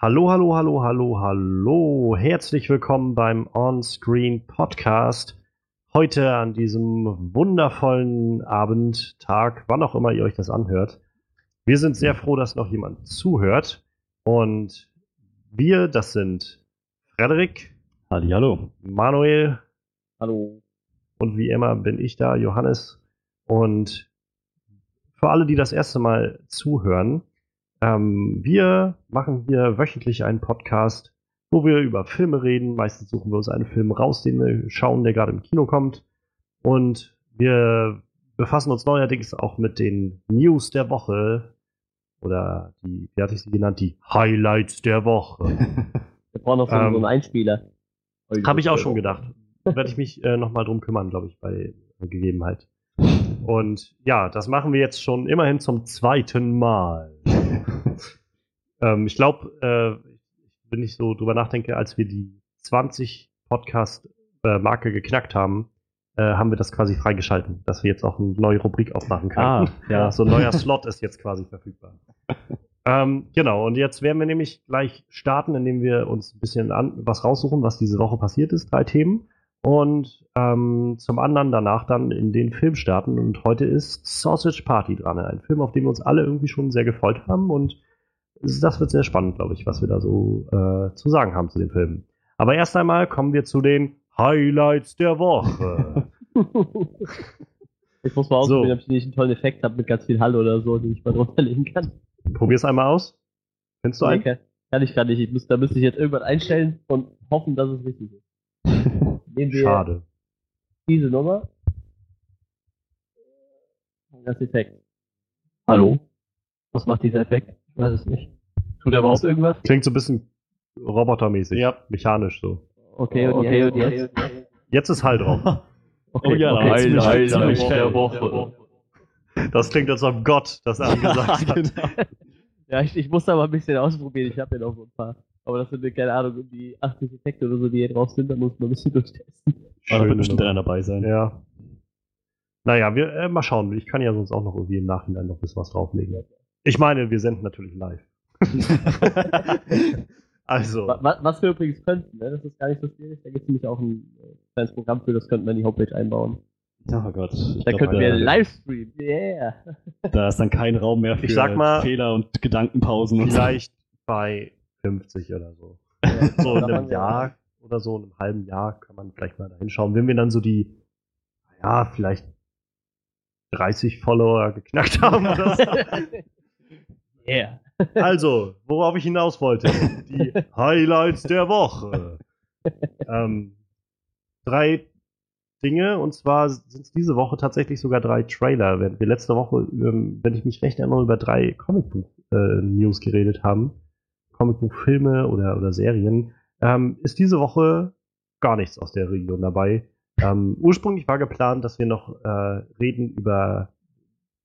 Hallo, hallo, hallo, hallo, hallo. Herzlich willkommen beim On-Screen Podcast. Heute an diesem wundervollen Abend, Tag, wann auch immer ihr euch das anhört. Wir sind sehr froh, dass noch jemand zuhört. Und wir, das sind Frederik. Hallo. Manuel. Hallo. Und wie immer bin ich da, Johannes. Und für alle, die das erste Mal zuhören, ähm, wir machen hier wöchentlich einen Podcast, wo wir über Filme reden. Meistens suchen wir uns einen Film raus, den wir schauen, der gerade im Kino kommt. Und wir befassen uns neuerdings auch mit den News der Woche. Oder die, wie hatte ich sie genannt? Die Highlights der Woche. Wir brauchen noch so, Ähm, so einen Einspieler. Habe ich auch schon gedacht. Werde ich mich äh, nochmal drum kümmern, glaube ich, bei Gegebenheit. Und ja, das machen wir jetzt schon immerhin zum zweiten Mal. Ähm, ich glaube, äh, wenn ich so drüber nachdenke, als wir die 20 Podcast-Marke geknackt haben, äh, haben wir das quasi freigeschalten, dass wir jetzt auch eine neue Rubrik aufmachen können. Ah, ja. So ein neuer Slot ist jetzt quasi verfügbar. ähm, genau, und jetzt werden wir nämlich gleich starten, indem wir uns ein bisschen an, was raussuchen, was diese Woche passiert ist. Drei Themen. Und ähm, zum anderen danach dann in den Film starten. Und heute ist Sausage Party dran. Ein Film, auf den wir uns alle irgendwie schon sehr gefreut haben. Und das wird sehr spannend, glaube ich, was wir da so äh, zu sagen haben zu dem Film. Aber erst einmal kommen wir zu den Highlights der Woche. Ich muss mal ausprobieren, So. ob ich nicht einen tollen Effekt habe mit ganz viel Hall oder so, den ich mal drunter legen kann. Probier's einmal aus. Findest du einen? Nee, kann, kann ich gar nicht. Ich muss, da müsste ich jetzt irgendwann einstellen und hoffen, dass es richtig ist. Nehmen wir Schade. diese Nummer. Das Effekt. Hallo? Was macht dieser Effekt? Ich weiß es nicht. Tut er überhaupt irgendwas? Klingt so ein bisschen robotermäßig. Ja. Mechanisch so. Okay, und jetzt? Und jetzt? Jetzt ist Hall drauf. Okay, Oh ja, okay. Heil- Heil- Heil- der Woche. Das klingt, als ob Gott das angesagt hat. genau. Ja, ich, ich muss da mal ein bisschen ausprobieren. Ich habe ja noch so ein paar. Aber das sind, mir, keine Ahnung, irgendwie 80 Effekte oder so, die hier drauf sind. Da muss man ein bisschen durchtesten. Aber da wird bestimmt einer dabei sein. Ja. Naja, wir äh, mal schauen. Ich kann ja sonst auch noch irgendwie im Nachhinein noch ein bisschen was drauflegen. Ich meine, wir senden natürlich live. also, Wa- wa- Was wir übrigens könnten, ne? das ist gar nicht so schwierig. Da gibt es nämlich auch ein äh, kleines Programm für, das könnten wir in die Homepage einbauen. Oh Gott. Ich Da glaub, könnten wir Livestream. Yeah! da ist dann kein Raum mehr für Ich sag mal- Fehler und Gedankenpausen und vielleicht bei 50 oder so. So in einem Jahr oder so, in einem halben Jahr kann man vielleicht mal da hinschauen. Wenn wir dann so die, ja, vielleicht 30 Follower geknackt haben oder so. Yeah! Also, worauf ich hinaus wollte. Die Highlights der Woche. ähm, drei Dinge, und zwar sind es diese Woche tatsächlich sogar drei Trailer. Während wir letzte Woche, ähm, wenn ich mich recht erinnere, über drei Comicbuch-News geredet haben, Comicbuch-Filme oder, oder Serien, ähm, ist diese Woche gar nichts aus der Region dabei. Ähm, ursprünglich war geplant, dass wir noch äh, reden über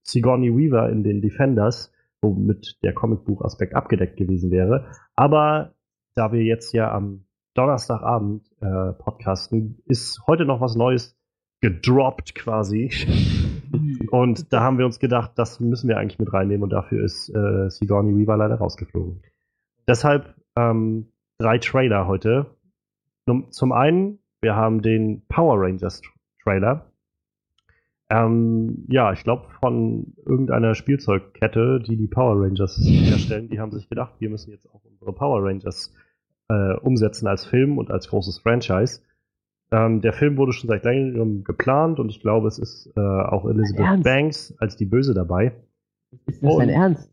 Sigourney Weaver in den Defenders, womit der Comicbuch-Aspekt abgedeckt gewesen wäre. Aber da wir jetzt ja am Donnerstagabend äh, podcasten, ist heute noch was Neues gedroppt quasi. Und da haben wir uns gedacht, das müssen wir eigentlich mit reinnehmen und dafür ist äh, Sigourney Weaver leider rausgeflogen. Deshalb ähm, drei Trailer heute. Zum einen, wir haben den Power Rangers Trailer. Ähm, ja, ich glaube von irgendeiner Spielzeugkette, die die Power Rangers herstellen, die haben sich gedacht, wir müssen jetzt auch unsere Power Rangers äh, umsetzen als Film und als großes Franchise. Ähm, der Film wurde schon seit längerem geplant und ich glaube, es ist äh, auch Elizabeth? Banks als die Böse dabei. Ist das dein Ernst?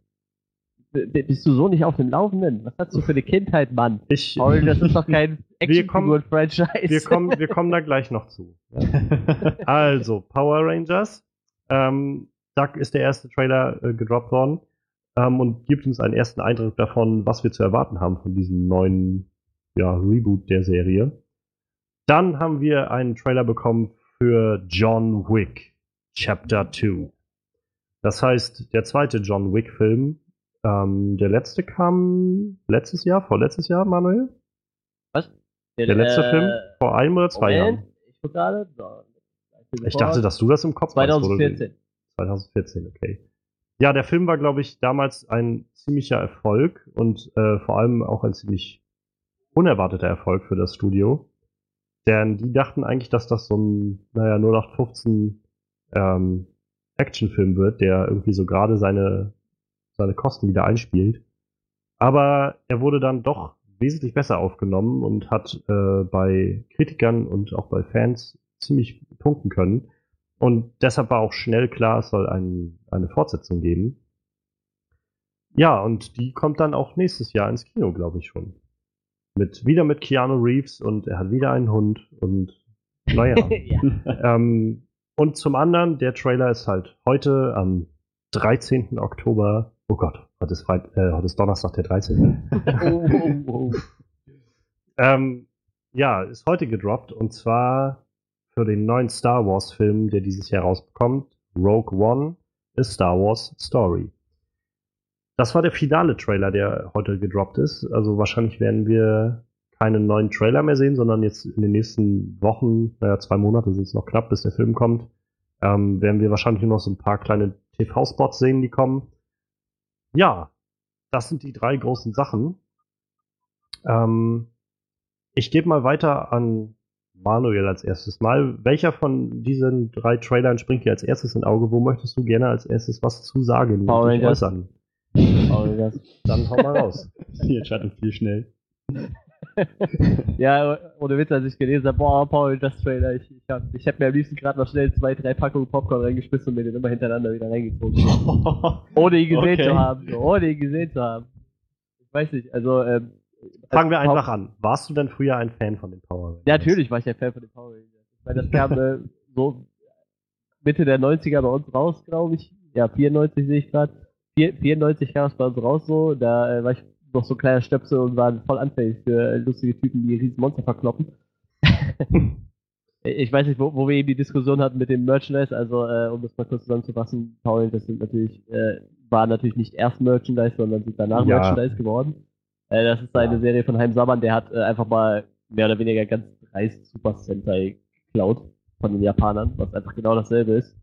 B- bist du so nicht auf dem Laufenden? Was hast du für eine Kindheit, Mann? Ich, Paul, das ist doch kein Wir kommen- Actionfiguren-Franchise. wir, kommen, wir kommen da gleich noch zu. Also, Power Rangers. Ähm, da ist der erste Trailer äh, gedroppt worden ähm, und gibt uns einen ersten Eindruck davon, was wir zu erwarten haben von diesem neuen ja, Reboot der Serie. Dann haben wir einen Trailer bekommen für John Wick Chapter 2. Das heißt, der zweite John Wick-Film. Ähm, der letzte kam letztes Jahr, vorletztes Jahr, Manuel? Was? Der letzte äh, Film? Vor einem oder zwei Moment, Jahren? Ich guck gerade. So. Ich dachte, dass du das im Kopf hast. wo du den- 2014. 2014, okay. Ja, der Film war, glaube ich, damals ein ziemlicher Erfolg und äh, vor allem auch ein ziemlich unerwarteter Erfolg für das Studio. Denn die dachten eigentlich, dass das so ein, naja, 0815 ähm, Actionfilm wird, der irgendwie so gerade seine, seine Kosten wieder einspielt. Aber er wurde dann doch wesentlich besser aufgenommen und hat äh, bei Kritikern und auch bei Fans ziemlich punkten können. Und deshalb war auch schnell klar, es soll ein, eine Fortsetzung geben. Ja, und die kommt dann auch nächstes Jahr ins Kino, glaube ich schon. Mit, wieder mit Keanu Reeves und er hat wieder einen Hund und naja. ja. ähm, und zum anderen, der Trailer ist halt heute am 13. Oktober. Oh Gott, heute ist, Freit äh, heute ist Donnerstag, der 13. oh, oh, oh. ähm, ja, ist heute gedroppt und zwar für den neuen Star Wars Film, der dieses Jahr rausbekommt, Rogue One, A Star Wars Story. Das war der finale Trailer, der heute gedroppt ist. Also wahrscheinlich werden wir keinen neuen Trailer mehr sehen, sondern jetzt in den nächsten Wochen, naja, zwei Monate sind es noch knapp, bis der Film kommt, ähm, werden wir wahrscheinlich nur noch so ein paar kleine TV-Spots sehen, die kommen. Ja, das sind die drei großen Sachen. Ähm, ich gebe mal weiter an Manuel als erstes Mal. Welcher von diesen drei Trailern springt dir als erstes ins Auge? Wo möchtest du gerne als erstes was zu sagen? Power und dich Rangers. äußern? Oh, das- Dann hau mal raus. Die Entscheidung viel schnell. Ja, ohne Witz, als ich gelesen habe, boah, Paul, das Trailer, ich, ich, hab, ich mir am liebsten gerade noch schnell zwei, drei Packungen Popcorn reingeschmissen und mir den immer hintereinander wieder reingezogen. Ohne ihn gesehen Okay. zu haben. So, ohne ihn gesehen zu haben. Ich weiß nicht, also, ähm, Fangen wir als einfach an. Warst du denn früher ein Fan von den Power Rangers? Ja, natürlich war ich ein Fan von den Power Rangers. Weil das kam äh, so Mitte der 90er bei uns raus, glaube ich. Ja, 94 sehe ich gerade. 94 kam es bei uns raus so. Da äh, war ich noch so ein kleiner Stöpsel und war voll anfällig für lustige Typen, die riesen Monster verkloppen. ich weiß nicht, wo, wo wir eben die Diskussion hatten mit dem Merchandise. Also, äh, um das mal kurz zusammenzufassen, Power Rangers sind natürlich, äh, war natürlich nicht erst Merchandise, sondern sind danach Ja. Merchandise geworden. Äh, das ist eine Ja. Serie von Heim Saban, der hat äh, einfach mal mehr oder weniger ganz dreist Super Sentai geklaut von den Japanern, was einfach genau dasselbe ist.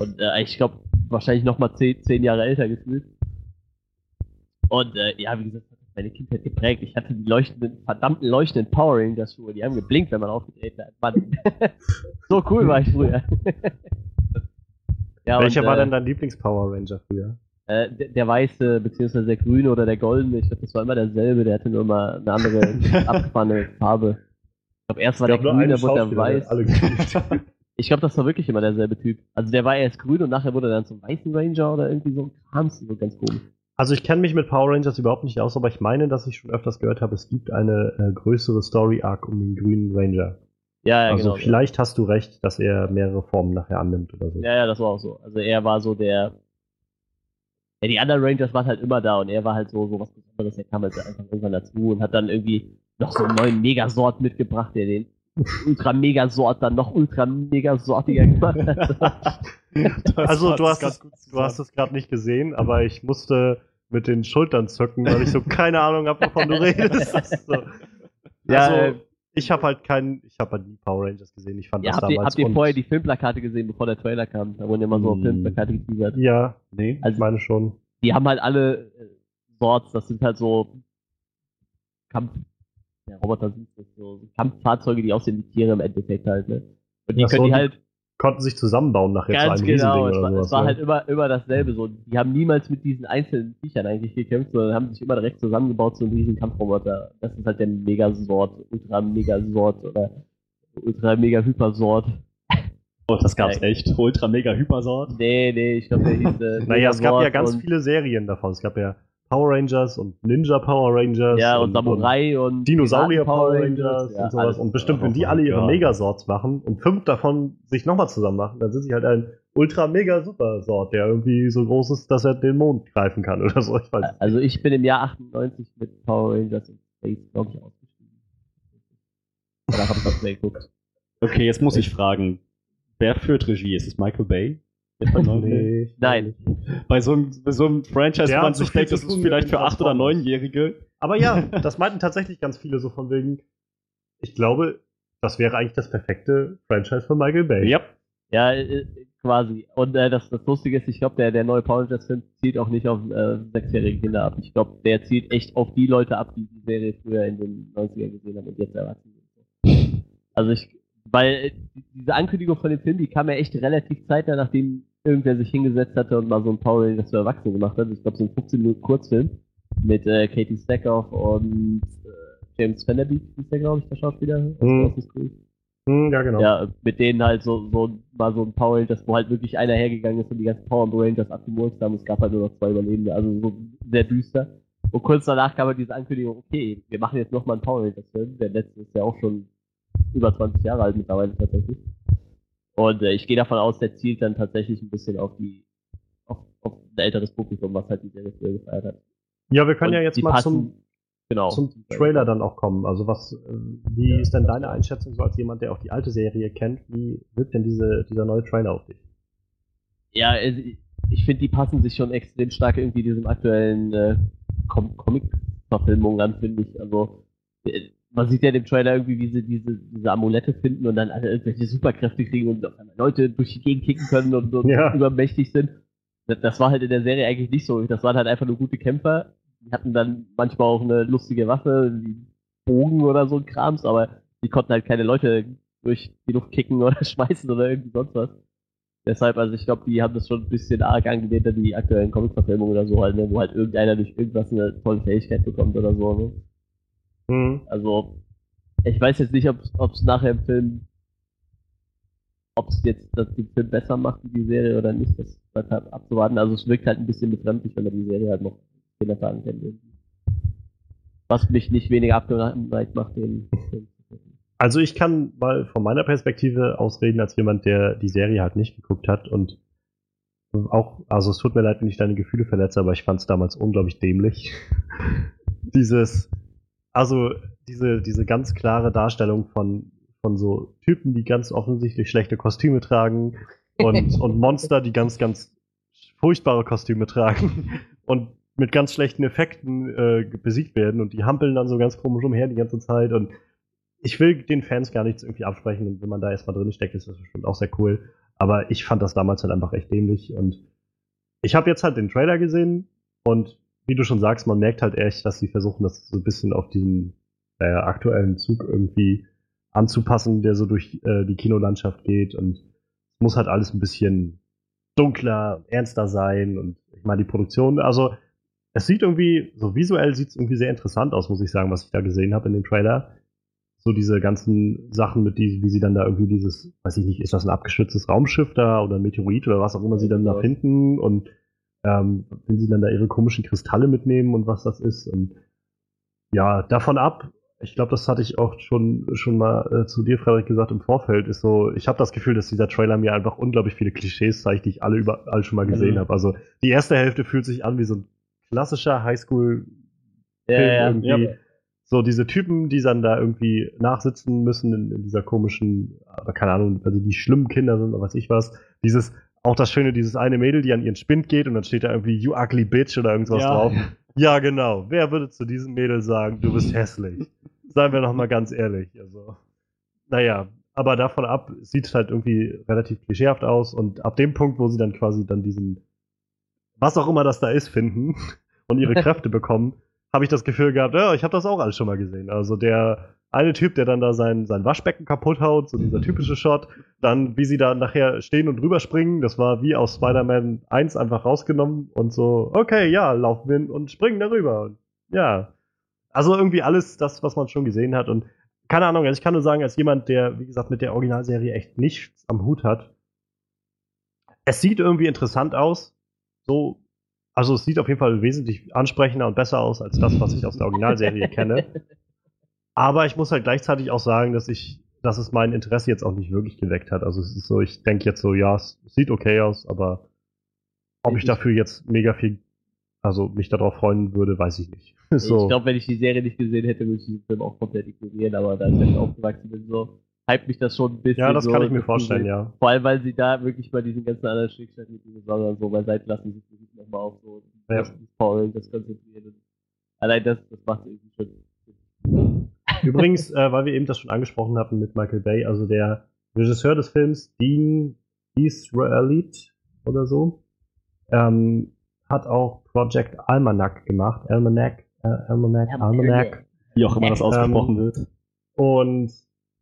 Und äh, ich glaube, wahrscheinlich nochmal zehn, zehn Jahre älter gefühlt. Und äh, ja, wie gesagt, hat das meine Kindheit geprägt. Ich hatte die leuchtenden, verdammten leuchtenden Power Rangers Schuhe, die haben geblinkt, wenn man aufgetreten hat. Mann. so cool war ich früher. ja, Welcher und, war äh, denn dein Lieblings-Power Ranger früher? äh, der, der weiße, beziehungsweise der grüne oder der goldene, ich glaube, das war immer derselbe, der hatte nur mal eine andere abgefahrene Farbe. Ich glaube, erst war der grüne, dann wurde der weiß. Ich glaube, das war wirklich immer derselbe Typ. Also der war erst grün und nachher wurde er dann zum weißen Ranger oder irgendwie so ein Krams, so ganz komisch. Also ich kenne mich mit Power Rangers überhaupt nicht aus, aber ich meine, dass ich schon öfters gehört habe, es gibt eine äh, größere Story-Arc um den grünen Ranger. Ja, ja, also genau. vielleicht hast du recht, dass er mehrere Formen nachher annimmt oder so. Ja, ja, das war auch so. Also er war so der. Ja, die anderen Rangers waren halt immer da und er war halt so, so was Besonderes. Er kam halt einfach irgendwann dazu und hat dann irgendwie noch so einen neuen Megasort mitgebracht, der den Ultra Megasort dann noch Ultra Megasortiger gemacht hat. also du hast, es, gut du hast es gerade nicht gesehen, aber ich musste mit den Schultern zucken, weil ich so keine Ahnung habe, wovon du redest. So. Ja, also, äh, ich habe halt keinen, ich habe halt nie Power Rangers gesehen. Ich fand Ja, das habt ihr, damals habt ihr und- vorher die Filmplakate gesehen, bevor der Trailer kam? Da wurden immer so Hm. Filmplakate geteasert. Ja, Nee. ich Also- meine schon. Die haben halt alle äh, Sorts, das sind halt so Kampf, ja, Roboter sind das so Kampffahrzeuge, die aussehen wie Tiere im Endeffekt halt, ne? Und die Ach so, können die die halt Konnten sich zusammenbauen nachher ganz zu einem genau, Riesending es oder war, sowas. es war ne? halt immer, immer dasselbe so. Die haben niemals mit diesen einzelnen Viechern eigentlich gekämpft, sondern haben sich immer direkt zusammengebaut zu einem riesen Kampfroboter. Das ist halt der Megasort, Ultra Megasort oder Ultra Mega Hypersort. Oh, das gab's Ja. echt. Ultra mega Hypersort. Nee, nee, ich glaube, der hieß äh, Naja, es gab ja ganz viele Serien davon. Es gab ja Power Rangers und Ninja Power Rangers. Ja, und Samurai und, Dinosaurier Power Rangers ja, und sowas. Und bestimmt, wenn die alle ihre Gott. Megasorts machen und fünf davon sich nochmal zusammen machen, dann sind sie halt ein ultra mega super Sort, der irgendwie so groß ist, dass er den Mond greifen kann oder so. Ich. Also ich bin im Jahr 98 mit Power Rangers und Space, glaube ich, ausgestiegen. Oder hab ich das geguckt? Okay, jetzt muss ich fragen. Wer führt Regie? Ist es Michael Bay? Film? Nee, Nein. Bei so einem, bei so einem Franchise, Der wo man sich denkt, das ist vielleicht für 8- oder Transformers. 9-Jährige. Aber ja, das meinten tatsächlich ganz viele so von wegen. Ich glaube, das wäre eigentlich das perfekte Franchise von Michael Bay. Ja. Ja, äh, quasi. Und äh, das, das Lustige ist, ich glaube, der, der neue Power Rangers-Film zielt auch nicht auf äh, sechsjährige Kinder ab. Ich glaube, der zielt echt auf die Leute ab, die die Serie früher in den 90ern gesehen haben und jetzt erwachsen sind. Also ich, weil äh, diese Ankündigung von dem Film, die kam ja echt relativ zeitnah, nachdem irgendwer sich hingesetzt hatte und mal so ein Power Rangers für Erwachsene gemacht hat. Ich glaube, so ein 15 Minuten Kurzfilm mit äh, Katie Stackhoff und äh, James Vanderbeek, ist der, glaube ich, der Schauspieler. Mhm. Cool. Hm, ja, genau. Ja, mit denen halt so, so mal so ein Power Rangers, wo halt wirklich einer hergegangen ist und die ganzen Power Rangers abgemurkt haben. Es gab halt nur noch zwei Überlebende, also so sehr düster. Und kurz danach kam halt diese Ankündigung, okay, wir machen jetzt nochmal einen Power Rangers Film. Der letzte ist ja auch schon über 20 Jahre alt mittlerweile tatsächlich. Und äh, ich gehe davon aus, der zielt dann tatsächlich ein bisschen auf die, auf, auf ein älteres Publikum, was halt die Serie früher gefeiert hat. Ja, wir können Und ja jetzt mal passen- zum, genau. zum Trailer dann auch kommen. Also was, äh, wie Ja, ist denn deine Einschätzung so als jemand, der auch die alte Serie kennt? Wie wirkt denn diese, dieser neue Trailer auf dich? Ja, also ich finde, die passen sich schon extrem stark irgendwie diesem aktuellen äh, Com Comic-Verfilmung an, finde ich. Also, äh, man sieht ja in dem Trailer irgendwie, wie sie diese, diese Amulette finden und dann alle irgendwelche Superkräfte kriegen und auf einmal Leute durch die Gegend kicken können und, und Ja. übermächtig sind. Das, das war halt in der Serie eigentlich nicht so. Das waren halt einfach nur gute Kämpfer. Die hatten dann manchmal auch eine lustige Waffe, wie Bogen oder so ein Krams, aber die konnten halt keine Leute durch die Luft kicken oder schmeißen oder irgendwie sonst was. Deshalb, also ich glaube, die haben das schon ein bisschen arg angelehnt an die aktuellen Comic-Verfilmungen oder so halt, ne, wo halt irgendeiner durch irgendwas eine tolle Fähigkeit bekommt oder so, ne? Hm. Also, ich weiß jetzt nicht, ob es nachher im Film, ob es jetzt das den Film besser macht wie die Serie oder nicht, das bleibt halt abzuwarten. Also es wirkt halt ein bisschen befremdlich, wenn man die Serie halt noch Kindertagen kennt. irgendwie. Was mich nicht weniger abgeneigt macht, den Film zu gucken. Also ich kann mal von meiner Perspektive ausreden, als jemand, der die Serie halt nicht geguckt hat und auch, also es tut mir leid, wenn ich deine Gefühle verletze, aber ich fand es damals unglaublich dämlich. Dieses, also diese, diese ganz klare Darstellung von, von so Typen, die ganz offensichtlich schlechte Kostüme tragen und, und Monster, die ganz, ganz furchtbare Kostüme tragen und mit ganz schlechten Effekten äh, besiegt werden und die hampeln dann so ganz komisch umher die ganze Zeit und ich will den Fans gar nichts irgendwie absprechen und wenn man da erstmal drin steckt, ist das bestimmt auch sehr cool. Aber ich fand das damals halt einfach echt dämlich und ich habe jetzt halt den Trailer gesehen und wie du schon sagst, man merkt halt echt, dass sie versuchen, das so ein bisschen auf diesen äh, aktuellen Zug irgendwie anzupassen, der so durch äh, die Kinolandschaft geht. Und es muss halt alles ein bisschen dunkler, ernster sein. Und ich meine die Produktion, also es sieht irgendwie, so visuell sieht es irgendwie sehr interessant aus, muss ich sagen, was ich da gesehen habe in dem Trailer. So diese ganzen Sachen mit die, wie sie dann da irgendwie dieses, weiß ich nicht, ist das ein abgestürztes Raumschiff da oder ein Meteorit oder was auch immer sie dann da finden? Und ähm, wenn sie dann da ihre komischen Kristalle mitnehmen und was das ist und ja, davon ab, ich glaube, das hatte ich auch schon schon mal äh, zu dir, Frederik, gesagt im Vorfeld, ist so, ich habe das Gefühl, dass dieser Trailer mir einfach unglaublich viele Klischees zeigt, die ich alle überall schon mal gesehen Mhm. habe. Also die erste Hälfte fühlt sich an wie so ein klassischer Highschool Ja, ja, irgendwie. ja. So, diese Typen, die dann da irgendwie nachsitzen müssen in, in dieser komischen, aber keine Ahnung, also die schlimmen Kinder sind oder was ich was. Dieses, auch das Schöne, dieses eine Mädel, die an ihren Spind geht und dann steht da irgendwie You ugly bitch oder irgendwas Ja. drauf. Ja, genau. Wer würde zu diesem Mädel sagen, du bist hässlich? Seien wir noch mal ganz ehrlich. Also, naja, aber davon ab sieht es halt irgendwie relativ klischeehaft aus und ab dem Punkt, wo sie dann quasi dann diesen, was auch immer das da ist, finden und ihre Kräfte bekommen, habe ich das Gefühl gehabt, ja, ich habe das auch alles schon mal gesehen. Also der eine Typ, der dann da sein, sein Waschbecken kaputt haut, so dieser typische Shot, dann wie sie da nachher stehen und rüberspringen, das war wie aus Spider-Man 1 einfach rausgenommen und so, okay, ja, laufen wir und springen darüber. Ja. Also irgendwie alles das, was man schon gesehen hat und keine Ahnung, also ich kann nur sagen, als jemand, der, wie gesagt, mit der Originalserie echt nichts am Hut hat, es sieht irgendwie interessant aus. So, also es sieht auf jeden Fall wesentlich ansprechender und besser aus als das, was ich aus der Originalserie kenne. Aber ich muss halt gleichzeitig auch sagen, dass ich, dass es mein Interesse jetzt auch nicht wirklich geweckt hat. Also es ist so, ich denke jetzt so, ja, es sieht okay aus, aber ob ich Ich- dafür jetzt mega viel, also mich darauf freuen würde, weiß ich nicht. Ich so. glaube, wenn ich die Serie nicht gesehen hätte, würde ich diesen Film auch komplett ignorieren, aber da ich jetzt aufgewachsen bin, so hype mich das schon ein bisschen. ja, das so, kann ich mir vorstellen, ja. Vor allem, weil sie da wirklich bei diesen ganzen anderen Schicksalten mit Dinosauriern so beiseite lassen, sich wirklich nochmal auf so Ja. das Rangers konzentrieren. Allein das, das macht irgendwie schon. Übrigens, äh, weil wir eben das schon angesprochen hatten mit Michael Bay, also der Regisseur des Films, Dean, Israelite oder so. Ähm, hat auch Project Almanac gemacht. Almanac, äh, Almanac, Almanac. Wie auch immer das Ähm, ausgesprochen wird. Und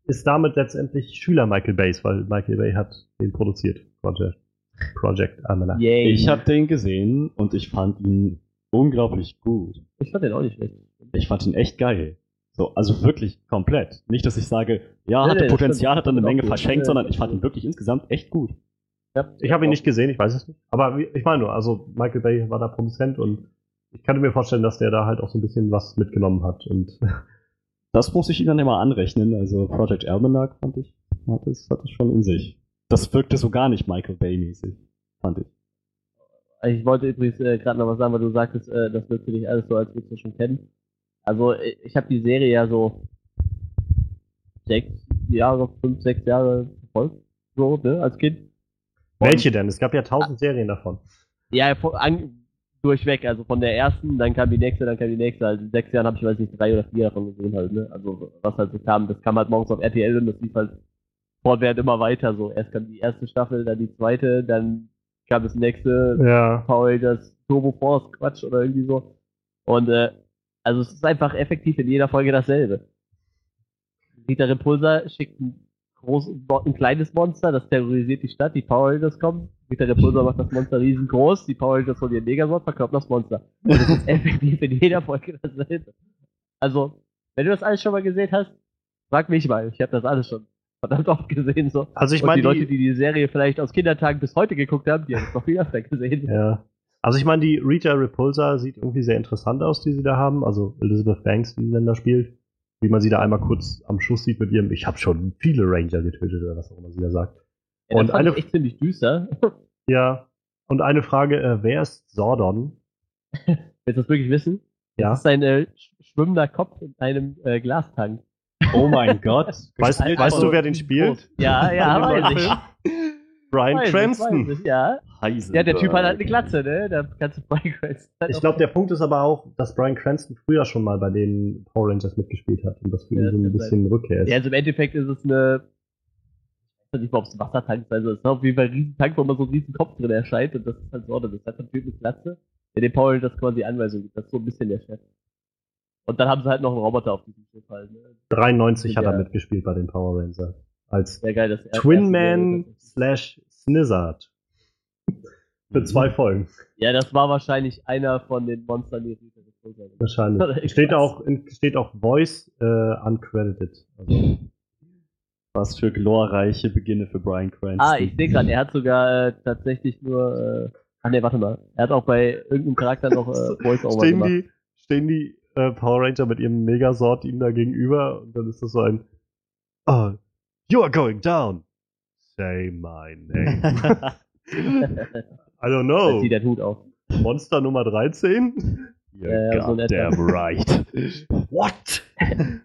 ist damit letztendlich Schüler Michael Bays, weil Michael Bay hat den produziert. Project, Project Almanac. Yay. Ich habe den gesehen und ich fand ihn unglaublich gut. ich fand den auch nicht schlecht. Ich fand ihn echt geil. So, also wirklich komplett. Nicht, dass ich sage, ja, Nee, hatte nee, Potenzial, stimmt. hat dann eine Menge gut. verschenkt, Ja, sondern ja. ich fand ihn wirklich insgesamt echt gut. Ja, Ich habe ihn nicht gesehen, ich weiß es nicht. Aber wie- ich meine nur, also Michael Bay war da Produzent und ich könnte mir vorstellen, dass der da halt auch so ein bisschen was mitgenommen hat. Und Das muss ich ihm dann immer anrechnen. Also Project Almanac fand ich, hat es, hat es schon in sich. Das wirkte so gar nicht Michael Bay-mäßig, fand ich. Ich wollte übrigens äh, gerade noch was sagen, weil du sagtest, äh, das willst du nicht alles so, als würdest du schon kennen. Also äh, ich habe die Serie ja so sechs Jahre, fünf, sechs Jahre verfolgt, so, ne, als Kind. Und- welche denn? Es gab ja tausend Serien davon. Ja, an, durchweg, also von der ersten, dann kam die nächste, dann kam die nächste. Also in sechs Jahren habe ich, weiß nicht, drei oder vier davon gesehen halt, ne? Also was halt so kam, das kam halt morgens auf RTL und das lief halt fortwährend immer weiter so. Erst kam die erste Staffel, dann die zweite, dann kam das nächste, Ja. Paul, das Turbo Force Quatsch oder irgendwie so. Und äh, also es ist einfach effektiv in jeder Folge dasselbe. Rita Repulsa schickt ein, groß, ein kleines Monster, das terrorisiert die Stadt, die Power Rangers kommen. Rita Repulsa macht das Monster riesengroß, die Power Rangers holen ihren Megazord, verkörpern das Monster. Und das ist effektiv in jeder Folge dasselbe. Also, wenn du das alles schon mal gesehen hast, frag mich mal. Ich habe das alles schon verdammt oft gesehen. So. Also ich meine, die Leute, die, die die Serie vielleicht aus Kindertagen bis heute geguckt haben, die haben es noch viel öfter gesehen. ja. Also ich meine, die Rita Repulsa sieht irgendwie sehr interessant aus, die sie da haben. Also Elizabeth Banks, die sie dann da spielt. Wie man sie da einmal kurz am Schuss sieht mit ihrem, ich habe schon viele Ranger getötet oder was auch immer sie da sagt. Ja, das Und fand eine- ich echt ziemlich düster. Ja. Und eine Frage, äh, wer ist Sordon? Willst du das wirklich wissen? Ja. Das ist ein äh, sch- schwimmender Kopf in einem äh, Glastank. Oh mein Gott. Weißt, weißt du, wer den spielt? Ja, ja, dem weiß ich. Brian Cranston. ja. Ja, der Typ hat halt eine Glatze, ne? Kannst du Brian Cranston. halt Ich glaube, der Punkt ist aber auch, dass Brian Cranston früher schon mal bei den Power Rangers mitgespielt hat und das für ihn Ja, so ein bisschen Rückkehr ist. Ja, also im Endeffekt ist es eine. Ich weiß nicht mal, ob es ein Wassertank ist. Also es ist auf jeden Fall ein Riesentank, wo man so einen riesen Kopf drin erscheint und das ist halt so, das ist halt ein Typ mit Glatze, der den Paul das quasi Anweisung gibt. Das ist so ein bisschen der Chef. Und dann haben sie halt noch einen Roboter auf diesem Schiff halt. Ne? 93 hat er mitgespielt bei den Power Rangers. Als geil, Twin Man slash Snizzard. Für Mhm. zwei Folgen. Ja, das war wahrscheinlich einer von den Monstern, die Rita gemacht hat. Wahrscheinlich. Steht auch, steht auch Voice äh, uncredited. Also, Was für glorreiche Beginne für Brian Cranston. Ah, ich sehe gerade, er hat sogar äh, tatsächlich nur. Äh, ach nee, warte mal. Er hat auch bei irgendeinem Charakter noch äh, Voice-Over stehen gemacht. die, stehen die äh, Power Ranger mit ihrem Megasort ihm da gegenüber und dann ist das so ein Oh, you are going down. Say my name. I don't know. zieht er den Hut auf. Monster Nummer 13? You're so in etwa. goddamn right. What?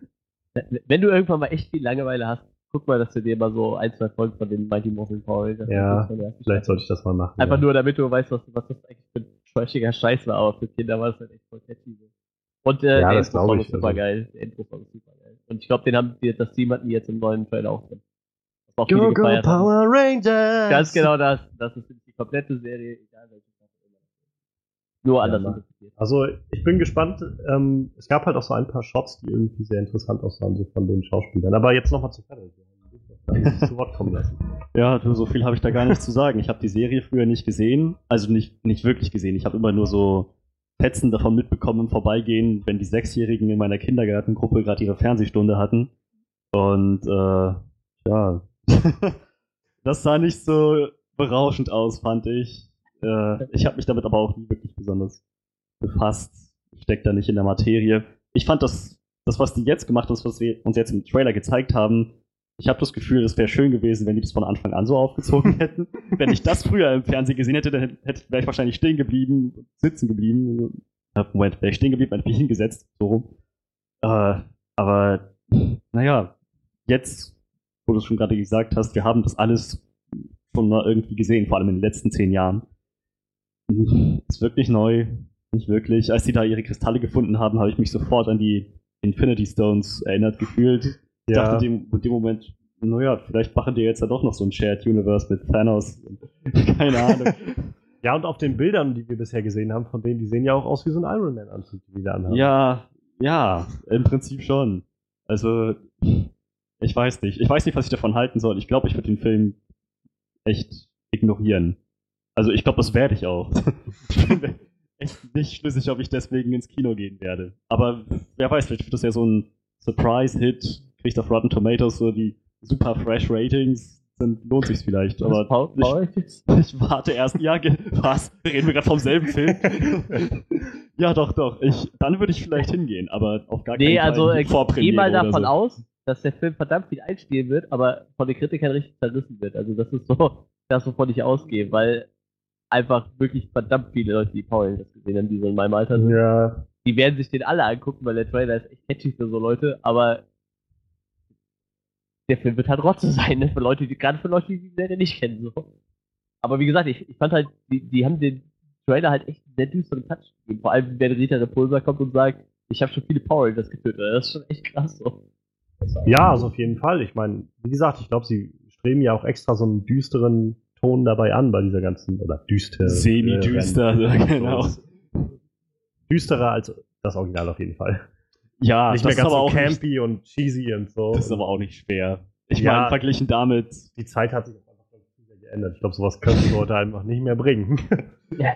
Wenn du irgendwann mal echt viel Langeweile hast, guck mal, dass du dir mal so ein, zwei Folgen von den Mighty Morphin Rangers Ja, der Vielleicht sollte ich das mal machen. Einfach ja. nur, damit du weißt, was, was das eigentlich für ein trashiger Scheiß war, aber für Kinder war das halt echt voll catchy. so. Und äh, Ja, der Intro-Song ist ich, super also. geil. Der Intro-Song ist super geil. Und ich glaube, den haben die, das Team hatten die jetzt im neuen Trailer auch drin. Auch Go, go, gefeiert haben. Power Rangers! Ganz genau das. Das ist die komplette Serie, egal welche Staffel immer. Nur anders interpretiert. Also, ich bin gespannt. Ähm, es gab halt auch so ein paar Shots, die irgendwie sehr interessant aussahen, so von den Schauspielern. Aber jetzt nochmal zu Ferris. zu Wort kommen lassen. Ja, du, so viel habe ich da gar nicht zu sagen. Ich habe die Serie früher nicht gesehen, also nicht, nicht wirklich gesehen. Ich habe immer nur so Fetzen davon mitbekommen im Vorbeigehen, wenn die Sechsjährigen in meiner Kindergartengruppe gerade ihre Fernsehstunde hatten. Und äh, ja, das sah nicht so berauschend aus, fand ich. Äh, ich habe mich damit aber auch nie wirklich besonders befasst. Ich steck da nicht in der Materie. Ich fand das, das, was die jetzt gemacht haben, was wir uns jetzt im Trailer gezeigt haben, ich habe das Gefühl, es wäre schön gewesen, wenn die das von Anfang an so aufgezogen hätten. wenn ich das früher im Fernsehen gesehen hätte, dann hätte, wäre ich wahrscheinlich stehen geblieben, sitzen geblieben. Äh, Moment, wäre ich stehen geblieben, hätte mich hingesetzt, so rum. Äh, aber, naja, jetzt, wo du es schon gerade gesagt hast, wir haben das alles schon mal irgendwie gesehen, vor allem in den letzten zehn Jahren. Ist wirklich neu, nicht wirklich. Als die da ihre Kristalle gefunden haben, habe ich mich sofort an die Infinity Stones erinnert gefühlt. Ja. dachte, in dem, in dem Moment naja, vielleicht machen die jetzt ja doch noch so ein Shared Universe mit Thanos. Keine Ahnung. Ja, und auf den Bildern, die wir bisher gesehen haben, von denen, die sehen ja auch aus wie so ein Iron Man-Anzug, die die da anhaben. ja, ja, im Prinzip schon. Also, ich weiß nicht. Ich weiß nicht, was ich davon halten soll. Ich glaube, ich würde den Film echt ignorieren. Also, ich glaube, das werde ich auch. ich bin echt nicht schlüssig, ob ich deswegen ins Kino gehen werde. Aber wer weiß, vielleicht wird das ja so ein Surprise-Hit, kriegt auf Rotten Tomatoes so die super fresh Ratings, dann lohnt sich's vielleicht. Aber Paul, ich, Paul? ich warte erst. Ja, was? Reden wir gerade vom selben Film? ja, doch, doch. Ich, dann würde ich vielleicht hingehen, aber auf gar keinen Nee, Fall also äh, Vorpremiere geh mal davon so. aus, dass der Film verdammt viel einspielen wird, aber von den Kritikern richtig zerrissen wird. Also das ist so das, wovon ich ausgehe, weil einfach wirklich verdammt viele Leute, die Paul das gesehen haben, die so in meinem Alter sind, Ja. die werden sich den alle angucken, weil der Trailer ist echt catchy für so Leute, aber der Film wird halt Rotze sein, ne? Für Leute, die, gerade für Leute, die die Serie nicht kennen. So. Aber wie gesagt, ich, ich fand halt, die, die haben den Trailer halt echt einen sehr düsteren Touch gegeben. Vor allem, wenn Rita Repulsa kommt und sagt, ich habe schon viele Power Rangers getötet. Das ist schon echt krass so. Ja, also auf jeden Fall. Ich meine, wie gesagt, ich glaube, sie streben ja auch extra so einen düsteren Ton dabei an bei dieser ganzen, oder düster. Semi-düster, äh, genau. Düsterer als das Original auf jeden Fall. Ja, nicht das mehr ist ganz aber so auch nicht, campy und cheesy und so. das ist aber auch nicht schwer. Ich Ja. meine, verglichen damit, die Zeit hat sich auch einfach sehr geändert. Ich glaube, sowas können sie heute einfach nicht mehr bringen. Ja.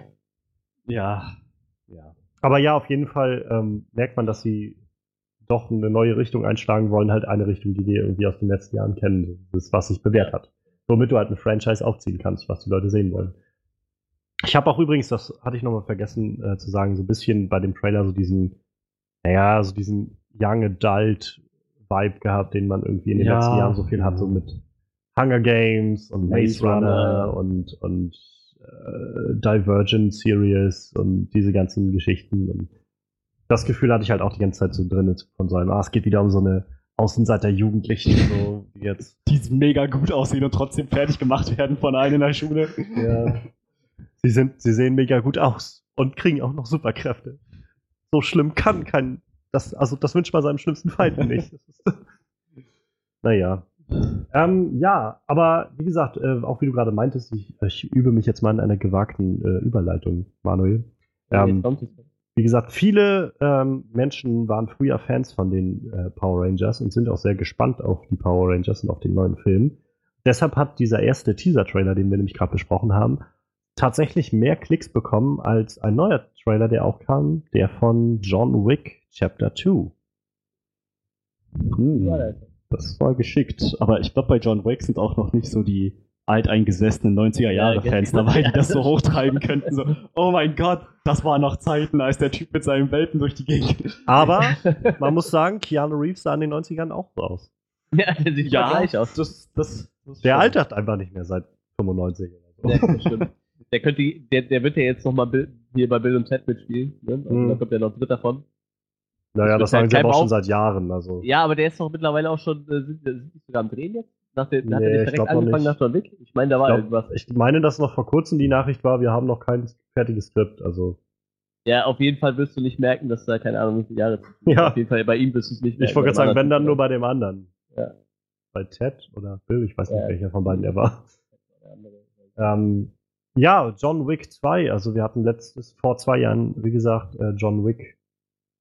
ja, ja. Aber ja, auf jeden Fall ähm, merkt man, dass sie doch eine neue Richtung einschlagen wollen, halt eine Richtung, die wir irgendwie aus den letzten Jahren kennen, das, was sich bewährt hat. Womit du halt ein Franchise aufziehen kannst, was die Leute sehen wollen. Ich habe auch übrigens, das hatte ich nochmal vergessen äh, zu sagen, so ein bisschen bei dem Trailer so diesen, naja, so diesen Young Adult Vibe gehabt, den man irgendwie in den Ja. letzten Jahren so viel hat, so mit Hunger Games und Maze Runner und, und äh, Divergent Series und diese ganzen Geschichten. Und das Gefühl hatte ich halt auch die ganze Zeit so drin von so einem, ah, es geht wieder um so eine Außenseiter-Jugendlichen, so wie jetzt. die mega gut aussehen und trotzdem fertig gemacht werden von einem in der Schule. Ja. Sie, sind, sie sehen mega gut aus und kriegen auch noch Superkräfte. So schlimm kann kein. Das, also das wünscht man seinem schlimmsten Feind nicht. Naja. Ähm, ja, aber wie gesagt, äh, auch wie du gerade meintest, ich, ich übe mich jetzt mal in einer gewagten äh, Überleitung, Manuel. Ähm, wie gesagt, viele ähm, Menschen waren früher Fans von den äh, Power Rangers und sind auch sehr gespannt auf die Power Rangers und auf den neuen Film. Deshalb hat dieser erste Teaser-Trailer, den wir nämlich gerade besprochen haben, tatsächlich mehr Klicks bekommen als ein neuer Trailer, der auch kam, der von John Wick Chapter 2. Hm. Das war geschickt. Aber ich glaube, bei John Wick sind auch noch nicht so die alteingesessenen 90er-Jahre-Fans Ja, dabei, die das so hochtreiben könnten. So, oh mein Gott, das waren noch Zeiten, als der Typ mit seinen Welpen durch die Gegend. Aber man muss sagen, Keanu Reeves sah in den 90ern auch so aus. Ja, der sieht ja gleich aus. Das, das, das Der stimmt. altert einfach nicht mehr seit 95 oder so. Ja, das stimmt. Der, könnte, der, der wird ja jetzt nochmal hier bei Bill und Ted mitspielen. Ne? Also Mhm. da kommt ja noch ein dritter von. Naja, Das das sagen sie ja aber auch schon seit Jahren. Also. Ja, aber der ist doch mittlerweile auch schon, äh, sind, sind die sogar am Drehen jetzt? Nach der, hat Nee, er ich nicht direkt angefangen nicht. nach John Wick? Ich meine, da war Ich glaub- irgendwas. Ich meine, dass noch vor kurzem die Nachricht war, wir haben noch kein fertiges Skript. Also Ja, auf jeden Fall wirst du nicht merken, dass da, keine Ahnung, wie viele Jahre. Ja. Auf jeden Fall, bei ihm wirst du es nicht merken. ich wollte gerade sagen, wenn dann nur bei dem anderen. Ja. Bei Ted oder Bill, ich weiß nicht, Ja. welcher von beiden er war. Ähm, ja, John Wick 2. Also wir hatten letztes, vor zwei Jahren, wie gesagt, äh, John Wick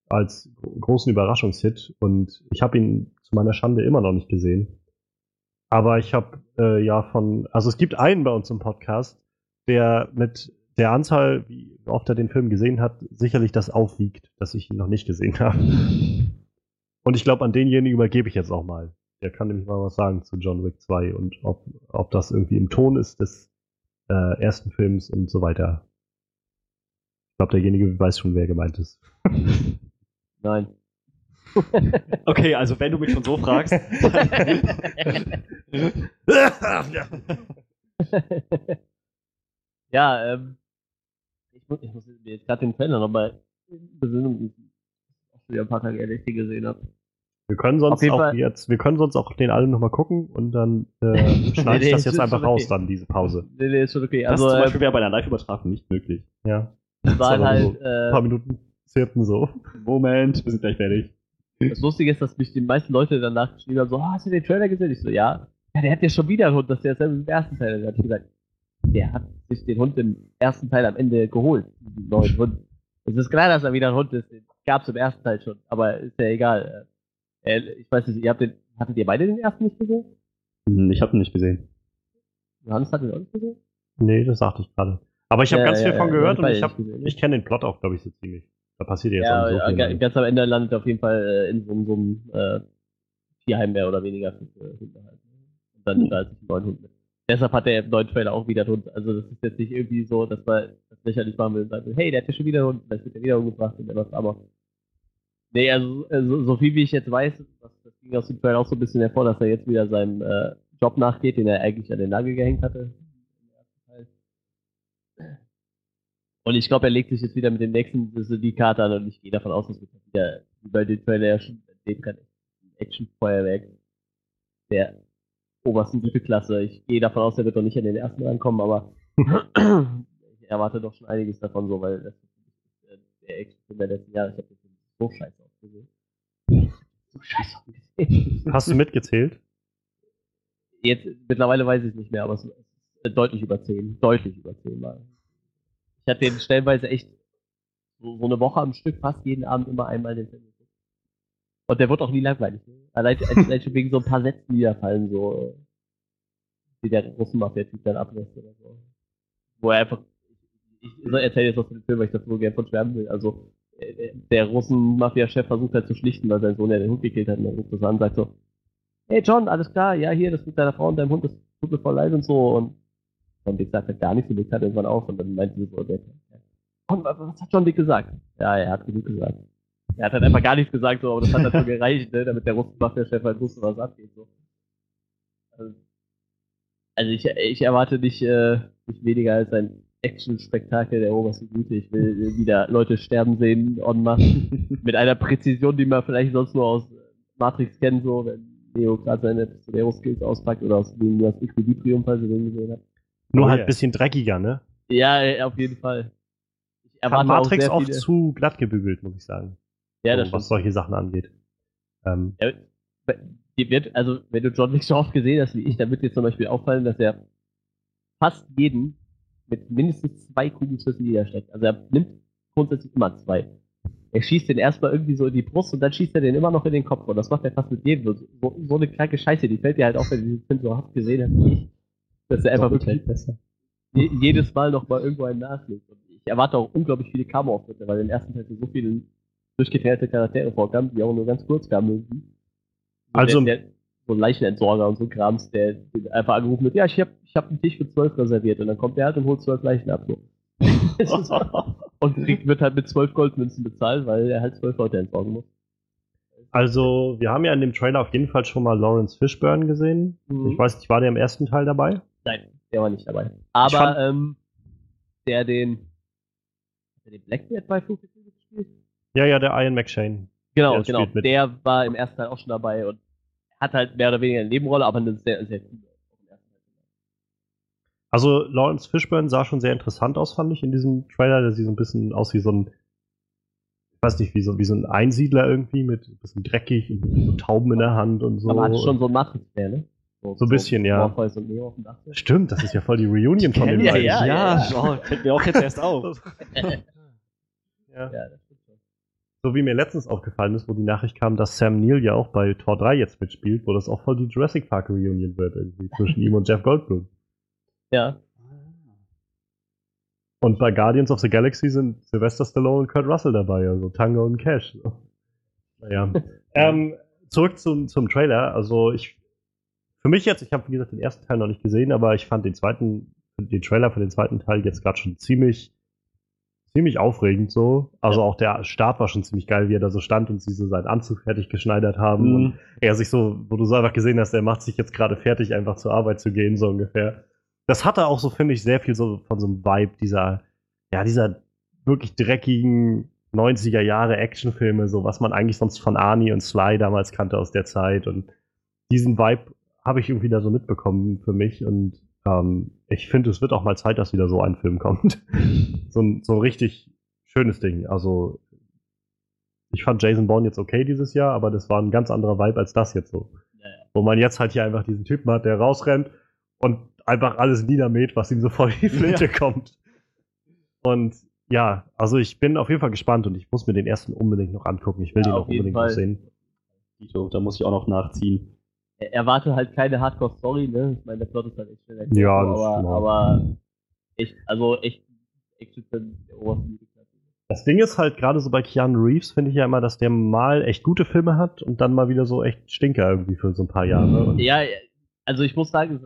als gro- großen Überraschungshit und ich habe ihn zu meiner Schande immer noch nicht gesehen. Aber ich habe äh, ja von, also es gibt einen bei uns im Podcast, der mit der Anzahl, wie oft er den Film gesehen hat, sicherlich das aufwiegt, dass ich ihn noch nicht gesehen habe. Und ich glaube, an denjenigen übergebe ich jetzt auch mal. Der kann nämlich mal was sagen zu John Wick 2 und ob, ob das irgendwie im Ton ist des äh, ersten Films und so weiter. Ich glaube, derjenige weiß schon, wer gemeint ist. Nein. Okay, also wenn du mich schon so fragst. ja, ähm, ich muss, ich muss mir jetzt gerade den Trailer nochmal in Besinnung rufen. Auch schon wieder ein paar Tage ehrlich gesehen habe. Wir können sonst auch Fall- jetzt, wir können sonst auch den alle nochmal gucken und dann äh, schneide Nee, ich das jetzt einfach okay. raus, dann diese Pause. Nee, nee, ist schon okay. Das Also, zum äh, Beispiel wäre bei einer Live-Übertragung nicht möglich. Ja. es waren halt, so Ein paar äh, Minuten zirpen so. Moment, wir sind gleich fertig. das Lustige ist, dass mich die meisten Leute danach geschrieben haben, so, ah, hast du den Trailer gesehen? Ich so, ja. ja, der hat ja schon wieder einen Hund, das ist ja selber im ersten Teil. Da hab ich gesagt, der hat sich den Hund im ersten Teil am Ende geholt, diesen neuen Hund. Es ist klar, dass er wieder ein Hund ist, den gab's im ersten Teil schon, aber ist ja egal. Äh, ich weiß nicht, ihr habt den, hattet ihr beide den ersten nicht gesehen? Hm, Ich habe ihn nicht gesehen. Johannes hat den auch nicht gesehen? Nee, das sagte ich gerade. Aber ich habe Ja, ganz ja, viel von ja, gehört und ich, hab, gesehen, ich kenne den Plot auch, glaube ich, so ziemlich. Da passiert jetzt Ja, auch nicht so viel. ganz am Ende landet er auf jeden Fall äh, in so, so einem äh, Tierheim mehr oder weniger für für Hunde halt. Und dann halt sich einen neuen Hund mit. Deshalb hat der neuen Trailer auch wieder Hund. Also das ist jetzt nicht irgendwie so, dass man das lächerlich machen will und sagt, hey, der hat ja schon wieder einen Hund, vielleicht wird er wieder umgebracht und etwas, aber. Nee, also äh, so, so viel wie ich jetzt weiß, das, das ging aus dem Trailer auch so ein bisschen hervor, dass er jetzt wieder seinem äh, Job nachgeht, den er eigentlich an den Nagel gehängt hatte. Und ich glaube, er legt sich jetzt wieder mit dem nächsten so die Karte an und ich gehe davon aus, dass wir wieder, wie bei dem Trailer ja schon sehen kann, Action-Feuerwerk der obersten Güteklasse. Ich gehe davon aus, er wird doch nicht an den ersten rankommen, aber ich erwarte doch schon einiges davon so, weil das ist äh, der Action-Film der letzten Jahre. Ich habe das so scheiße scheiße. Hast du mitgezählt? Jetzt, mittlerweile weiß ich es nicht mehr, aber es ist äh, deutlich über 10. Deutlich über 10 Mal. Ich hatte den stellenweise echt so, so eine Woche am Stück, fast jeden Abend immer einmal den Film geguckt. Und der wird auch nie langweilig. Ne? Allein, allein schon wegen so ein paar Sätzen, die da fallen, so äh, wie der Russenmafia-Typ dann ablässt oder so. Wo er einfach. Ich, ich erzähle jetzt was von dem Film, weil ich das so gerne von schwärmen will. Also, äh, der Russen-Mafia-Chef versucht halt zu schlichten, weil sein Sohn ja den Hund gekillt hat und er ruft das an und sagt so, hey John, alles klar, ja, hier, das mit deiner Frau und deinem Hund, das tut mir voll leid und so. Und John Dick sagt halt gar nichts und legt halt irgendwann auf und dann meinte sie so, der, und was hat John Dick gesagt? Ja, er hat genug gesagt. Er hat halt einfach gar nichts gesagt, so, aber das hat halt schon gereicht, ne, damit der Russenmafia-Chef halt wusste, was abgeht. So. Also, also ich, ich erwarte nicht, äh, nicht weniger als ein Action-Spektakel der obersten Güte. Ich will wieder Leute sterben sehen en masse mit einer Präzision, die man vielleicht sonst nur aus Matrix kennt, so wenn Neo gerade seine Pistolero-Skills auspackt oder aus dem das Equilibrium, falls ihr den gesehen habt. Nur Oh halt yeah. ein bisschen dreckiger, ne? Ja, auf jeden Fall. Ich erwarte Matrix auch oft zu glatt gebügelt, muss ich sagen. ja, so, das was stimmt. solche Sachen angeht. Ähm, Ja, wird, also wenn du John Wick so oft gesehen hast wie ich, dann wird dir zum Beispiel auffallen, dass er fast jeden mit mindestens zwei Kugelschüssen niederstreckt. Also er nimmt grundsätzlich immer zwei. Er schießt den erstmal irgendwie so in die Brust und dann schießt er den immer noch in den Kopf. Und das macht er fast mit jedem. So, so, eine kranke Scheiße, die fällt dir halt auch, wenn du diesen Film so oft gesehen hast wie ich. Dass er einfach wirklich je, jedes Mal noch mal irgendwo einen nachlegt. Und ich erwarte auch unglaublich viele Cameo-Auftritte, weil im ersten Teil so viele durchgeknallte Charaktere vorkamen, die auch nur ganz kurz kamen irgendwie. So Also- der, der, so ein Leichenentsorger und so Krams, der, der einfach angerufen wird, ja, ich hab, ich hab einen Tisch für zwölf reserviert und dann kommt der halt und holt zwölf Leichen ab. So. und kriegt, wird halt mit zwölf Goldmünzen bezahlt, weil er halt zwölf Leute entsorgen muss. also, wir haben ja in dem Trailer auf jeden Fall schon mal Lawrence Fishburne gesehen. Mhm. Ich weiß nicht, war der im ersten Teil dabei? Nein, der war nicht dabei. Aber ähm, der den, hat der den Blackbeard bei Fluch gespielt? Ja, ja, der Ian McShane. Genau, Der genau. Der war im ersten Teil auch schon dabei und hat halt mehr oder weniger eine Nebenrolle, aber eine sehr, sehr coole. Also, Lawrence Fishburne sah schon sehr interessant aus, fand ich, in diesem Trailer. Der sieht so ein bisschen aus wie so ein, ich weiß nicht, wie so, wie so ein Einsiedler irgendwie, mit ein bisschen dreckig und so Tauben in der Hand und so. Aber hat schon so ein Matrix-Flair, ne? So ein bisschen, ja. Dem. Stimmt, das ist ja voll die Reunion von den Ja, beiden. ja, ja. Oh, fällt mir auch jetzt erst auf. ja. Ja, das stimmt schon. So wie mir letztens aufgefallen ist, wo die Nachricht kam, dass Sam Neill ja auch bei Tor 3 jetzt mitspielt, wo das auch voll die Jurassic Park Reunion wird irgendwie zwischen ihm und Jeff Goldblum. Ja. Und bei Guardians of the Galaxy sind Sylvester Stallone und Kurt Russell dabei, also Tango und Cash. Naja. ähm, zurück zum, zum Trailer. Also ich, für mich jetzt, ich habe wie gesagt den ersten Teil noch nicht gesehen, aber ich fand den zweiten, den Trailer für den zweiten Teil jetzt gerade schon ziemlich, ziemlich aufregend so. Also auch der Start war schon ziemlich geil, wie er da so stand und sie so seinen Anzug fertig geschneidert haben Mhm. und er sich so, wo du so einfach gesehen hast, er macht sich jetzt gerade fertig, einfach zur Arbeit zu gehen, so ungefähr. Das hatte auch so, finde ich, sehr viel so von so einem Vibe dieser, ja, dieser wirklich dreckigen 90er Jahre Actionfilme, so was man eigentlich sonst von Arnie und Sly damals kannte aus der Zeit. Und diesen Vibe habe ich irgendwie da so mitbekommen für mich. Und ähm, ich finde, es wird auch mal Zeit, dass wieder so ein Film kommt. so, ein, so ein richtig schönes Ding. Also ich fand Jason Bourne jetzt okay dieses Jahr, aber das war ein ganz anderer Vibe als das jetzt so. Ja, ja. Wo man jetzt halt hier einfach diesen Typen hat, der rausrennt und einfach alles niedermäht, was ihm so vor die Flinte kommt. Und ja, also ich bin auf jeden Fall gespannt und ich muss mir den ersten unbedingt noch angucken. Ich will Ja, den auch unbedingt noch Fall. sehen. Dito, da muss ich auch noch nachziehen. Er- Erwarte halt keine Hardcore-Story, ne? Ich meine, der Plot ist halt echt schnell Ja, das aber, stimmt auch. aber echt, also echt Actionfilm der obersten. Das Ding ist halt gerade so bei Keanu Reeves, finde ich ja immer, dass der mal echt gute Filme hat und dann mal wieder so echt Stinker irgendwie für so ein paar Jahre. Und Ja, also ich muss sagen,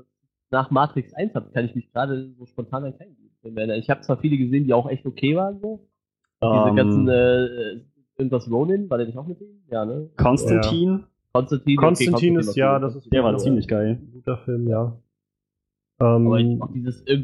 nach Matrix 1 hab, kann ich mich gerade so spontan an keinen erinnern. Ich habe zwar viele gesehen, die auch echt okay waren, so. Diese Ähm, ganzen, äh, irgendwas Ronin, war der nicht auch mit denen? Ja, ne? Konstantin, Konstantin. Konstantin okay, ist ja, das ist der war ziemlich geil. ein guter Film, ja. Ähm, Aber ich auch dieses äh,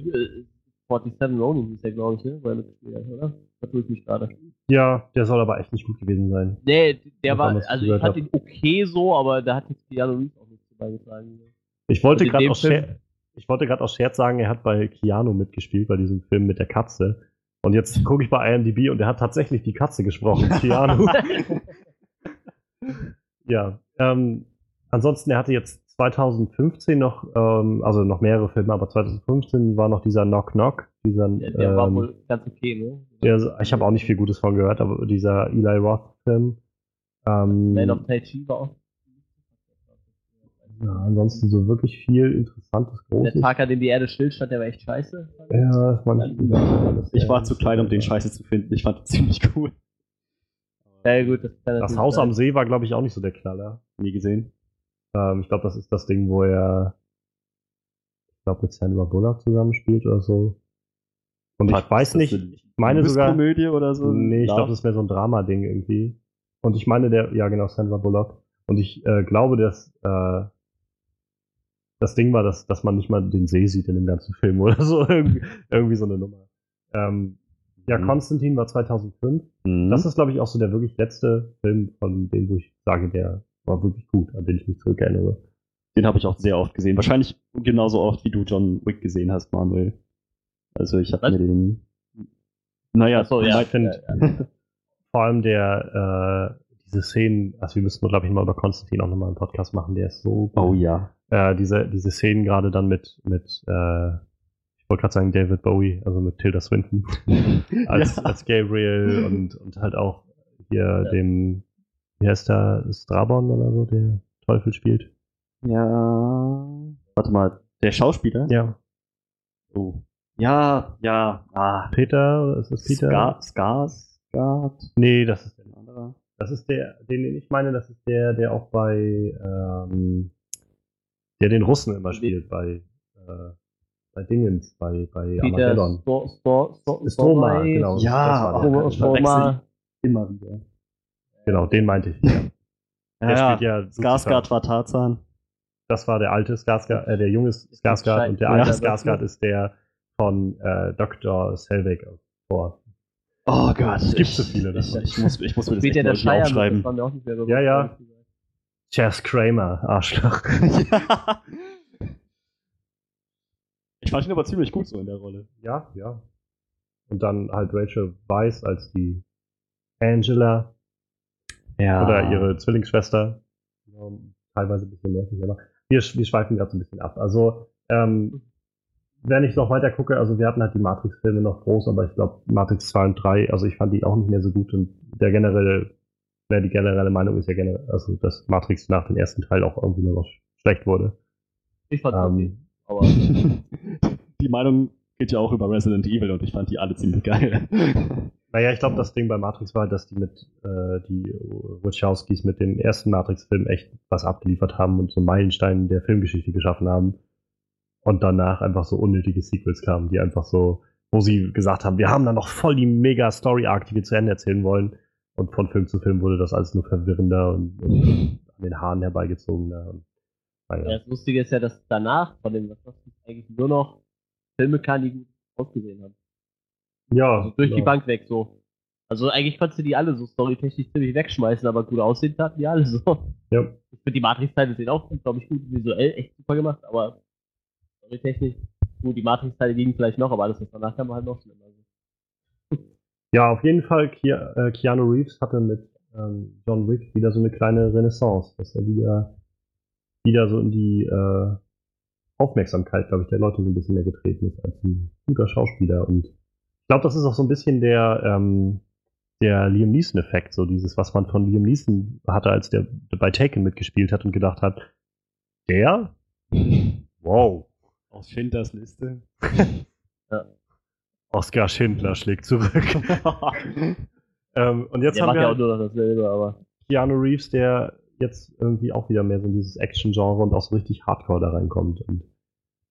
47 Ronin hieß der, glaube ich, ne? Er mitgespielt hat, oder? Da tue ich mich gerade. ja, der soll aber echt nicht gut gewesen sein. Nee, der war, also ich fand ihn okay so, aber da hat jetzt Keanu Reeves auch nichts zu beigetragen. Ich wollte gerade aus, Film- Scher ich wollte gerade aus Scherz sagen, er hat bei Keanu mitgespielt, bei diesem Film mit der Katze. Und jetzt gucke ich bei IMDb und er hat tatsächlich die Katze gesprochen, Keanu. ja, ähm, ansonsten, er hatte jetzt 2015 noch, ähm, also noch mehrere Filme, aber 2015 war noch dieser Knock Knock, dieser, Der, der war ähm, wohl ganz okay, ne? der, ich habe auch nicht viel Gutes von gehört, aber dieser Eli Roth-Film. Ähm, Man of Tai Chi war auch. Ja, ansonsten so wirklich viel Interessantes, Der Großes. Tag, an dem die Erde stillstand, der war echt scheiße. Ja, das war nicht Ich war zu klein, um den Scheiße zu finden. Ich fand ihn ziemlich cool. Ja, gut, das, Das Haus sein. am See war, glaube ich, auch nicht so der Knaller. Nie gesehen. Ähm, ich glaube, das ist das Ding, wo er, ich glaube, mit Sandra Bullock zusammenspielt oder so. Und ich Was, weiß nicht, ich meine sogar, Komödie oder so? nee, ich glaube, das ist mehr so ein Drama-Ding irgendwie. Und ich meine, der, ja genau, Sandra Bullock. Und ich äh, glaube, dass äh, das Ding war, dass, dass man nicht mal den See sieht in dem ganzen Film oder so. irgendwie, so eine Nummer. Ähm, ja, Mhm. Konstantin war 2005. Mhm. Das ist, glaube ich, auch so der wirklich letzte Film von dem, wo ich sage, der war wirklich gut, an den ich mich zurückerinnere. Den habe ich auch sehr oft gesehen. Wahrscheinlich genauso oft, wie du John Wick gesehen hast, Manuel. Also ich habe mir den. Naja, Achso, ja. ich finde, ja, vor allem der, äh, diese Szenen, also wir müssen, glaube ich, mal über Konstantin auch nochmal einen Podcast machen, der ist so gut. Oh ja. Äh, diese, diese Szenen gerade dann mit, mit äh, ich wollte gerade sagen David Bowie, also mit Tilda Swinton als, Ja. als Gabriel und, und halt auch hier Ja. dem, wie heißt der, Strabon oder so, der Teufel spielt. Ja. Warte mal, der Schauspieler? Ja. Oh. Ja, ja. Ah. Peter, ist das Peter? Ska, Skars? Skart? Nee, das ist der Ein anderer? Das ist der, den ich meine, das ist der, der auch bei, ähm, der den Russen immer spielt, bei, äh, bei Dingens, bei, bei Armageddon. Sto, Sto, Sto, Stroma, genau. Ja, der. Ich verwechsel Stroma. Immer wieder. Genau, den meinte ich. Ja. Der Ja, spielt ja. ja Skarsgård war Tarzan. Das war der alte Skarsgård, äh, der junge Skarsgård Scheiße. und der Ja, alte das- Skarsgård ist der von äh, Dr. Selvig vor. Oh Gott. Es gibt ich, so viele Ich, davon. ich, muss, ich muss mir das Spielt echt ja mal der mit, aufschreiben. das. Ja, ja. Chess Kramer, Arschloch. ja. Ich fand ihn aber ziemlich gut so in der Rolle. ja, ja. Und dann halt Rachel Weisz als die Angela. Ja. Oder ihre Zwillingsschwester. Ja, teilweise ein bisschen nervig, aber wir, wir schweifen gerade so ein bisschen ab. Also, ähm, wenn ich noch weiter gucke, also wir hatten halt die Matrix-Filme noch groß, aber ich glaube Matrix 2 und 3, also ich fand die auch nicht mehr so gut und der generelle, ja, die generelle Meinung ist ja generell, also dass Matrix nach dem ersten Teil auch irgendwie nur noch schlecht wurde. Ich okay. Ähm, Aber die Meinung geht ja auch über Resident Evil und ich fand die alle ziemlich geil. naja, ich glaube, das Ding bei Matrix war, dass die mit, äh, die Wachowskis mit dem ersten Matrix-Film echt was abgeliefert haben und so einen Meilenstein der Filmgeschichte geschaffen haben. Und danach einfach so unnötige Sequels kamen, die einfach so, wo sie gesagt haben, wir haben da noch voll die mega Story-Arc, die wir zu Ende erzählen wollen. Und von Film zu Film wurde das alles nur verwirrender und, und an den Haaren herbeigezogener. Und, naja. ja, das Lustige ist ja, dass danach von den Wachowskis eigentlich nur noch Filme kamen, die gut ausgesehen haben. ja Also durch die genau. Bank weg so. Also eigentlich konntest du die alle so storytechnisch ziemlich wegschmeißen, aber gut aussehen taten die alle so. Ja. Ich finde die Matrix-Teile sehen auch, glaube ich, gut visuell echt super gemacht, aber storytechnisch, gut, die Matrix-Teile liegen vielleicht noch, aber alles, was danach kam, war halt noch schlimmer. Ja, auf jeden Fall, äh, Keanu Reeves hatte mit ähm, John Wick wieder so eine kleine Renaissance, dass er wieder wieder so in die äh, Aufmerksamkeit, glaube ich, der Leute so ein bisschen mehr getreten ist als ein guter Schauspieler. Und ich glaube, das ist auch so ein bisschen der, ähm, der Liam Neeson-Effekt, so dieses, was man von Liam Neeson hatte, als der bei Taken mitgespielt hat und gedacht hat, der? Wow. Aus Schindlers Liste. Oskar Schindler schlägt zurück. ähm, und jetzt Der haben macht wir ja auch nur dasselbe, aber. Keanu Reeves, der jetzt irgendwie auch wieder mehr so in dieses Action-Genre und auch so richtig Hardcore da reinkommt. Und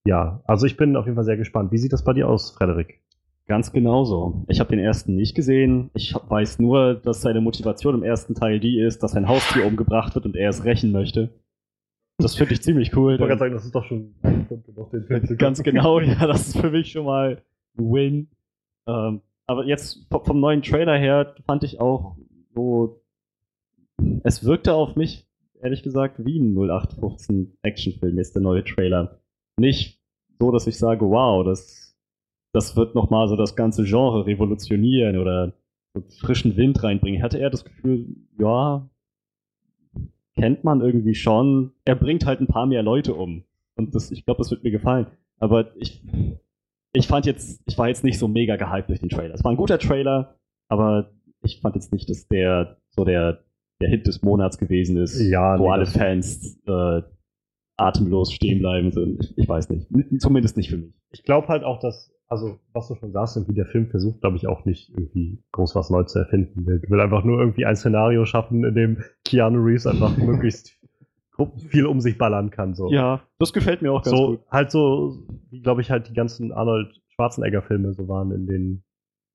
ja, also ich bin auf jeden Fall sehr gespannt. Wie sieht das bei dir aus, Frederik? Ganz genauso. Ich habe den ersten nicht gesehen. Ich weiß nur, dass seine Motivation im ersten Teil die ist, dass sein Haustier umgebracht wird und er es rächen möchte. Das finde ich ziemlich cool. Ich wollte gerade sagen, das ist doch schon ein Grund genug, den Film zu Ganz genau, ja, das ist für mich schon mal Win. Ähm, aber jetzt vom neuen Trailer her fand ich auch so, es wirkte auf mich, ehrlich gesagt, wie ein 0815 Actionfilm, jetzt der neue Trailer. Nicht so, dass ich sage, wow, das, das wird nochmal so das ganze Genre revolutionieren oder so frischen Wind reinbringen. Ich hatte eher das Gefühl, ja, kennt man irgendwie schon. Er bringt halt ein paar mehr Leute um. Und das, ich glaube, das wird mir gefallen. Aber ich, ich fand jetzt, ich war jetzt nicht so mega gehypt durch den Trailer. Es war ein guter Trailer, aber ich fand jetzt nicht, dass der so der, der Hit des Monats gewesen ist, Ja, wo nee, alle Fans äh, atemlos stehen bleiben. So, Ich, ich weiß nicht. N- Zumindest nicht für mich. Ich glaube halt auch, dass, also was du schon sagst, irgendwie der Film versucht, glaube ich, auch nicht irgendwie groß was Neues zu erfinden. Der will einfach nur irgendwie ein Szenario schaffen, in dem Keanu Reeves einfach möglichst viel um sich ballern kann. So. Ja, das gefällt mir auch ganz so gut. halt so, wie glaube ich halt die ganzen Arnold Schwarzenegger-Filme so waren in den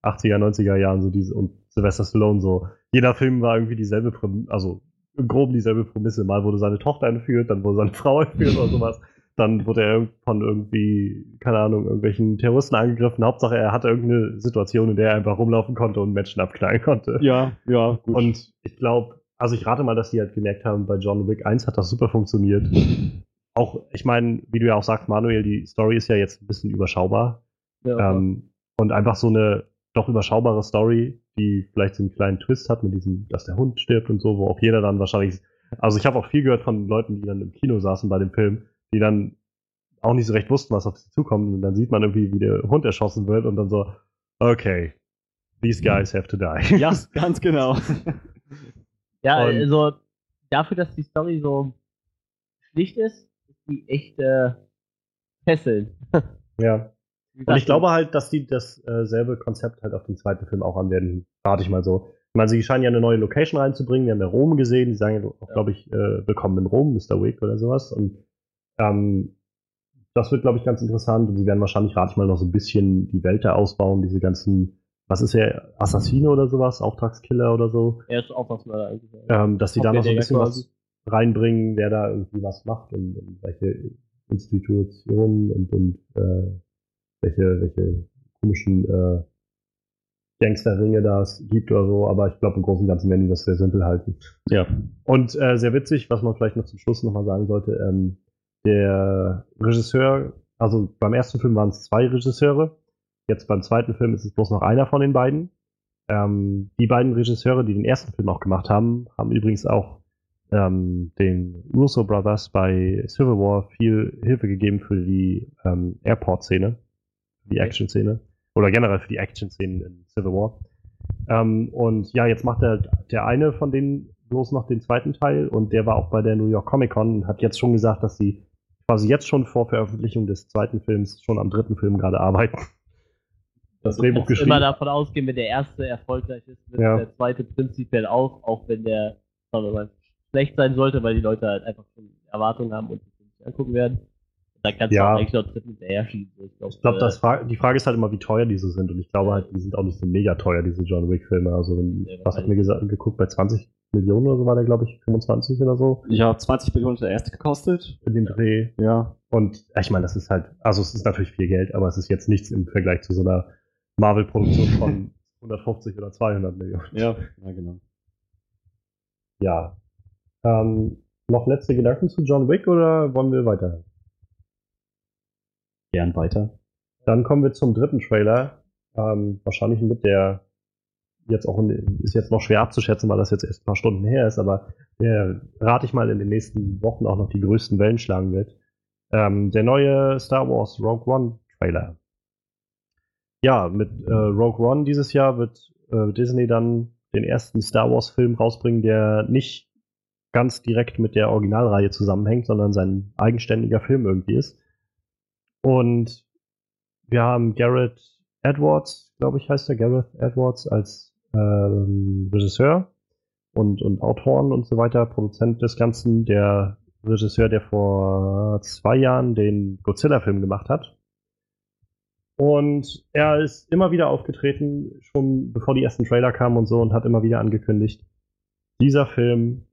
80er, 90er Jahren, so diese und Sylvester Stallone so. Jeder Film war irgendwie dieselbe, Präm- also im Groben dieselbe Prämisse. Mal wurde seine Tochter entführt, dann wurde seine Frau entführt oder sowas. Dann wurde er von irgendwie, keine Ahnung, irgendwelchen Terroristen angegriffen. Hauptsache, er hatte irgendeine Situation, in der er einfach rumlaufen konnte und Menschen abknallen konnte. Ja, ja, gut. Und ich glaube, also ich rate mal, dass die halt gemerkt haben, bei John Wick 1 hat das super funktioniert. Auch, ich meine, wie du ja auch sagst, Manuel, die Story ist ja jetzt ein bisschen überschaubar. Ja, Ähm, und einfach so eine doch überschaubare Story, die vielleicht so einen kleinen Twist hat mit diesem, dass der Hund stirbt und so, wo auch jeder dann wahrscheinlich. Also ich habe auch viel gehört von Leuten, die dann im Kino saßen bei dem Film, die dann auch nicht so recht wussten, was auf sie zukommt. Und dann sieht man irgendwie, wie der Hund erschossen wird und dann so, okay, these guys have to die. ja, ganz genau. ja und- also dafür, dass die Story so schlicht ist, ist die echt äh, fesseln. ja. Und ich glaube halt, dass die dasselbe Konzept halt auf den zweiten Film auch anwenden. Rate ich mal so. Ich meine, sie scheinen ja eine neue Location reinzubringen. Wir haben ja Rom gesehen. Die sagen ja auch, Ja. glaube ich, äh, willkommen in Rom, Mr. Wick oder sowas. Und ähm, das wird, glaube ich, ganz interessant. Und sie werden wahrscheinlich, rate ich mal, noch so ein bisschen die Welt da ausbauen. Diese ganzen, was ist er, Assassine oder sowas, Auftragskiller oder so. er ist auch was mal eigentlich. ja. Ähm, dass sie da noch so ein bisschen was reinbringen, wer da irgendwie was macht und, und welche Institutionen und, und äh, welche, welche komischen äh, Gangsterringe da es gibt oder so, aber ich glaube im Großen und Ganzen werden die das sehr simpel halten. ja. Und äh, sehr witzig, was man vielleicht noch zum Schluss nochmal sagen sollte, ähm, der Regisseur, also beim ersten Film waren es zwei Regisseure, jetzt beim zweiten Film ist es bloß noch einer von den beiden. Ähm, die beiden Regisseure, die den ersten Film auch gemacht haben, haben übrigens auch ähm, den Russo Brothers bei Civil War viel Hilfe gegeben für die ähm, Airport-Szene, für die. Action-Szene oder generell für die Action-Szenen in Civil War. Ähm, und ja, jetzt macht der, der eine von denen bloß noch den zweiten Teil und der war auch bei der New York Comic Con und hat jetzt schon gesagt, dass sie quasi jetzt schon vor Veröffentlichung des zweiten Films schon am dritten Film gerade arbeiten. Das Du Drehbuch geschrieben. immer davon ausgehen, wenn der erste erfolgreich ist, wird Ja. der zweite prinzipiell auch, auch wenn der mal, schlecht sein sollte, weil die Leute halt einfach schon Erwartungen haben und sich nicht angucken werden. Dann kannst Ja. du auch eigentlich noch dritten hinterher schieben. Ich glaube, Ich glaube, das Fra die Frage ist halt immer, wie teuer diese sind. Und ich glaube halt, die sind auch nicht so mega teuer, diese John Wick-Filme. Also, wenn, Ja, was hat mir gesagt, geguckt, bei 20 Millionen oder so war der, glaube ich, 25 oder so Ja, 20 Millionen hat der erste gekostet. für den Dreh. Ja. Und ich meine, das ist halt, also es ist natürlich viel Geld, aber es ist jetzt nichts im Vergleich zu so einer Marvel-Produktion von 150 oder 200 Millionen. Ja, ja, genau. Ja. Ähm, noch letzte Gedanken zu John Wick oder wollen wir weiter? Gern weiter. Dann kommen wir zum dritten Trailer. Ähm, wahrscheinlich mit der jetzt auch ist jetzt noch schwer abzuschätzen, weil das jetzt erst ein paar Stunden her ist, aber der rate ich mal in den nächsten Wochen auch noch die größten Wellen schlagen wird. Ähm, der neue Star Wars Rogue One Trailer. Ja, mit äh, Rogue One dieses Jahr wird äh, Disney dann den ersten Star Wars Film rausbringen, der nicht ganz direkt mit der Originalreihe zusammenhängt, sondern sein eigenständiger Film irgendwie ist. Und wir haben Garrett Edwards, glaube ich, heißt er, Gareth Edwards als ähm, Regisseur und, und Autoren und so weiter, Produzent des Ganzen, der Regisseur, der vor zwei Jahren den Godzilla-Film gemacht hat. Und er ist immer wieder aufgetreten, schon bevor die ersten Trailer kamen und so, und hat immer wieder angekündigt, dieser Film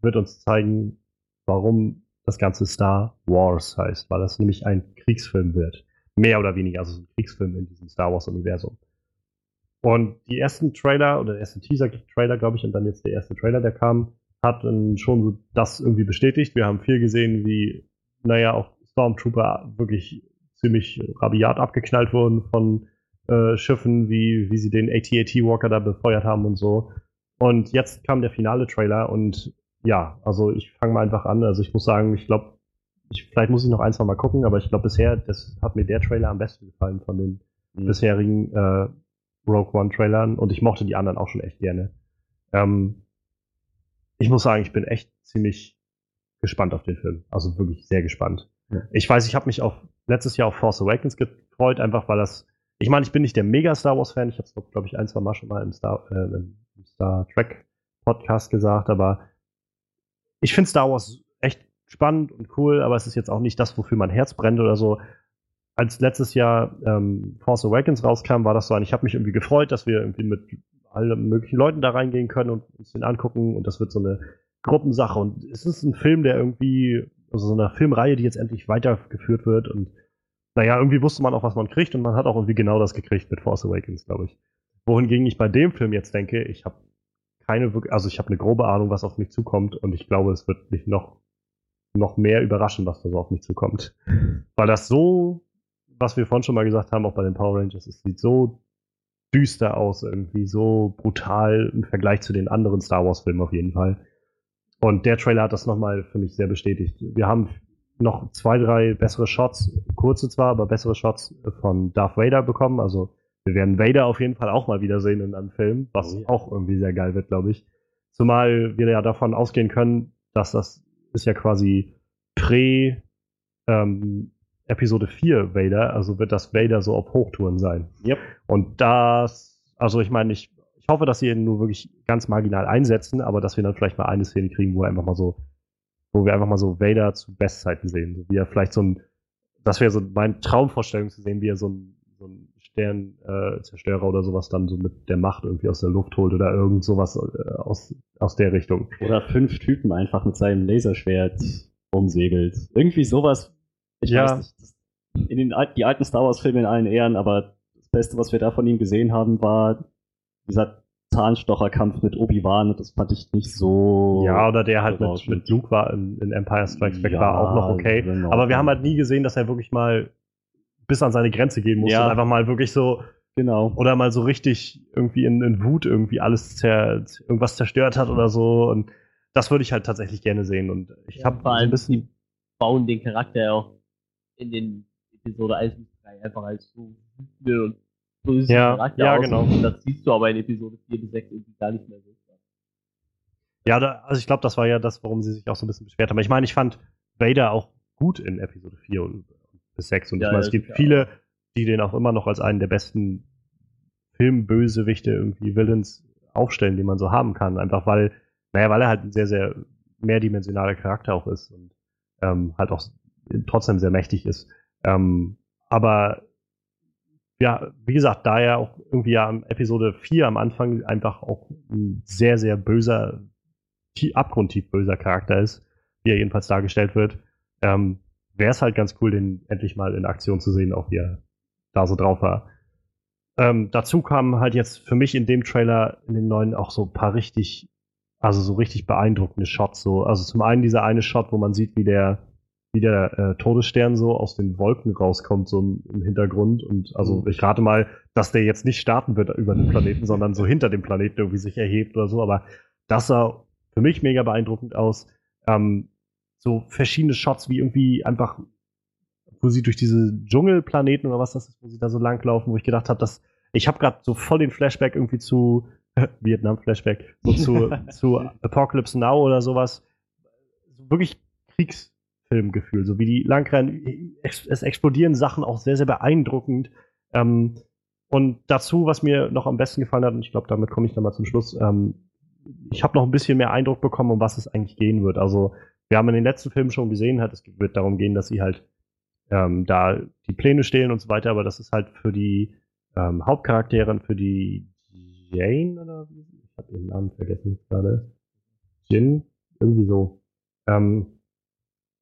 wird uns zeigen, warum das Ganze Star Wars heißt, weil das nämlich ein Kriegsfilm wird. Mehr oder weniger, also ein Kriegsfilm in diesem Star Wars-Universum. Und die ersten Trailer oder der erste Teaser-Trailer, glaube ich, und dann jetzt der erste Trailer, der kam, hat schon das irgendwie bestätigt. Wir haben viel gesehen, wie, naja, auch Stormtrooper wirklich ziemlich rabiat abgeknallt wurden von äh, Schiffen, wie, wie sie den AT-AT Walker da befeuert haben und so. Und jetzt kam der finale Trailer und ja, also ich fange mal einfach an. Also ich muss sagen, ich glaube, ich, vielleicht muss ich noch ein, zwei Mal gucken, aber ich glaube bisher, das hat mir der Trailer am besten gefallen von den mhm. bisherigen äh, Rogue One Trailern und ich mochte die anderen auch schon echt gerne. Ähm, ich muss sagen, ich bin echt ziemlich gespannt auf den Film. Also wirklich sehr gespannt. Ich weiß, ich habe mich auf letztes Jahr auf Force Awakens gefreut, einfach weil das. Ich meine, ich bin nicht der mega Star Wars Fan. Ich habe es glaube ich ein, zwei Mal schon mal im Star, äh, im Star Trek Podcast gesagt, aber ich finde Star Wars echt spannend und cool, aber es ist jetzt auch nicht das, wofür mein Herz brennt oder so. Als letztes Jahr ähm, Force Awakens rauskam, war das so ein, ich habe mich irgendwie gefreut, dass wir irgendwie mit allen möglichen Leuten da reingehen können und uns den angucken und das wird so eine Gruppensache und es ist ein Film, der irgendwie, also so eine Filmreihe, die jetzt endlich weitergeführt wird und naja, irgendwie wusste man auch, was man kriegt und man hat auch irgendwie genau das gekriegt mit Force Awakens, glaube ich. Wohingegen ich bei dem Film jetzt denke, ich habe keine wirklich, also ich habe eine grobe Ahnung, was auf mich zukommt und ich glaube, es wird mich noch, noch mehr überraschen, was da so auf mich zukommt. Weil das so, was wir vorhin schon mal gesagt haben, auch bei den Power Rangers, es sieht so düster aus, irgendwie so brutal im Vergleich zu den anderen Star Wars-Filmen auf jeden Fall. Und der Trailer hat das nochmal für mich sehr bestätigt. Wir haben noch zwei, drei bessere Shots, kurze zwar, aber bessere Shots von Darth Vader bekommen. Also wir werden Vader auf jeden Fall auch mal wiedersehen in einem Film, was oh, ja. auch irgendwie sehr geil wird, glaube ich. Zumal wir ja davon ausgehen können, dass das ist ja quasi Prä ähm, Episode 4 Vader, also wird das Vader so auf Hochtouren sein. Yep. Und das, also ich meine, ich, ich hoffe, dass sie ihn nur wirklich ganz marginal einsetzen, aber dass wir dann vielleicht mal eine Szene kriegen, wo er einfach mal so, wo wir einfach mal so Vader zu Bestzeiten sehen. So wie er vielleicht so ein, das wäre so meine Traumvorstellung zu sehen, wie er so ein, so ein Sternzerstörer äh, oder sowas dann so mit der Macht irgendwie aus der Luft holt oder irgend sowas äh, aus, aus der Richtung. Oder fünf Typen einfach mit seinem Laserschwert umsegelt. Irgendwie sowas. Ich ja. weiß nicht. In den die alten Star Wars-Filme in allen Ehren, aber das Beste, was wir da von ihm gesehen haben, war dieser Zahnstocherkampf mit Obi-Wan das fand ich nicht so. Ja, oder der halt mit, mit Luke war in, in Empire Strikes Back ja, war auch noch okay. Genau. Aber wir haben halt nie gesehen, dass er wirklich mal bis an seine Grenze gehen muss ja. und einfach mal wirklich so Genau. Oder mal so richtig irgendwie in, in Wut irgendwie alles zer, irgendwas zerstört hat oder so. Und das würde ich halt tatsächlich gerne sehen. Und ich ja, habe vor allem ein bisschen. Die bauen den Charakter ja auch in den Episode 1 bis 3 einfach als so wütende und böse ja, Charakter ja, aus. Genau. Und das siehst du aber in Episode 4 bis 6 irgendwie gar nicht mehr so. Ja, da, also ich glaube, das war ja das, warum sie sich auch so ein bisschen beschwert haben. Ich meine, ich fand Vader auch gut in Episode 4 und bis sechs. Und ja, ich meine, es gibt viele, die den auch immer noch als einen der besten Filmbösewichte, irgendwie Villains aufstellen, die man so haben kann. Einfach weil, naja, weil er halt ein sehr, sehr mehrdimensionaler Charakter auch ist und ähm, halt auch trotzdem sehr mächtig ist. Ähm, aber ja, wie gesagt, da er auch irgendwie ja in Episode 4 am Anfang einfach auch ein sehr, sehr böser, abgrundtief böser Charakter ist, wie er jedenfalls dargestellt wird, ähm, wäre es halt ganz cool, den endlich mal in Aktion zu sehen, auch wie er da so drauf war. Ähm, dazu kamen halt jetzt für mich in dem Trailer, in den neuen, auch so ein paar richtig, also so richtig beeindruckende Shots. So. Also zum einen dieser eine Shot, wo man sieht, wie der, wie der äh, Todesstern so aus den Wolken rauskommt, so im, im Hintergrund. Und also ich rate mal, dass der jetzt nicht starten wird über den Planeten, sondern so hinter dem Planeten irgendwie sich erhebt oder so. Aber das sah für mich mega beeindruckend aus. Ähm, so verschiedene Shots, wie irgendwie einfach, wo sie durch diese Dschungelplaneten oder was das ist, wo sie da so langlaufen, wo ich gedacht habe, dass ich habe gerade so voll den Flashback irgendwie zu Vietnam-Flashback, so zu, zu Apocalypse Now oder sowas. So wirklich Kriegsfilmgefühl, so wie die langrennen. Es explodieren Sachen auch sehr, sehr beeindruckend. Ähm, und dazu, was mir noch am besten gefallen hat, und ich glaube, damit komme ich dann mal zum Schluss, ähm, ich habe noch ein bisschen mehr Eindruck bekommen, um was es eigentlich gehen wird. Also, wir haben in den letzten Filmen schon gesehen, halt, es wird darum gehen, dass sie halt ähm, da die Pläne stehlen und so weiter, aber das ist halt für die ähm, Hauptcharaktere, für die Jane oder ich habe ihren Namen vergessen gerade. Jin, irgendwie so. Ähm,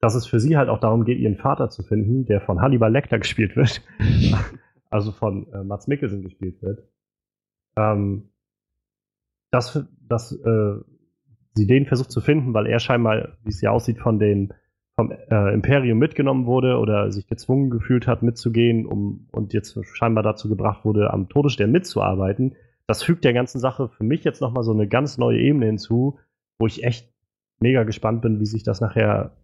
dass es für sie halt auch darum geht, ihren Vater zu finden, der von Hannibal Lecter gespielt wird. also von äh, Mats Mikkelsen gespielt wird. Ähm, dass dass äh, sie den versucht zu finden, weil er scheinbar, wie es ja aussieht, von den vom äh, Imperium mitgenommen wurde oder sich gezwungen gefühlt hat, mitzugehen, um und jetzt scheinbar dazu gebracht wurde, am Todesstern mitzuarbeiten. Das fügt der ganzen Sache für mich jetzt nochmal so eine ganz neue Ebene hinzu, wo ich echt mega gespannt bin, wie sich das nachher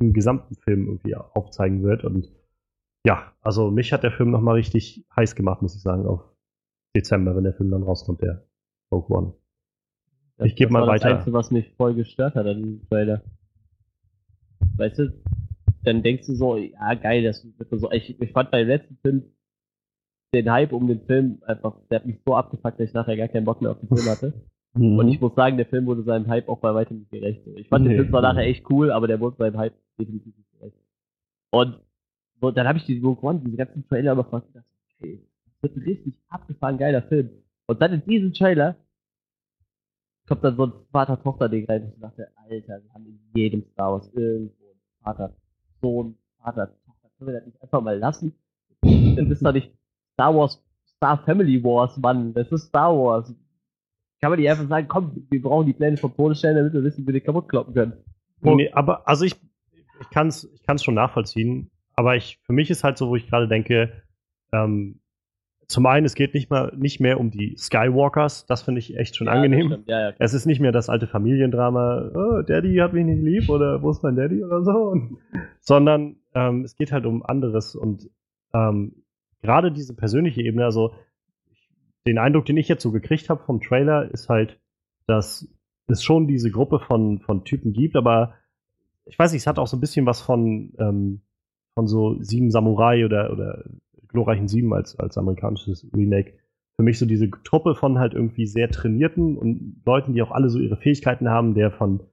im gesamten Film irgendwie aufzeigen wird. Und ja, also mich hat der Film nochmal richtig heiß gemacht, muss ich sagen, auf Dezember, wenn der Film dann rauskommt, der Rogue One. Ich gebe mal weiter. Das Einzige, was mich voll gestört hat an dem Trailer. Weißt du, dann denkst du so, ja geil, das wird so. Ich, ich fand beim letzten Film den Hype um den Film einfach, der hat mich so abgefuckt, dass ich nachher gar keinen Bock mehr auf den Film hatte. Mhm. Und ich muss sagen, der Film wurde seinem Hype auch bei weitem nicht gerecht. Ich fand nee. den Film zwar nachher echt cool, aber der wurde seinem Hype definitiv nicht gerecht. Und so, dann habe ich die Rogue One, diese ganzen Trailer überfragt und dachte, okay, das wird ein richtig abgefahren geiler Film. Und dann in diesem Trailer kommt dann so ein Vater-Tochter-Ding rein und ich dachte, Alter, wir haben in jedem Star Wars irgendwo einen Vater, Sohn, Vater, Tochter. Können wir das nicht einfach mal lassen? Das ist doch nicht Star Wars, Star Family Wars, Mann. Das ist Star Wars. Kann man nicht einfach sagen, komm, wir brauchen die Pläne von Todesstern, damit wir wissen, wie wir die kaputt kloppen können. Nee, aber, also ich, ich kann es ich kann's schon nachvollziehen, aber ich, für mich ist halt so, wo ich gerade denke, ähm, zum einen, es geht nicht, mal, nicht mehr um die Skywalkers, das finde ich echt schon ja, angenehm. Ja, ja, es ist nicht mehr das alte Familiendrama, oh, Daddy hat mich nicht lieb oder wo ist mein Daddy oder so, und, sondern ähm, es geht halt um anderes und ähm, gerade diese persönliche Ebene, also den Eindruck, den ich jetzt so gekriegt habe vom Trailer, ist halt, dass es schon diese Gruppe von, von Typen gibt, aber ich weiß nicht, es hat auch so ein bisschen was von, ähm, von so Sieben Samurai oder, oder glorreichen Sieben als, als amerikanisches Remake. Für mich so diese Truppe von halt irgendwie sehr trainierten und Leuten, die auch alle so ihre Fähigkeiten haben, der von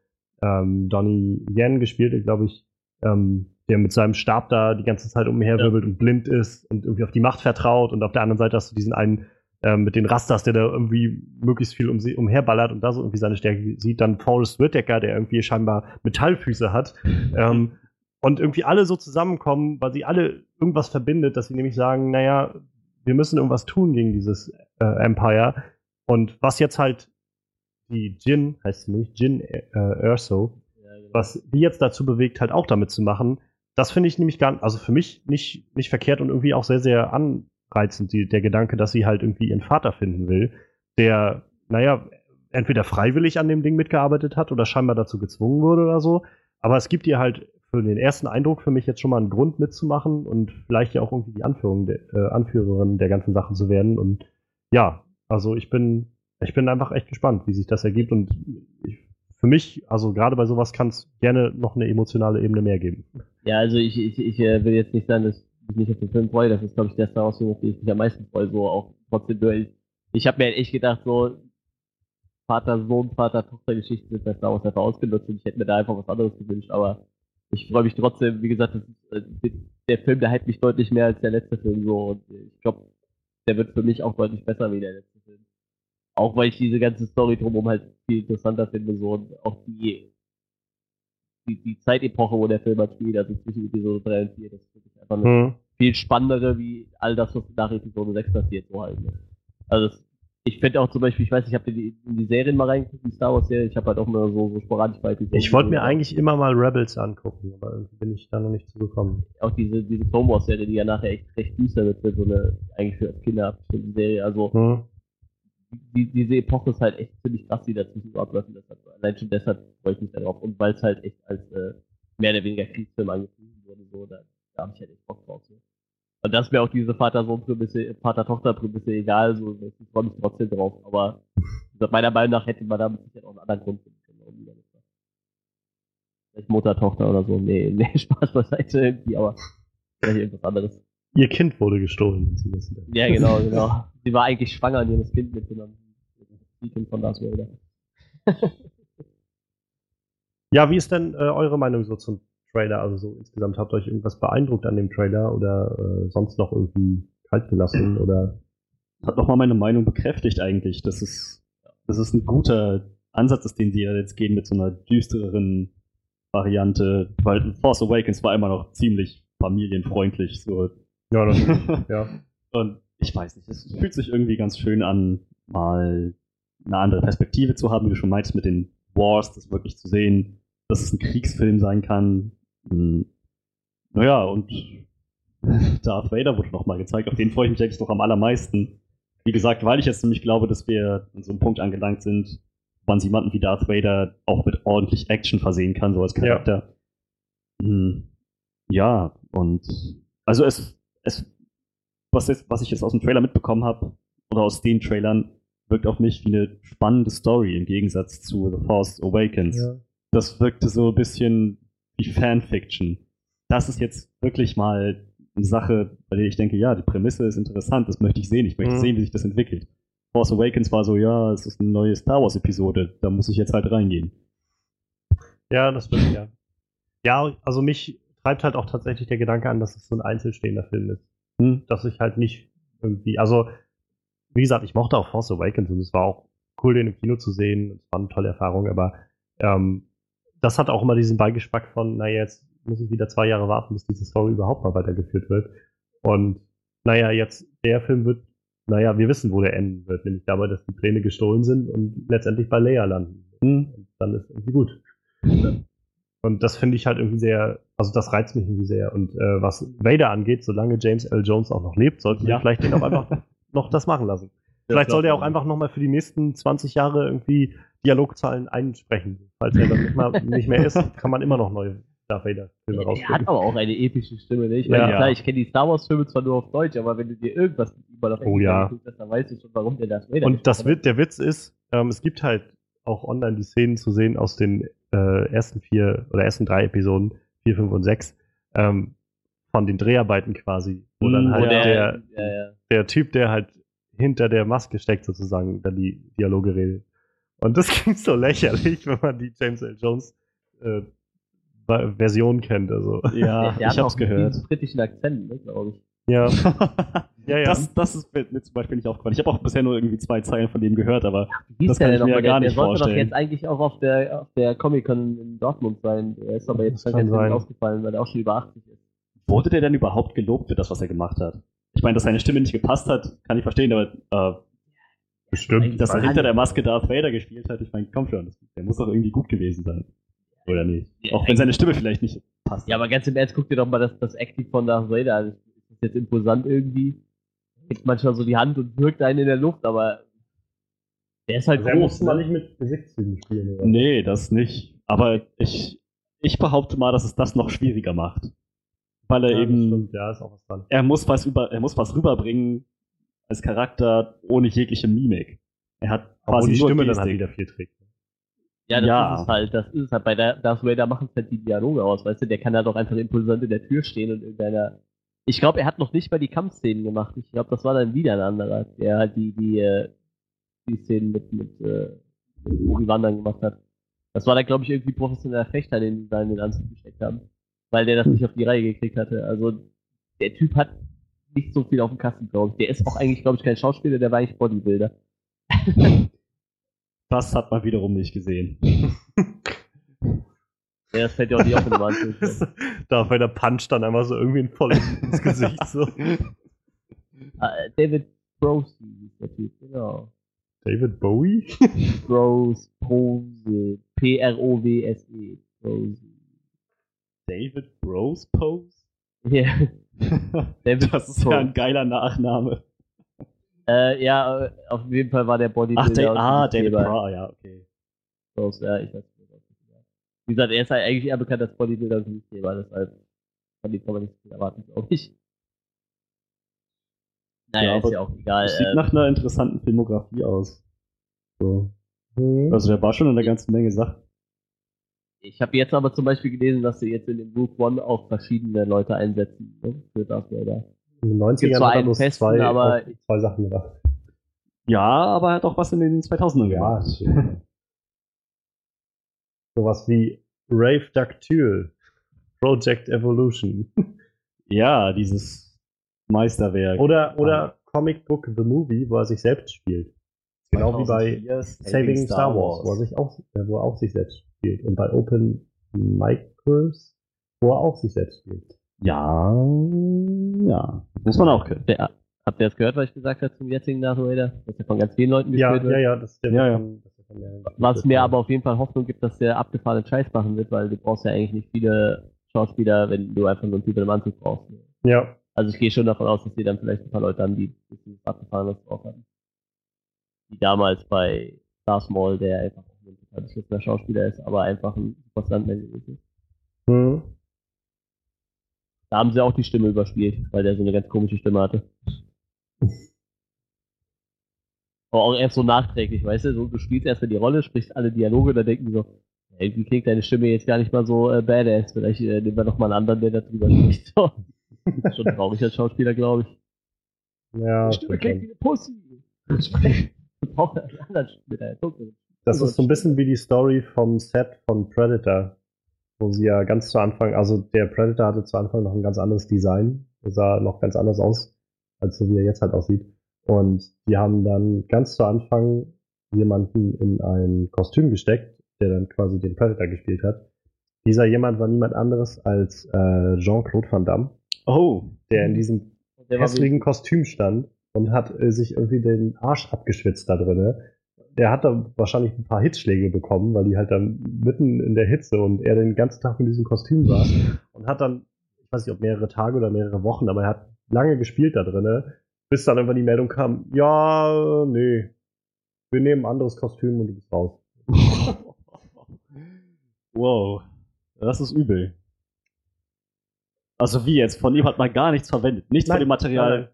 ähm, Donnie Yen gespielt, glaube ich, ähm, der mit seinem Stab da die ganze Zeit umherwirbelt ja. und blind ist und irgendwie auf die Macht vertraut und auf der anderen Seite hast du diesen einen ähm, mit den Rastas, der da irgendwie möglichst viel um sie umherballert und da so irgendwie seine Stärke sieht. Dann Forrest Whitaker, der irgendwie scheinbar Metallfüße hat. Ähm, und irgendwie alle so zusammenkommen, weil sie alle irgendwas verbindet, dass sie nämlich sagen, naja, wir müssen irgendwas tun gegen dieses äh, Empire. Und was jetzt halt die Jin, heißt sie nicht, Jin äh, Erso, ja, genau. was die jetzt dazu bewegt, halt auch damit zu machen, das finde ich nämlich gar, also für mich nicht, nicht verkehrt und irgendwie auch sehr, sehr anreizend, die, der Gedanke, dass sie halt irgendwie ihren Vater finden will, der, naja, entweder freiwillig an dem Ding mitgearbeitet hat oder scheinbar dazu gezwungen wurde oder so. Aber es gibt ihr halt für den ersten Eindruck für mich jetzt schon mal einen Grund mitzumachen und vielleicht ja auch irgendwie die de, äh, Anführerin der ganzen Sache zu werden. Und ja, also ich bin, ich bin einfach echt gespannt, wie sich das ergibt. Und ich für mich, also gerade bei sowas kann es gerne noch eine emotionale Ebene mehr geben. Ja, also ich, ich, ich äh, will jetzt nicht sagen, dass ich mich auf den Film freue. Das ist, glaube ich, der Star Wars Film, auf den ich mich am meisten freue. So auch trotzdem durch. Ich habe mir halt echt gedacht, so Vater-Sohn, Vater-Tochter-Geschichten sind bei Star Wars einfach ausgenutzt und ich hätte mir da einfach was anderes gewünscht. Aber ich freue mich trotzdem, wie gesagt, ist, äh, der Film, der hypt mich deutlich mehr als der letzte Film so. Und ich glaube, der wird für mich auch deutlich besser wie der letzte Film. Auch weil ich diese ganze Story drumherum halt viel interessanter finde, so und auch die, die, die Zeitepoche, wo der Film halt spielt, also zwischen Episode 3 und 4, das ist wirklich einfach eine mhm. viel spannendere, wie all das, was nach Episode 6 passiert, so halt. Ne? Also das, Ich finde auch zum Beispiel, ich weiß ich habe die, in die Serien mal reingeguckt, die Star Wars Serie, ich habe halt auch nur so, so sporadisch bei Episoden Ich wollte mir eigentlich immer mal Rebels angucken, aber irgendwie bin ich da noch nicht zugekommen. auch diese, diese Clone Wars Serie, die ja nachher echt recht düster wird, für so eine eigentlich für Kinder abgestimmte Serie. Also Hm. Die, diese Epoche ist halt echt ziemlich krass, die dazwischen abläuft. und Deshalb, allein schon deshalb freue ich mich darauf. Und weil es halt echt als äh, mehr oder weniger Kriegsfilm angepriesen wurde, so, da, da habe ich halt echt Bock drauf. So. Und das wäre auch diese Vater-Sohn-Prämisse, Vater-Tochter-Prämisse egal, so, ich freue mich trotzdem drauf. Aber meiner Meinung nach hätte man da mit Sicherheit auch einen anderen Grund finden können. damit. Vielleicht Mutter, Tochter oder so. Nee, nee, Spaß beiseite irgendwie, aber vielleicht irgendwas anderes. Ihr Kind wurde gestohlen. Ja, genau, genau. Sie war eigentlich schwanger und ihr Kind mitgenommen. Die Kind von Darth Vader. Ja, wie ist denn äh, eure Meinung so zum Trailer? Also so insgesamt habt ihr euch irgendwas beeindruckt an dem Trailer oder äh, sonst noch irgendwie kalt gelassen oder Hat nochmal meine Meinung bekräftigt eigentlich, dass es, dass es ein guter Ansatz ist, den sie ja jetzt gehen mit so einer düstereren Variante, weil Force Awakens war immer noch ziemlich familienfreundlich. So. Ja, natürlich, ja. Und ich weiß nicht, es fühlt sich irgendwie ganz schön an, mal eine andere Perspektive zu haben, wie du schon meintest, mit den Wars, das wirklich zu sehen, dass es ein Kriegsfilm sein kann. Hm. Naja, und Darth Vader wurde nochmal gezeigt, auf den freue ich mich eigentlich noch am allermeisten. Wie gesagt, weil ich jetzt nämlich glaube, dass wir an so einem Punkt angelangt sind, man jemanden wie Darth Vader auch mit ordentlich Action versehen kann, so als Charakter. Hm. Ja, und also es, es was, jetzt, was ich jetzt aus dem Trailer mitbekommen habe, oder aus den Trailern, wirkt auf mich wie eine spannende Story im Gegensatz zu The Force Awakens. ja. Das wirkte so ein bisschen wie Fanfiction. Das ist jetzt wirklich mal eine Sache, bei der ich denke, ja, die Prämisse ist interessant, das möchte ich sehen, ich möchte Mhm. sehen, wie sich das entwickelt. Force Awakens war so, ja, es ist eine neue Star Wars Episode, da muss ich jetzt halt reingehen. Ja, das stimmt, ja. Ja, also mich treibt halt auch tatsächlich der Gedanke an, dass es so ein einzelstehender Film ist. Hm? Dass ich halt nicht irgendwie, also, wie gesagt, ich mochte auch Force Awakens und es war auch cool, den im Kino zu sehen. Es war eine tolle Erfahrung, aber ähm, das hat auch immer diesen Beigeschmack von, naja, jetzt muss ich wieder zwei Jahre warten, bis diese Story überhaupt mal weitergeführt wird. Und naja, jetzt der Film wird, naja, wir wissen, wo der enden wird, nämlich dabei, dass die Pläne gestohlen sind und letztendlich bei Leia landen. Hm? Und dann ist irgendwie gut. Und das finde ich halt irgendwie sehr, also das reizt mich irgendwie sehr. Und äh, was Vader angeht, solange James L. Jones auch noch lebt, sollten wir Ja. vielleicht den auch einfach noch das machen lassen. Vielleicht soll der auch einfach nochmal für die nächsten 20 Jahre irgendwie Dialogzahlen einsprechen. Falls er dann nicht, mal, nicht mehr ist, kann man immer noch neue Darth Vader-Filme Er hat rausbringen. aber auch eine epische Stimme, ne? Ich Ja. meine, klar, ich kenne die Star Wars-Filme zwar nur auf Deutsch, aber wenn du dir irgendwas mit ihm auf Oh ja. anguckst, dann weißt du schon, warum der das Vader Und das der Witz ist, ähm, es gibt halt auch online die Szenen zu sehen aus den äh, ersten vier oder ersten drei Episoden, vier, fünf und sechs, ähm, von den Dreharbeiten quasi, wo Mm, dann wo halt hat. der, ja, ja, ja. der Typ, der halt hinter der Maske steckt, sozusagen, dann die Dialoge redet. Und das klingt so lächerlich, wenn man die James L. Jones äh, Version kennt. Also. Ja, der, ich hat hab's auch gehört. diesen britischen Akzent, ne, glaube ich. Ja, ja, ja. Das, das ist mir zum Beispiel nicht aufgefallen. Ich habe auch bisher nur irgendwie zwei Zeilen von dem gehört, aber hieß Das kann ich mir nochmal? ja gar der, nicht der sollte doch vorstellen. jetzt eigentlich auch auf der, auf der Comic-Con in Dortmund sein. Der ist aber jetzt ganz sein. ausgefallen, weil er auch schon über 80 ist. wurde der denn überhaupt gelobt für das, was er gemacht hat? Ich meine, dass seine Stimme nicht gepasst hat, kann ich verstehen, aber bestimmt. äh, dass er hinter der nicht. Maske Darth Vader gespielt hat, ich meine, komm schon, das, der muss doch irgendwie gut gewesen sein. Oder nicht? Ja, Auch wenn seine Stimme vielleicht nicht passt. Ja, aber ganz im Ernst, guck dir doch mal das, das Active von Darth Vader an. Ist jetzt imposant irgendwie. Gibt manchmal so die Hand und wirkt einen in der Luft, aber der ist halt Also er groß. muss mal Ne? nicht mit Gesichtszügen spielen. Oder? Nee, das nicht. Aber ich, ich behaupte mal, dass es das noch schwieriger macht. Weil er Ja, das eben, stimmt, ja, ist auch was dran. er muss was über, er muss was rüberbringen als Charakter ohne jegliche Mimik. Er hat Obwohl quasi die Stimme dann halt Gestik. wieder viel trägt. Ja, das Ja. ist es halt. Das ist es halt. Bei der Darth Vader machen es halt die Dialoge aus, weißt du? Der kann halt auch einfach impulsant in der Tür stehen und irgendeiner. Ich glaube, er hat noch nicht mal die Kampfszenen gemacht. Ich glaube, das war dann wieder ein anderer, der halt die, die, äh, die Szenen mit, mit, äh, mit Obi-Wan dann gemacht hat. Das war dann, glaube ich, irgendwie professioneller Fechter, den die da in den Anzug gesteckt haben. Weil der das nicht auf die Reihe gekriegt hatte. Also, der Typ hat nicht so viel auf dem Kasten, glaube ich. Der ist auch eigentlich, glaube ich, kein Schauspieler, der war eigentlich Bodybuilder. Das hat man wiederum nicht gesehen. Ja, das fällt ja auch nicht auf in dem Anzug. da weil der Punch dann einfach so irgendwie in voll ins Gesicht. So. Ah, David Brosey hieß der Typ, genau. David Bowie? Prose, Prose, P-R-O-W-S-E. Prose. David Bros Pose? Ja, David das ist ja ein geiler Nachname. Äh, ja, äh, auf jeden Fall war der Bodybuilder. Ach, aus ah, David. Bra, ja, okay. Prose, ja, ich weiß Wie gesagt, er ist halt eigentlich eher bekannt als Bodybuilder und Gewichtheber, deshalb kann man nicht viel erwarten, glaube ich. Naja, Ja, ist ja auch egal. Das sieht ähm, nach einer interessanten Filmografie aus. So. Hm. Also der war schon in einer ganzen Menge Sachen. Ich habe jetzt aber zum Beispiel gelesen, dass sie jetzt in dem Rook One auch verschiedene Leute einsetzen ne, für Darth Vader. In den 90ern gibt zwar hat er bloß festen, zwei, aber- zwei Sachen gemacht. Ja, aber er hat auch was in den 2000ern Ja, gemacht. Sowas wie Rave Dactyl. Project Evolution. ja, dieses Meisterwerk. Oder, oder Comic Book The Movie, wo er sich selbst spielt. Genau wie bei 2004 Saving Star Wars, wo er, sich auch, äh, wo er auch sich selbst spielt. Und bei Open Micros, wo er auch sich selbst spielt. Ja, ja. Muss man auch können. Der, habt ihr das gehört, was ich gesagt habe zum jetzigen Darth Vader? Dass er von ganz vielen Leuten Ja, gespielt wird? ja, ja, das ist der Ja, ja. von- das ist Was mir aber auf jeden Fall Hoffnung gibt, dass der abgefahrene Scheiß machen wird, weil du brauchst ja eigentlich nicht viele Schauspieler, wenn du einfach nur einen Typ im Anzug brauchst. Ja, Also ich gehe schon davon aus, dass die dann vielleicht ein paar Leute haben, die ein bisschen abgefahrenes drauf hatten. Wie damals bei Darth Maul, der einfach ein total beschissener Schauspieler ist, aber einfach ein super Stuntman gewesen ist. hm. Da haben sie auch die Stimme überspielt, weil der so eine ganz komische Stimme hatte. Aber auch erst so nachträglich, weißt du, so, du spielst erstmal die Rolle, sprichst alle Dialoge, da denken die so, irgendwie klingt deine Stimme jetzt gar nicht mal so äh, badass, vielleicht äh, nehmen wir noch mal einen anderen, der da drüber spricht. So. Schon traurig als Schauspieler, glaube ich. ja Die Stimme klingt wie eine Pussy. Wir brauchen einen anderen Zunge. Das ist so ein bisschen wie die Story vom Set von Predator, wo sie ja ganz zu Anfang, also der Predator hatte zu Anfang noch ein ganz anderes Design, sah noch ganz anders aus, als so wie er jetzt halt aussieht. Und die haben dann ganz zu Anfang jemanden in ein Kostüm gesteckt, der dann quasi den Predator gespielt hat. Dieser jemand war niemand anderes als äh, Jean-Claude Van Damme, Oh. der in diesem Der hässlichen Kostüm stand und hat äh, sich irgendwie den Arsch abgeschwitzt da drinne. Der hat da wahrscheinlich ein paar Hitzschläge bekommen, weil die halt dann mitten in der Hitze und er den ganzen Tag in diesem Kostüm war und hat dann, ich weiß nicht, ob mehrere Tage oder mehrere Wochen, aber er hat lange gespielt da drinne, bis dann irgendwann die Meldung kam, ja, nee, wir nehmen ein anderes Kostüm und du bist raus. wow. Das ist übel. Also wie jetzt? Von ihm hat man gar nichts verwendet. Nichts von dem Material. Nein, nein.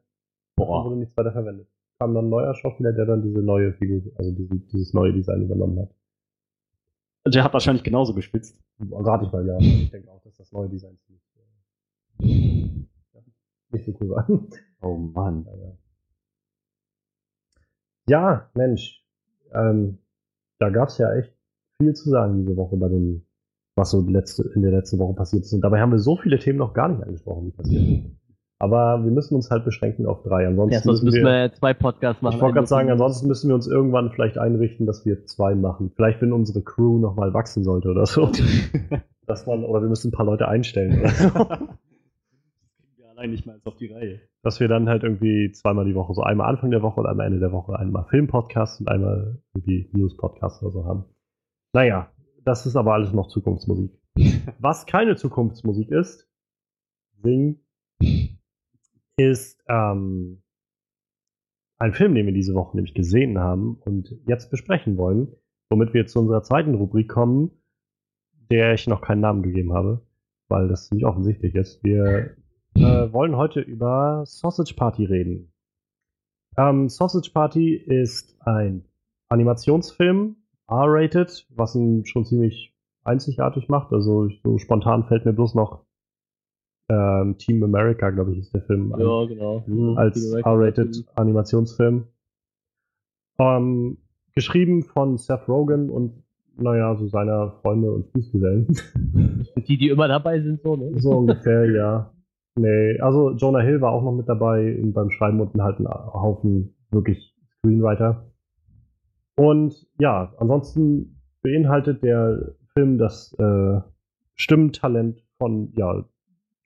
Boah. wurde nichts weiter verwendet. Kam dann ein neuer Schauspieler, der dann diese neue Figur, also diesen, dieses neue Design übernommen hat. Der hat wahrscheinlich genauso geschwitzt. Rate ich mal, ja. Ich denke auch, dass das neue Design ziemlich, nicht so cool war. Oh Mann. Ja, Mensch. Ähm, da gab es ja echt viel zu sagen diese Woche bei den, was so letzte, in der letzten Woche passiert ist. Und dabei haben wir so viele Themen noch gar nicht angesprochen, die passiert sind. Aber wir müssen uns halt beschränken auf drei. Ansonsten Ja, sonst müssen müssen wir, wir zwei Podcasts machen. ich wollte gerade sagen, ansonsten müssen wir uns irgendwann vielleicht einrichten, dass wir zwei machen. Vielleicht, wenn unsere Crew nochmal wachsen sollte oder so. dass man, oder wir müssen ein paar Leute einstellen oder so. Nicht mal auf die Reihe. dass wir dann halt irgendwie zweimal die Woche, so einmal Anfang der Woche und einmal Ende der Woche, einmal Filmpodcast und einmal irgendwie News-Podcast oder so haben. Naja, das ist aber alles noch Zukunftsmusik. Was keine Zukunftsmusik ist, Sing, ist ähm, ein Film, den wir diese Woche nämlich gesehen haben und jetzt besprechen wollen, womit wir zu unserer zweiten Rubrik kommen, der ich noch keinen Namen gegeben habe, weil das ziemlich offensichtlich ist. Wir äh, wollen heute über Sausage Party reden. Ähm, Sausage Party ist ein Animationsfilm, R-rated, was ihn schon ziemlich einzigartig macht. Also so spontan fällt mir bloß noch ähm, Team America, glaube ich, ist der Film. Ja, genau. als Team America R-rated. Animationsfilm. Ähm, geschrieben von Seth Rogen und naja, so seiner Freunde und Fußgesellen. Die, die immer dabei sind, so, ne? so ungefähr, ja. Nee, also Jonah Hill war auch noch mit dabei beim Schreiben und halt ein Haufen wirklich Screenwriter. Und ja, ansonsten beinhaltet der Film das äh, Stimmtalent von ja,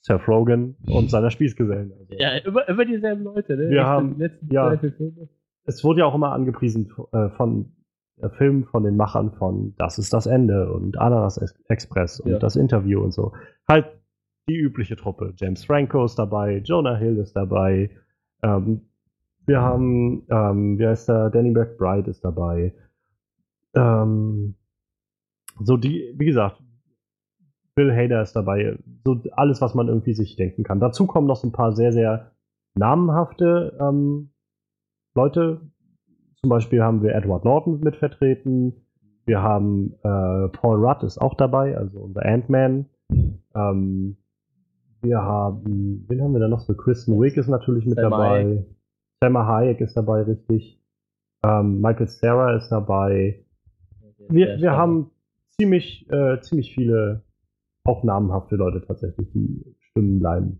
Seth Rogen und seiner Spießgesellen. Also, Ja, immer, immer dieselben Leute, ne? Wir haben- letzten ja. Filme. es wurde ja auch immer angepriesen äh, von der Film von den Machern von Das ist das Ende und Ananas Express und Ja. das Interview und so. Halt die übliche Truppe. James Franco ist dabei, Jonah Hill ist dabei. Ähm, wir haben, ähm, wie heißt der, Danny McBride ist dabei. Ähm, so die, wie gesagt, Bill Hader ist dabei. So alles, was man irgendwie sich denken kann. Dazu kommen noch so ein paar sehr, sehr namenhafte ähm, Leute. Zum Beispiel haben wir Edward Norton mit vertreten. Wir haben äh, Paul Rudd ist auch dabei, also unser Ant-Man. Ähm, wir haben, wen haben wir da noch so? Kristen Wiig ist natürlich mit Salma dabei. Selma Hayek ist dabei, richtig. Ähm, Michael Sarah ist dabei. Wir, wir haben ziemlich, äh, ziemlich viele auch namenhafte Leute tatsächlich, die Stimmen bleiben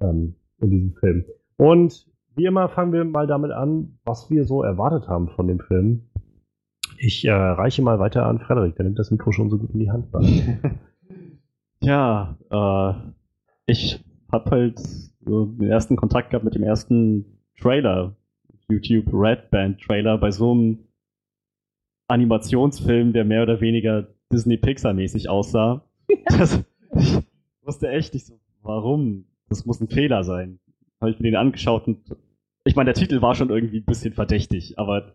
ähm, in diesem Film. Und wie immer fangen wir mal damit an, was wir so erwartet haben von dem Film. Ich äh, reiche mal weiter an Frederik, der nimmt das Mikro schon so gut in die Hand. Ja, äh, ich habe halt so den ersten Kontakt gehabt mit dem ersten Trailer, YouTube Red Band Trailer, bei so einem Animationsfilm, der mehr oder weniger Disney-Pixar-mäßig aussah. Das, ich wusste echt nicht so, warum? Das muss ein Fehler sein. Habe ich mir den angeschaut und ich meine, der Titel war schon irgendwie ein bisschen verdächtig, aber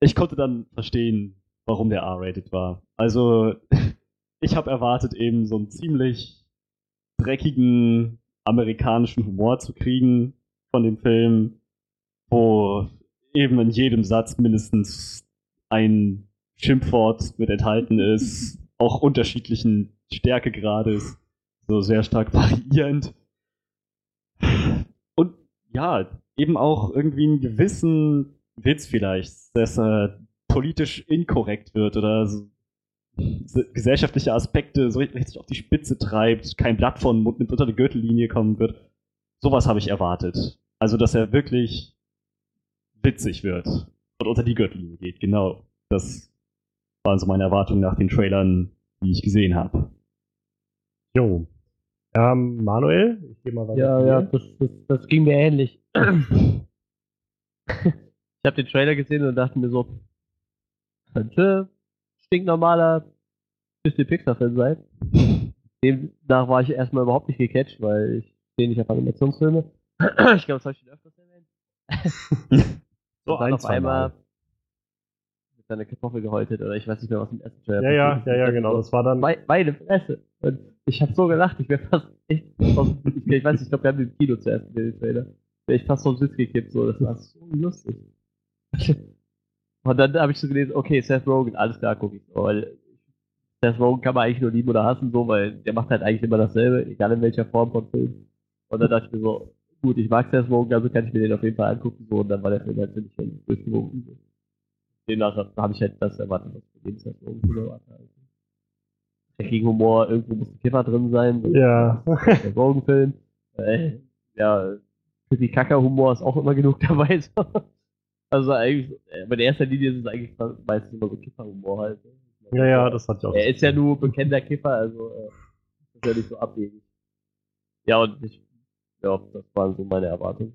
ich konnte dann verstehen, warum der R-rated war. Also, ich habe erwartet, eben so einen ziemlich dreckigen amerikanischen Humor zu kriegen von dem Film, wo eben in jedem Satz mindestens ein Schimpfwort mit enthalten ist, auch unterschiedlichen Stärkegrades, so sehr stark variierend. Und ja, eben auch irgendwie einen gewissen Witz vielleicht, dass er politisch inkorrekt wird oder so gesellschaftliche Aspekte so richtig auf die Spitze treibt, kein Blatt von Mund nimmt, unter die Gürtellinie kommen wird. Sowas habe ich erwartet. Also, dass er wirklich witzig wird und unter die Gürtellinie geht. Genau. Das waren so meine Erwartungen nach den Trailern, die ich gesehen habe. Jo. Ähm, Manuel, ich gehe mal weiter. Ja, ja, das, das, das ging mir ähnlich. ich habe den Trailer gesehen und dachte mir so, könnte stinknormaler Disney Pixar-Film sein. Demnach war ich erstmal überhaupt nicht gecatcht, weil ich stehe nicht auf Animationsfilme. ich glaube, das habe ich schon öfters erwähnt. So ein, auf einmal Mal. mit seiner Kartoffel gehäutet oder ich weiß nicht mehr, was im ersten Trailer Ja, ja, ja, ja, genau. Das war dann. Meine Fresse. Und ich habe so gelacht, ich wäre fast echt aus, ich, ich weiß nicht, ich glaube, wir haben den im Kino zuerst den Trailer. Wäre ich fast vom Sitz gekippt, so, das war so lustig. Und dann habe ich so gelesen, okay, Seth Rogen, alles klar, gucke ich. Weil Seth Rogen kann man eigentlich nur lieben oder hassen, so, weil der macht halt eigentlich immer dasselbe, egal in welcher Form von Film. Und dann dachte ich mir so, gut, ich mag Seth Rogen, also kann ich mir den auf jeden Fall angucken, so, und dann war der Film halt ziemlich. So. Demnach habe ich halt das erwartet, was für den Seth Rogen erwartet habe. Dreckigen Humor, irgendwo muss ein Kiffer drin sein. so. Ja. Der Rogen-Film. Äh, ja, für die Kacker-Humor ist auch immer genug dabei. So. Also eigentlich, äh, aber in erster Linie ist es eigentlich meistens immer so Kiffer-Humor halt. ja, ja, das hat ja auch. Er ist ja nur bekannter Kiffer, also äh, ist ja nicht so abwegig. Ja, und ich, ja, das waren so meine Erwartungen.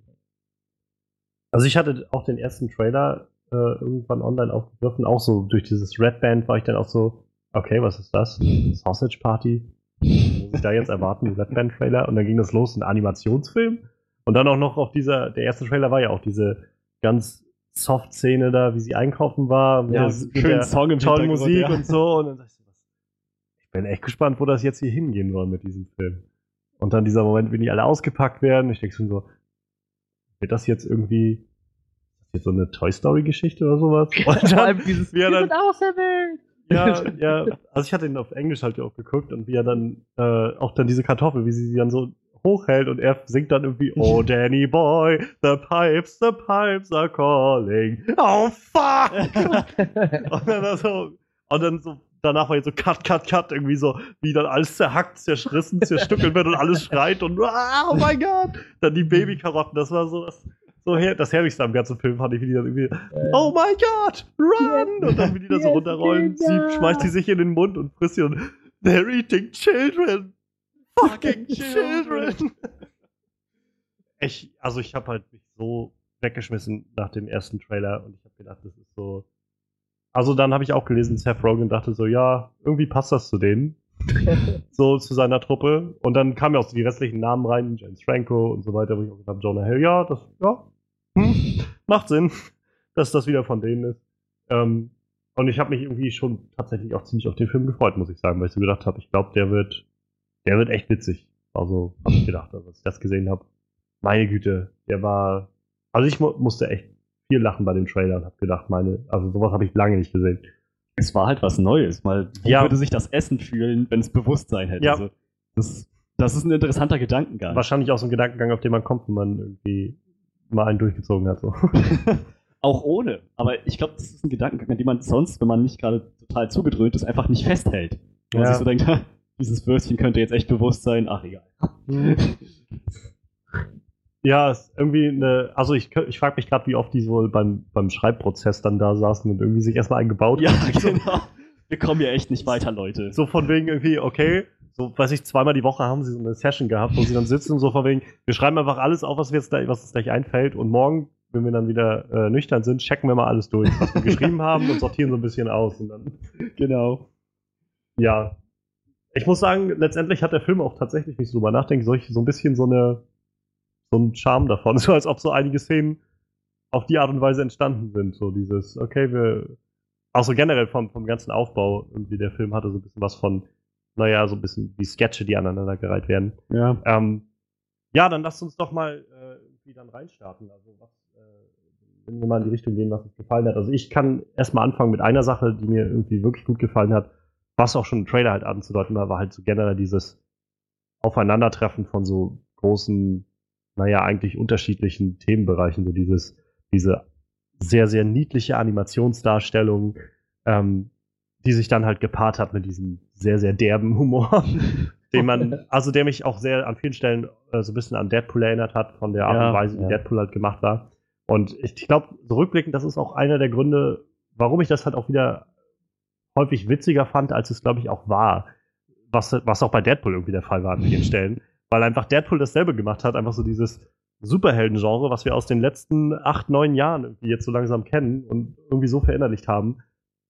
Also ich hatte auch den ersten Trailer äh, irgendwann online aufgegriffen, auch so durch dieses Red Band war ich dann auch so, okay, was ist das? Sausage Party? Muss ich da jetzt erwarten, Red Band Trailer? Und dann ging das los, ein Animationsfilm. Und dann auch noch auf dieser, der erste Trailer war ja auch diese ganz Soft-Szene da, wie sie einkaufen war, mit Ja, der, schönen mit der Song im tollen Musik ja. und so. Und dann dachte ich, so, was- ich bin echt gespannt, wo das jetzt hier hingehen soll mit diesem Film. Und dann dieser Moment, wenn die alle ausgepackt werden, ich denke schon so, wird das jetzt irgendwie jetzt so eine Toy Story Geschichte oder sowas? Und dann, dieses wie er dann, ja, ja, also ich hatte ihn auf Englisch halt auch geguckt und wie er dann äh, auch dann diese Kartoffel, wie sie sie dann so hochhält und er singt dann irgendwie Oh Danny Boy, the pipes, the pipes are calling. Oh fuck! und dann so und dann so danach war jetzt so Cut, Cut, Cut irgendwie so, wie dann alles zerhackt, zerschrissen, zerstückelt wird und alles schreit und ah, oh mein Gott! Dann die Babykarotten, das war so das so her das herrlichste am ganzen Film fand ich, wie die dann irgendwie Oh mein Gott, run! Und dann, wie die da so runterrollen, sie schmeißt die sich in den Mund und frisst sie und They're eating children! Fucking children! Ich, also ich habe halt mich so weggeschmissen nach dem ersten Trailer und ich habe gedacht, das ist so. Also dann habe ich auch gelesen, Seth Rogen dachte so, ja, irgendwie passt das zu denen. so zu seiner Truppe. Und dann kamen ja auch so die restlichen Namen rein, James Franco und so weiter, wo ich auch gesagt habe, Jonah Hill, ja, das, ja, hm, macht Sinn, dass das wieder von denen ist. Ähm, und ich habe mich irgendwie schon tatsächlich auch ziemlich auf den Film gefreut, muss ich sagen, weil ich so gedacht habe, ich glaube, der wird, der wird echt witzig. Also, habe ich gedacht, also, als ich das gesehen habe. Meine Güte, der war. Also, ich mu musste echt viel lachen bei dem Trailer und habe gedacht, meine, also sowas habe ich lange nicht gesehen. Es war halt was Neues, weil wie Ja. würde sich das Essen fühlen, wenn es Bewusstsein hätte? Ja. Also, das, das ist ein interessanter Gedankengang. Wahrscheinlich auch so ein Gedankengang, auf den man kommt, wenn man irgendwie mal einen durchgezogen hat. So. Auch ohne. Aber ich glaube, das ist ein Gedankengang, an den man sonst, wenn man nicht gerade total zugedröhnt ist, einfach nicht festhält. Wenn man Ja. sich so denkt, dieses Würstchen könnte jetzt echt bewusst sein. Ach, egal. Ja, ist irgendwie eine. Also ich, ich frage mich gerade, wie oft die so beim, beim Schreibprozess dann da saßen und irgendwie sich erstmal eingebaut Ja, haben. So- genau. Wir kommen hier echt nicht weiter, Leute. So von wegen irgendwie, okay, so weiß ich, zweimal die Woche haben sie so eine Session gehabt, wo sie dann sitzen und so von wegen, wir schreiben einfach alles auf, was wir jetzt gleich, was uns gleich einfällt und morgen, wenn wir dann wieder äh, nüchtern sind, checken wir mal alles durch, was wir geschrieben haben und sortieren so ein bisschen aus und dann, Genau. ja. Ich muss sagen, letztendlich hat der Film auch tatsächlich, wenn ich so drüber nachdenke, so, so ein bisschen so eine, so einen Charme davon, so als ob so einige Szenen auf die Art und Weise entstanden sind, so dieses, okay, wir, auch so generell vom, vom ganzen Aufbau, irgendwie der Film hatte so ein bisschen was von, naja, so ein bisschen wie Sketche, die aneinandergereiht werden. Ja. Ähm, ja, dann lasst uns doch mal äh, irgendwie dann reinstarten. Also was, äh, wenn wir mal in die Richtung gehen, was uns gefallen hat. Also ich kann erstmal anfangen mit einer Sache, die mir irgendwie wirklich gut gefallen hat, was auch schon im Trailer halt anzudeuten war, war halt so generell dieses Aufeinandertreffen von so großen, naja, eigentlich unterschiedlichen Themenbereichen, so dieses, diese sehr, sehr niedliche Animationsdarstellung, ähm, die sich dann halt gepaart hat mit diesem sehr, sehr derben Humor, den man, also der mich auch sehr an vielen Stellen äh, so ein bisschen an Deadpool erinnert hat, von der Art Ja, und Weise, wie ja. Deadpool halt gemacht war. Und ich, ich glaube, so rückblickend, das ist auch einer der Gründe, warum ich das halt auch wieder häufig witziger fand, als es, glaube ich, auch war. Was, was auch bei Deadpool irgendwie der Fall war an vielen Stellen. Weil einfach Deadpool dasselbe gemacht hat, einfach so dieses Superhelden-Genre, was wir aus den letzten acht, neun Jahren irgendwie jetzt so langsam kennen und irgendwie so verinnerlicht haben,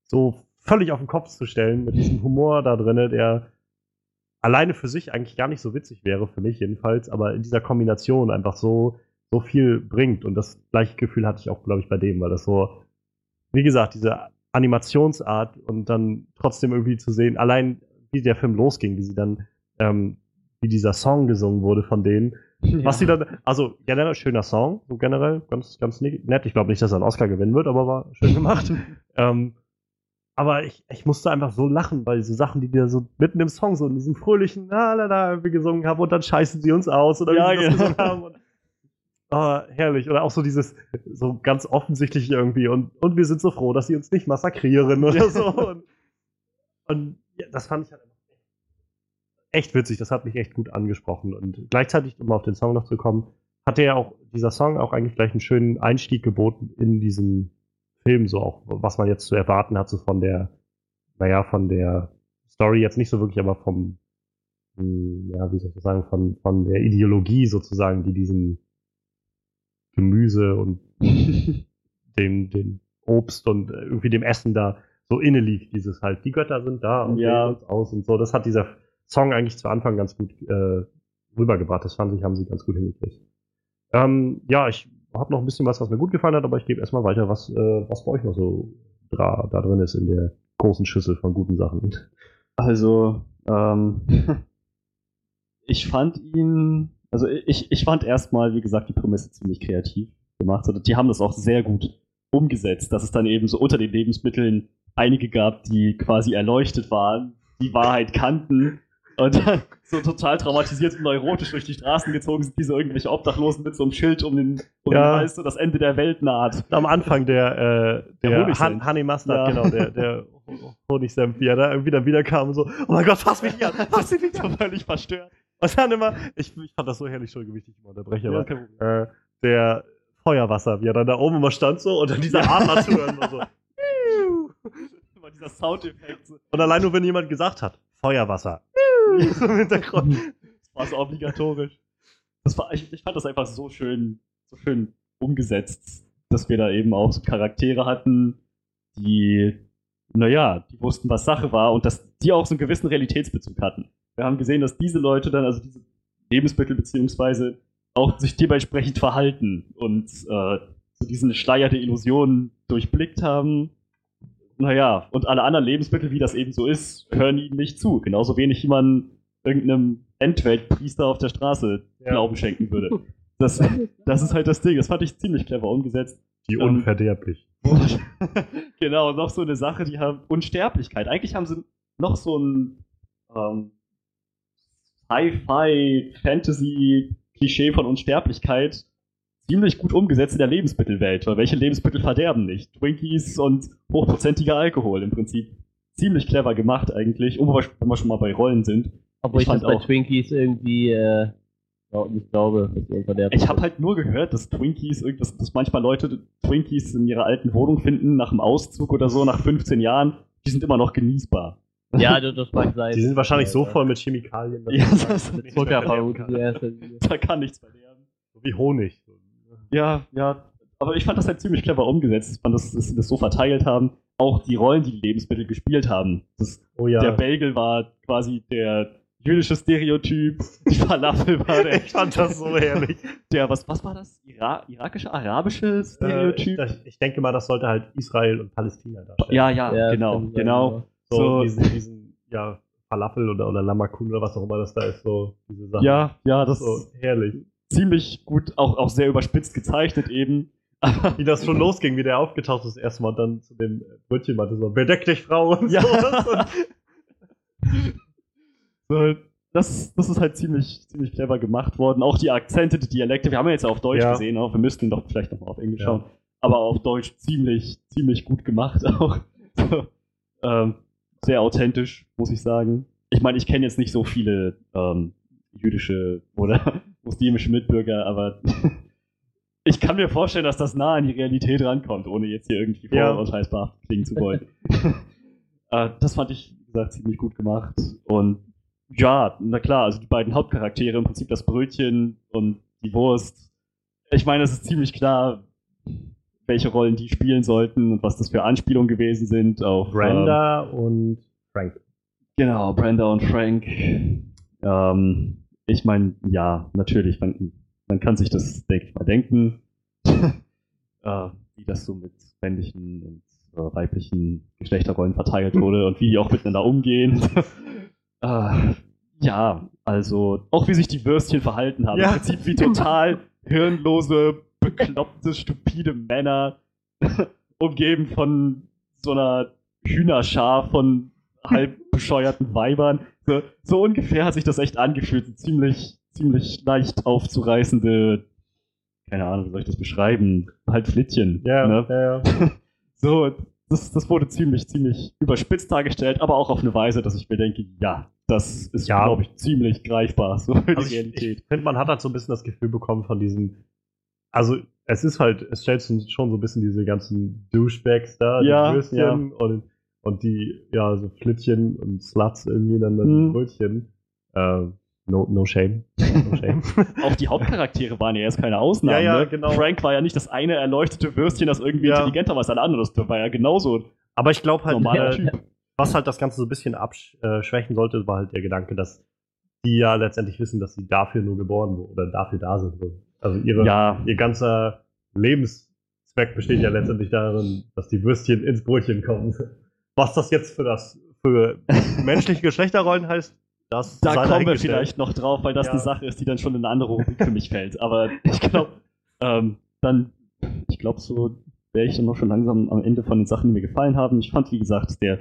so völlig auf den Kopf zu stellen mit diesem Humor da drinne, der alleine für sich eigentlich gar nicht so witzig wäre, für mich jedenfalls, aber in dieser Kombination einfach so, so viel bringt. Und das gleiche Gefühl hatte ich auch, glaube ich, bei dem, weil das so, wie gesagt, diese Animationsart und dann trotzdem irgendwie zu sehen, allein wie der Film losging, wie sie dann, ähm, wie dieser Song gesungen wurde von denen, was sie dann, also generell schöner Song, so generell, ganz, ganz ne- nett. Ich glaube nicht, dass er einen Oscar gewinnen wird, aber war schön gemacht. ähm, aber ich, ich musste einfach so lachen, weil diese Sachen, die die so mitten im Song so in diesem fröhlichen La la la irgendwie gesungen haben und dann scheißen sie uns aus oder Ja, wie sie das gesungen haben. Und, oh, herrlich. Oder auch so dieses, so ganz offensichtlich irgendwie und, und wir sind so froh, dass sie uns nicht massakrieren oder Ja. so. Und, und ja, das fand ich halt einfach echt witzig, das hat mich echt gut angesprochen. Und gleichzeitig, um auf den Song noch zu kommen, hatte ja auch dieser Song auch eigentlich gleich einen schönen Einstieg geboten in diesen Film, so auch, was man jetzt zu erwarten hat, so von der, naja, von der Story jetzt nicht so wirklich, aber vom, hm, ja, wie soll ich das sagen, von, von der Ideologie sozusagen, die diesen Gemüse und dem, dem Obst und irgendwie dem Essen da so inne liegt, dieses halt, die Götter sind da und Ja. uns aus und so. Das hat dieser Song eigentlich zu Anfang ganz gut äh, rübergebracht. Das fand ich, haben sie ganz gut hingekriegt. Ähm, ja, ich habe noch ein bisschen was, was mir gut gefallen hat, aber ich gebe erstmal weiter, was, äh, was bei euch noch so da, da drin ist in der großen Schüssel von guten Sachen. Also, ähm, ich fand ihn, also ich, ich fand erstmal, wie gesagt, die Prämisse ziemlich kreativ gemacht. Also die haben das auch sehr gut umgesetzt, dass es dann eben so unter den Lebensmitteln einige gab, die quasi erleuchtet waren, die Wahrheit kannten und dann so total traumatisiert und neurotisch durch die Straßen gezogen sind, diese irgendwelche Obdachlosen mit so einem Schild um den, um Ja. den Hals, so das Ende der Welt naht. Am Anfang der, äh, Der der. Han Honey Mustard, Ja. genau, der, der Honigsenf, wie er da irgendwie dann wieder kam und so, oh mein Gott, fass mich nicht an, fass mich nicht an. völlig verstört. Und dann immer, ich, ich fand das so herrlich, Entschuldigung, wie ich dich immer unterbreche, Ja, aber äh, der Feuerwasser, wie er dann da oben immer stand so und dann dieser Adler zu hören und so. Immer dieser Soundeffekt. so. Und allein nur, wenn jemand gesagt hat, Feuerwasser. so im Hintergrund. Das war so obligatorisch. Das war, ich, ich fand das einfach so schön, so schön umgesetzt, dass wir da eben auch so Charaktere hatten, die, naja, die wussten, was Sache war und dass die auch so einen gewissen Realitätsbezug hatten. Wir haben gesehen, dass diese Leute dann, also diese Lebensmittel beziehungsweise auch sich dementsprechend verhalten und äh, so diesen Schleier der Illusionen durchblickt haben. Naja, und alle anderen Lebensmittel, wie das eben so ist, hören ihnen nicht zu. Genauso wenig wie man irgendeinem Endweltpriester auf der Straße Ja. Glauben schenken würde. Das, das ist halt das Ding. Das fand ich ziemlich clever umgesetzt. Die unverderblich. genau, noch so eine Sache, die haben Unsterblichkeit. Eigentlich haben sie noch so ein ähm, Sci-Fi-Fantasy-Klischee von Unsterblichkeit ziemlich gut umgesetzt in der Lebensmittelwelt, weil welche Lebensmittel verderben nicht? Twinkies und hochprozentiger Alkohol im Prinzip. Ziemlich clever gemacht eigentlich, wenn wir schon mal bei Rollen sind. Obwohl Ich ich, das fand bei auch- Twinkies irgendwie äh, nicht glaube, dass irgendwann der. Ich habe halt nur gehört, dass Twinkies, dass, dass manchmal Leute Twinkies in ihrer alten Wohnung finden, nach dem Auszug oder so, nach 15 Jahren, die sind immer noch genießbar. Ja, das, das mag sein. Die sind wahrscheinlich so voll mit Chemikalien. dass Ja, das- nicht mehr Zucker verderben vermutlich kann. in erster Linie. Da kann nichts verderben. So Wie Honig. Ja, ja. Aber ich fand das halt ziemlich clever umgesetzt, dass man das, dass sie das so verteilt haben. Auch die Rollen, die die Lebensmittel gespielt haben. Das, Oh ja. Der Bagel war quasi der jüdische Stereotyp, die Falafel war der, ich fand das so herrlich. der was, was war das? Ira irakische, arabische Stereotyp? Äh, ich, ich denke mal, das sollte halt Israel und Palästina darstellen. ja, ja, Ja, genau, sein, genau. So, so- diesen, diesen, ja, Falafel oder, oder Lamakun oder was auch immer das da ist, so diese Sachen. Ja, ja, das so ist herrlich. ziemlich gut, auch, auch sehr überspitzt gezeichnet eben. Wie das schon losging, wie der aufgetaucht ist erstmal und dann zu dem Brötchen meinte so, bedeck dich, Frau und Ja. So, das, das ist halt ziemlich, ziemlich clever gemacht worden. Auch die Akzente, die Dialekte, wir haben ja jetzt auf Deutsch Ja. gesehen, auch wir müssten doch vielleicht noch mal auf Englisch Ja. schauen. Aber auf Deutsch ziemlich, ziemlich gut gemacht auch. So, ähm, sehr authentisch, muss ich sagen. Ich meine, ich kenne jetzt nicht so viele ähm, jüdische oder muslimische Mitbürger, aber ich kann mir vorstellen, dass das nah an die Realität rankommt, ohne jetzt hier irgendwie Ja. vorurteilsbehaftet klingen zu wollen. äh, das fand ich, wie gesagt, ziemlich gut gemacht. Und ja, na klar, also die beiden Hauptcharaktere, im Prinzip das Brötchen und die Wurst. Ich meine, es ist ziemlich klar, welche Rollen die spielen sollten und was das für Anspielungen gewesen sind auf Brenda und Frank. Genau, Brenda und Frank. Ähm, ich meine, ja, natürlich, man, man kann sich das, denke ich mal, denken, äh, wie das so mit männlichen und äh, weiblichen Geschlechterrollen verteilt wurde und wie die auch miteinander umgehen. äh, ja, also auch wie sich die Würstchen verhalten haben. Ja. Im Prinzip wie total hirnlose, bekloppte, stupide Männer, umgeben von so einer Hühnerschar von halb bescheuerten Weibern. So, so ungefähr hat sich das echt angefühlt. So ziemlich, ziemlich leicht aufzureißende, keine Ahnung, wie soll ich das beschreiben? Halt Flittchen. Ja, ne? ja, ja. So, das, das wurde ziemlich, ziemlich überspitzt dargestellt, aber auch auf eine Weise, dass ich mir denke, ja, das ist, Ja. glaube ich, ziemlich greifbar, so Also die ich, Realität. ich finde, man hat halt so ein bisschen das Gefühl bekommen von diesem. Also, es ist halt, es stellt schon so ein bisschen diese ganzen Douchebags da, Ja, die Würstchen und, und die, ja, so Flittchen und Sluts irgendwie dann, dann die Brötchen. Äh, no, no shame. No shame. Auch die Hauptcharaktere waren ja erst keine Ausnahmen. Ja, ja, ne? genau. Frank war ja nicht das eine erleuchtete Würstchen, das irgendwie Ja. intelligenter war als ein anderes. Das war ja genauso Aber ich glaube halt, äh, was halt das Ganze so ein bisschen abschwächen sollte, war halt der Gedanke, dass die ja letztendlich wissen, dass sie dafür nur geboren wurden oder dafür da sind. So. Also ihre, Ja, ihr ganzer Lebenszweck besteht ja letztendlich darin, dass die Würstchen ins Brötchen kommen. Was das jetzt für das für menschliche Geschlechterrollen heißt, das da kommen wir vielleicht noch drauf, weil das Ja. eine Sache ist, die dann schon in eine andere Rubrik für mich fällt. Aber ich glaube, ähm, dann, ich glaube, so wäre ich dann noch schon langsam am Ende von den Sachen, die mir gefallen haben. Ich fand, wie gesagt, der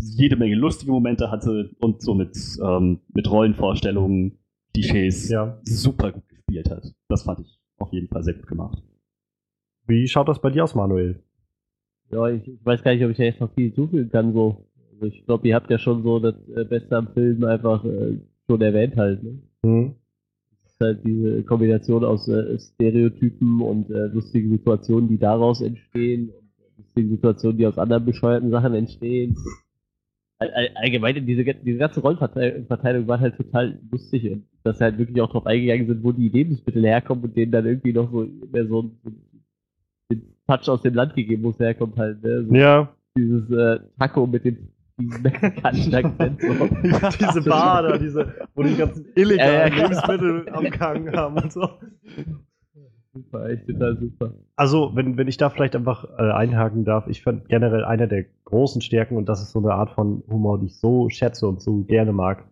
jede Menge lustige Momente hatte und so mit, ähm, mit Rollenvorstellungen, Klischees Ja. super gut gespielt hat. Das fand ich auf jeden Fall sehr gut gemacht. Wie schaut das bei dir aus, Manuel? Ja, ich, ich weiß gar nicht, ob ich da jetzt noch viel hinzufügen kann. So. Also ich glaube, ihr habt ja schon so das äh, Beste am Film einfach äh, schon erwähnt halt. Ne? Hm? Das ist halt diese Kombination aus äh, Stereotypen und äh, lustigen Situationen, die daraus entstehen und äh, lustigen Situationen, die aus anderen bescheuerten Sachen entstehen. All, all, allgemein, diese, diese ganze Rollenverteilung war halt total lustig und dass sie halt wirklich auch drauf eingegangen sind, wo die Lebensmittel herkommen und denen dann irgendwie noch so, mehr so, so Touch aus dem Land gegeben, wo es herkommt halt. Ne? So Ja, Dieses äh, Taco mit dem mexikanischen Akzent. So. diese Bar da, diese, wo die ganzen illegalen Ja, ja. Lebensmittel am Gang haben und so. Super, echt total super. Also, wenn, wenn ich da vielleicht einfach äh, einhaken darf, ich finde generell eine der großen Stärken, und das ist so eine Art von Humor, die ich so schätze und so gerne mag,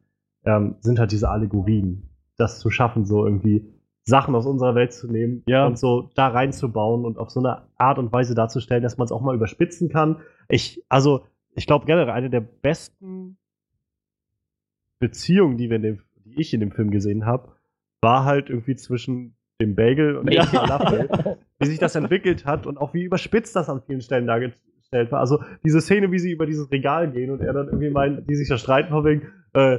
ähm, sind halt diese Allegorien. Das zu schaffen, so irgendwie Sachen aus unserer Welt zu nehmen Ja. und so da reinzubauen und auf so eine Art und Weise darzustellen, dass man es auch mal überspitzen kann. Ich, also, ich glaube generell eine der besten Beziehungen, die wir in dem, die ich in dem Film gesehen habe, war halt irgendwie zwischen dem Bagel und dem Ja. Falafel wie sich das entwickelt hat und auch wie überspitzt das an vielen Stellen dargestellt war. Also diese Szene, wie sie über dieses Regal gehen und er dann irgendwie meint, die sich da streiten von wegen, äh,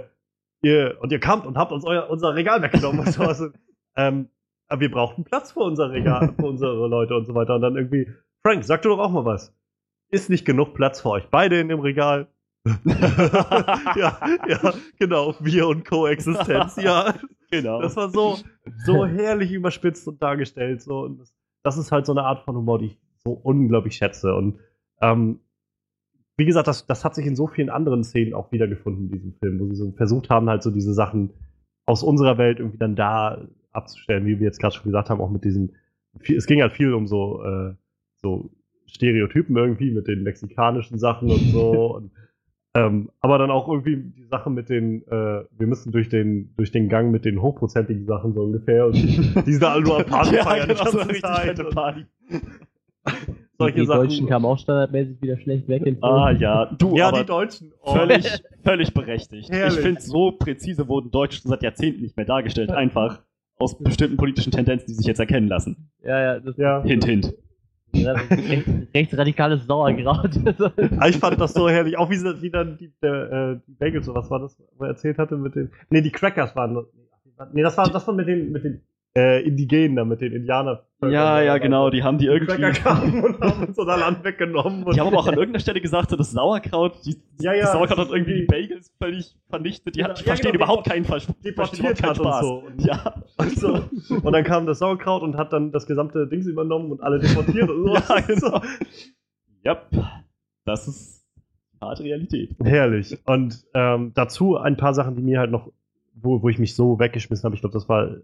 ihr, und ihr kamt und habt uns euer, unser Regal weggenommen und sowas. Ähm, aber wir brauchten Platz für unser Regal, für unsere Leute und so weiter. Und dann irgendwie, Frank, sag du doch auch mal was. Ist nicht genug Platz für euch beide in dem Regal? ja, ja, genau. Wir und Koexistenz, ja. genau. Das war so, so herrlich überspitzt und dargestellt. So. Und das, das ist halt so eine Art von Humor, die ich so unglaublich schätze. Und ähm, wie gesagt, das, das hat sich in so vielen anderen Szenen auch wiedergefunden in diesem Film, wo sie so versucht haben, halt so diese Sachen aus unserer Welt irgendwie dann da abzustellen, wie wir jetzt gerade schon gesagt haben, auch mit diesen, viel, es ging halt viel um so, äh, so Stereotypen irgendwie mit den mexikanischen Sachen und so. und, ähm, aber dann auch irgendwie die Sache mit den, äh, wir müssen durch den, durch den Gang mit den hochprozentigen Sachen so ungefähr. Und die sind da alle nur am Party ja, feiern genau, so ganze richtig Zeit. Party. solche die Sachen. Deutschen kamen auch standardmäßig wieder schlecht weg. Ah ja, du, ja, aber die Deutschen. Oh. völlig, völlig berechtigt. Herrlich. Ich finde, so präzise wurden Deutsche schon seit Jahrzehnten nicht mehr dargestellt. Einfach aus bestimmten politischen Tendenzen, die sich jetzt erkennen lassen. Ja, ja, das Ja. Hint, hint. Rechtsradikales Sauerkraut. Ah, Ich fand das so herrlich. Auch wie, sie, wie dann die, der, äh, die Bagels, so was war das, wo er erzählt hatte mit den. Nee, die Crackers waren. Nee, das war, das war mit den, mit den äh, Indigenen mit den Indianern. Ja, ja, genau. Die haben die Die irgendwie. Kamen und haben uns unser Land weggenommen. Und Die haben aber auch an irgendeiner Stelle gesagt, so das Sauerkraut, die, Ja, das ja, Sauerkraut das hat irgendwie die Bagels völlig vernichtet. Die, hat, die ja, verstehen genau, überhaupt keinen Fall. deportiert hat und so. Und, Ja, und, so. und dann kam das Sauerkraut und hat dann das gesamte Dings übernommen und alle deportiert und so. ja, genau. Ja, das ist harte Realität. Herrlich. Und ähm, dazu ein paar Sachen, die mir halt noch, wo, wo ich mich so weggeschmissen habe. Ich glaube, das war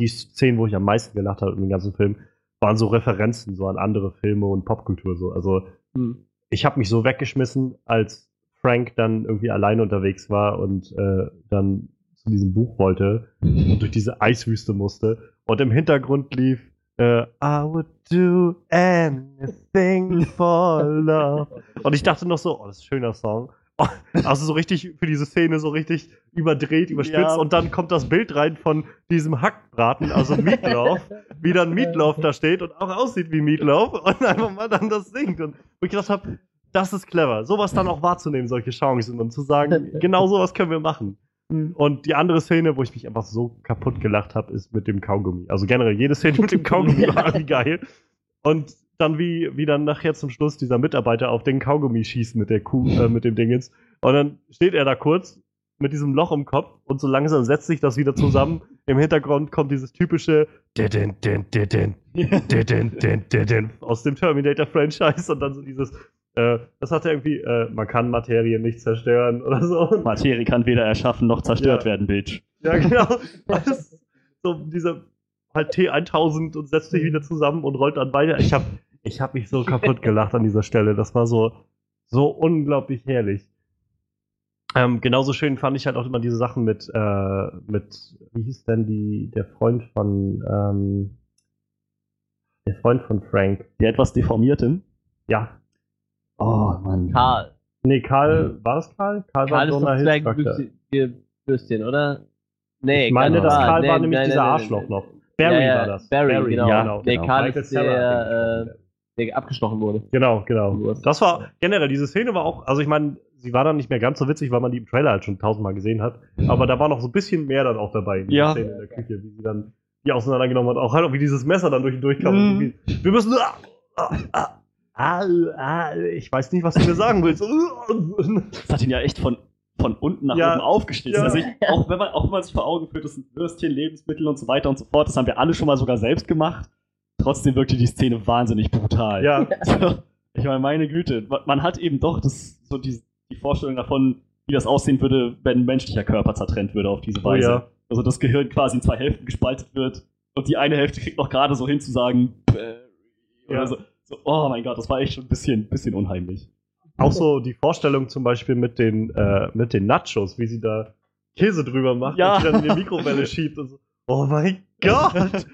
die Szenen, wo ich am meisten gelacht habe in dem ganzen Film, waren so Referenzen so an andere Filme und Popkultur. So. Also Hm. ich habe mich so weggeschmissen, als Frank dann irgendwie alleine unterwegs war und äh, dann zu diesem Buch wollte und durch diese Eiswüste musste. Und im Hintergrund lief äh, I would do anything for love. Und ich dachte noch so, oh, das ist ein schöner Song. Also so richtig für diese Szene so richtig überdreht, überspitzt. Ja. Und dann kommt das Bild rein von diesem Hackbraten, also Meatloaf, wie dann Meatloaf da steht und auch aussieht wie Meatloaf und einfach mal dann das singt. Und wo ich gedacht habe, das ist clever, sowas dann auch wahrzunehmen, solche Chancen und zu sagen, genau sowas können wir machen. Und die andere Szene, wo ich mich einfach so kaputt gelacht habe, ist mit dem Kaugummi. Also generell jede Szene mit dem Kaugummi war irgendwie geil. Und dann wie, wie dann nachher zum Schluss dieser Mitarbeiter auf den Kaugummi schießt mit der Kuh, äh, mit dem Dingens. Und dann steht er da kurz mit diesem Loch im Kopf und so langsam setzt sich das wieder zusammen. Im Hintergrund kommt dieses typische aus dem Terminator-Franchise und dann so dieses, äh, das hat er irgendwie, äh, man kann Materie nicht zerstören oder so. Materie kann weder erschaffen noch zerstört Ja. werden, Bitch. Ja, genau. So dieser halt T1000 und setzt sich wieder zusammen und rollt dann weiter. Ich habe ich hab mich so kaputt gelacht an dieser Stelle. Das war so, so unglaublich herrlich. Ähm, genauso schön fand ich halt auch immer diese Sachen mit, äh, mit, wie hieß denn die, der Freund von, ähm, der Freund von Frank. Der etwas deformierte. Ja. Oh, Mann. Karl. Nee, Karl, war das Karl? Karl, Karl ist das Hills Charakter. Zwergbürstchen, oder? Nee, Ich meine, das Karl nee, war nämlich nein, dieser nein, Arschloch nein. noch. Barry Ja, ja, war das. Barry, genau. ja, Nee, Karl Michael ist der. Der abgestochen wurde. Genau, genau. Das war generell, diese Szene war auch, also ich meine, sie war dann nicht mehr ganz so witzig, weil man die im Trailer halt schon tausendmal gesehen hat. Aber da war noch so ein bisschen mehr dann auch dabei in Ja. Szene in der Küche, wie sie dann die auseinandergenommen hat. Auch halt, wie dieses Messer dann durch ihn durchkam. Mhm. Wir müssen. Ah, ah, ah, ah, ah, ich weiß nicht, was du mir sagen willst. Das hat ihn ja echt von, von unten nach Ja. oben aufgeschnitten. Ja. Also ich, auch, wenn man, auch wenn man sich vor Augen führt, das sind Würstchen, Lebensmittel und so weiter und so fort, das haben wir alle schon mal sogar selbst gemacht. Trotzdem wirkte die Szene wahnsinnig brutal. Ja, So, ich meine, meine Güte, ma- man hat eben doch das, so die, die Vorstellung davon, wie das aussehen würde, wenn ein menschlicher Körper zertrennt würde auf diese Oh Weise. ja. Also das Gehirn quasi in zwei Hälften gespaltet wird und die eine Hälfte kriegt noch gerade so hin zu sagen, oder Ja. so, so, oh mein Gott, das war echt schon ein bisschen, bisschen unheimlich. auch so die Vorstellung zum Beispiel mit den, äh, mit den Nachos, wie sie da Käse drüber macht Ja. und die dann in die Mikrowelle schiebt und so. Oh mein Gott!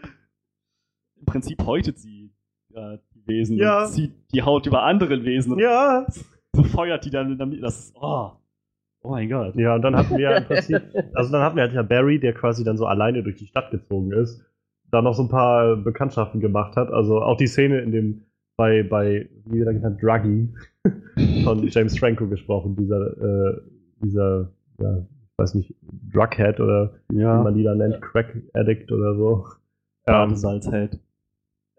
Im Prinzip häutet sie äh, die Wesen Ja. und zieht die Haut über andere Wesen und Ja! befeuert die dann in der Mitte. Das ist, oh, oh mein Gott. Ja, und dann hatten wir im Prinzip, also dann hatten wir halt ja Barry, der quasi dann so alleine durch die Stadt gezogen ist, da noch so ein paar Bekanntschaften gemacht hat. Also auch die Szene in dem, bei, bei, wie wird er genannt, Druggy, von James Franco gesprochen, dieser, äh, dieser, ja, ich weiß nicht, Drughead oder wie man die da nennt, Crack Addict oder so. Ähm, hält.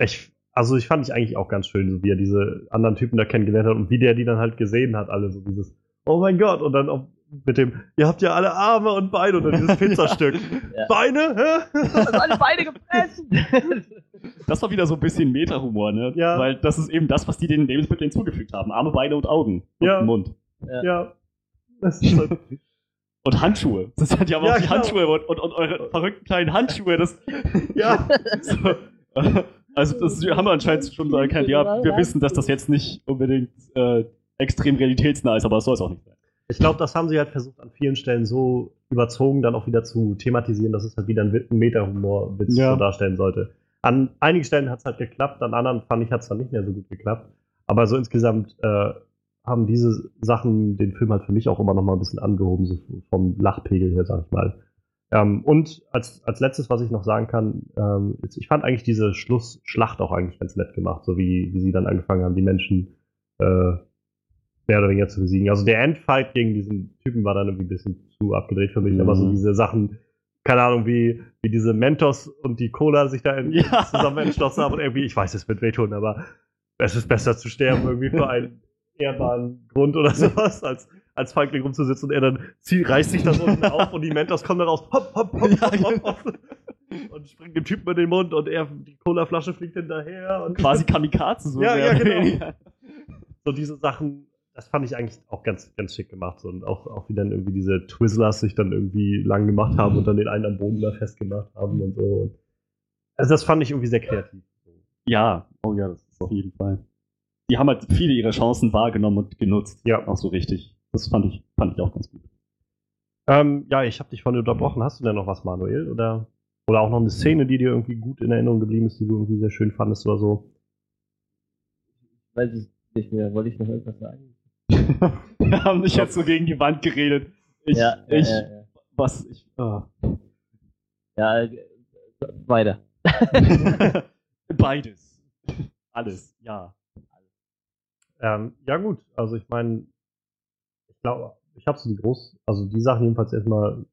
Ich, also ich fand ich eigentlich auch ganz schön, so wie er diese anderen Typen da kennengelernt hat und wie der die dann halt gesehen hat, alle so dieses, oh mein Gott, und dann auch mit dem, ihr habt ja alle Arme und Beine und dann dieses Pizzastück. Ja. Beine? Hä? Also alle Beine gefressen! Das war wieder so ein bisschen Meta-Humor, ne? Ja. Weil das ist eben das, was die den Lebensmitteln hinzugefügt haben. Arme, Beine und Augen. Und Ja. Mund. ja. Das ist halt, Und Handschuhe. Das hat ja aber Ja, auch die genau. Handschuhe und, und, und eure verrückten kleinen Handschuhe. Das, ja. so, also das wir haben wir anscheinend schon so erkannt, ja, wir wissen, dass das jetzt nicht unbedingt äh, extrem realitätsnah ist, aber es soll es auch nicht sein. Ich glaube, das haben sie halt versucht, an vielen Stellen so überzogen dann auch wieder zu thematisieren, dass es halt wieder ein Wit- ein Meta-Humor-Witz Ja. so darstellen sollte. An einigen Stellen hat es halt geklappt, an anderen fand ich, hat es dann nicht mehr so gut geklappt. Aber so insgesamt äh, haben diese Sachen den Film halt für mich auch immer noch mal ein bisschen angehoben, so vom Lachpegel her, sag ich mal. Ähm, und als, als letztes, was ich noch sagen kann, ähm, ist, ich fand eigentlich diese Schlussschlacht auch eigentlich ganz nett gemacht, so wie, wie sie dann angefangen haben, die Menschen äh, mehr oder weniger zu besiegen. Also der Endfight gegen diesen Typen war dann irgendwie ein bisschen zu abgedreht für mich, Mhm. aber so diese Sachen, keine Ahnung, wie, wie diese Mentos und die Cola sich da in, Ja. zusammen entschlossen haben und irgendwie, ich weiß, es wird wehtun, aber es ist besser zu sterben irgendwie für einen ehrbaren Grund oder sowas, als als Feigling rumzusitzen und er dann zieht, reißt sich das unten auf und die Mentos kommen dann raus, hopp, hopp, hopp, Ja, hopp, genau. hopp, hopp, und springt dem Typen in den Mund und er, die Colaflasche fliegt hinterher und Quasi Kamikaze so. Ja, ja, genau. so diese Sachen, das fand ich eigentlich auch ganz, ganz schick gemacht. So. Und auch, auch wie dann irgendwie diese Twizzlers sich dann irgendwie lang gemacht haben und dann den einen am Boden da festgemacht haben und so. Also das fand ich irgendwie sehr kreativ. Ja, oh ja, das ist auf jeden Fall. Die haben halt viele ihrer Chancen wahrgenommen und genutzt. Ja. Auch so richtig. Das fand ich, fand ich auch ganz gut. Ähm, ja, ich habe dich vorhin unterbrochen. Hast du denn noch was, Manuel? Oder, oder auch noch eine Szene, die dir irgendwie gut in Erinnerung geblieben ist, die du irgendwie sehr schön fandest oder so? Weiß ich nicht mehr. Wollte ich noch irgendwas sagen? Wir haben nicht jetzt so gegen die Wand geredet. Ich, ja, ich, ja, ja, was, ich, ah. ja. ja, äh, weiter. Beides. Alles, ja. Ähm, ja, gut. Also, ich meine, ich glaube, ich habe so die groß, also die Sachen jedenfalls erstmal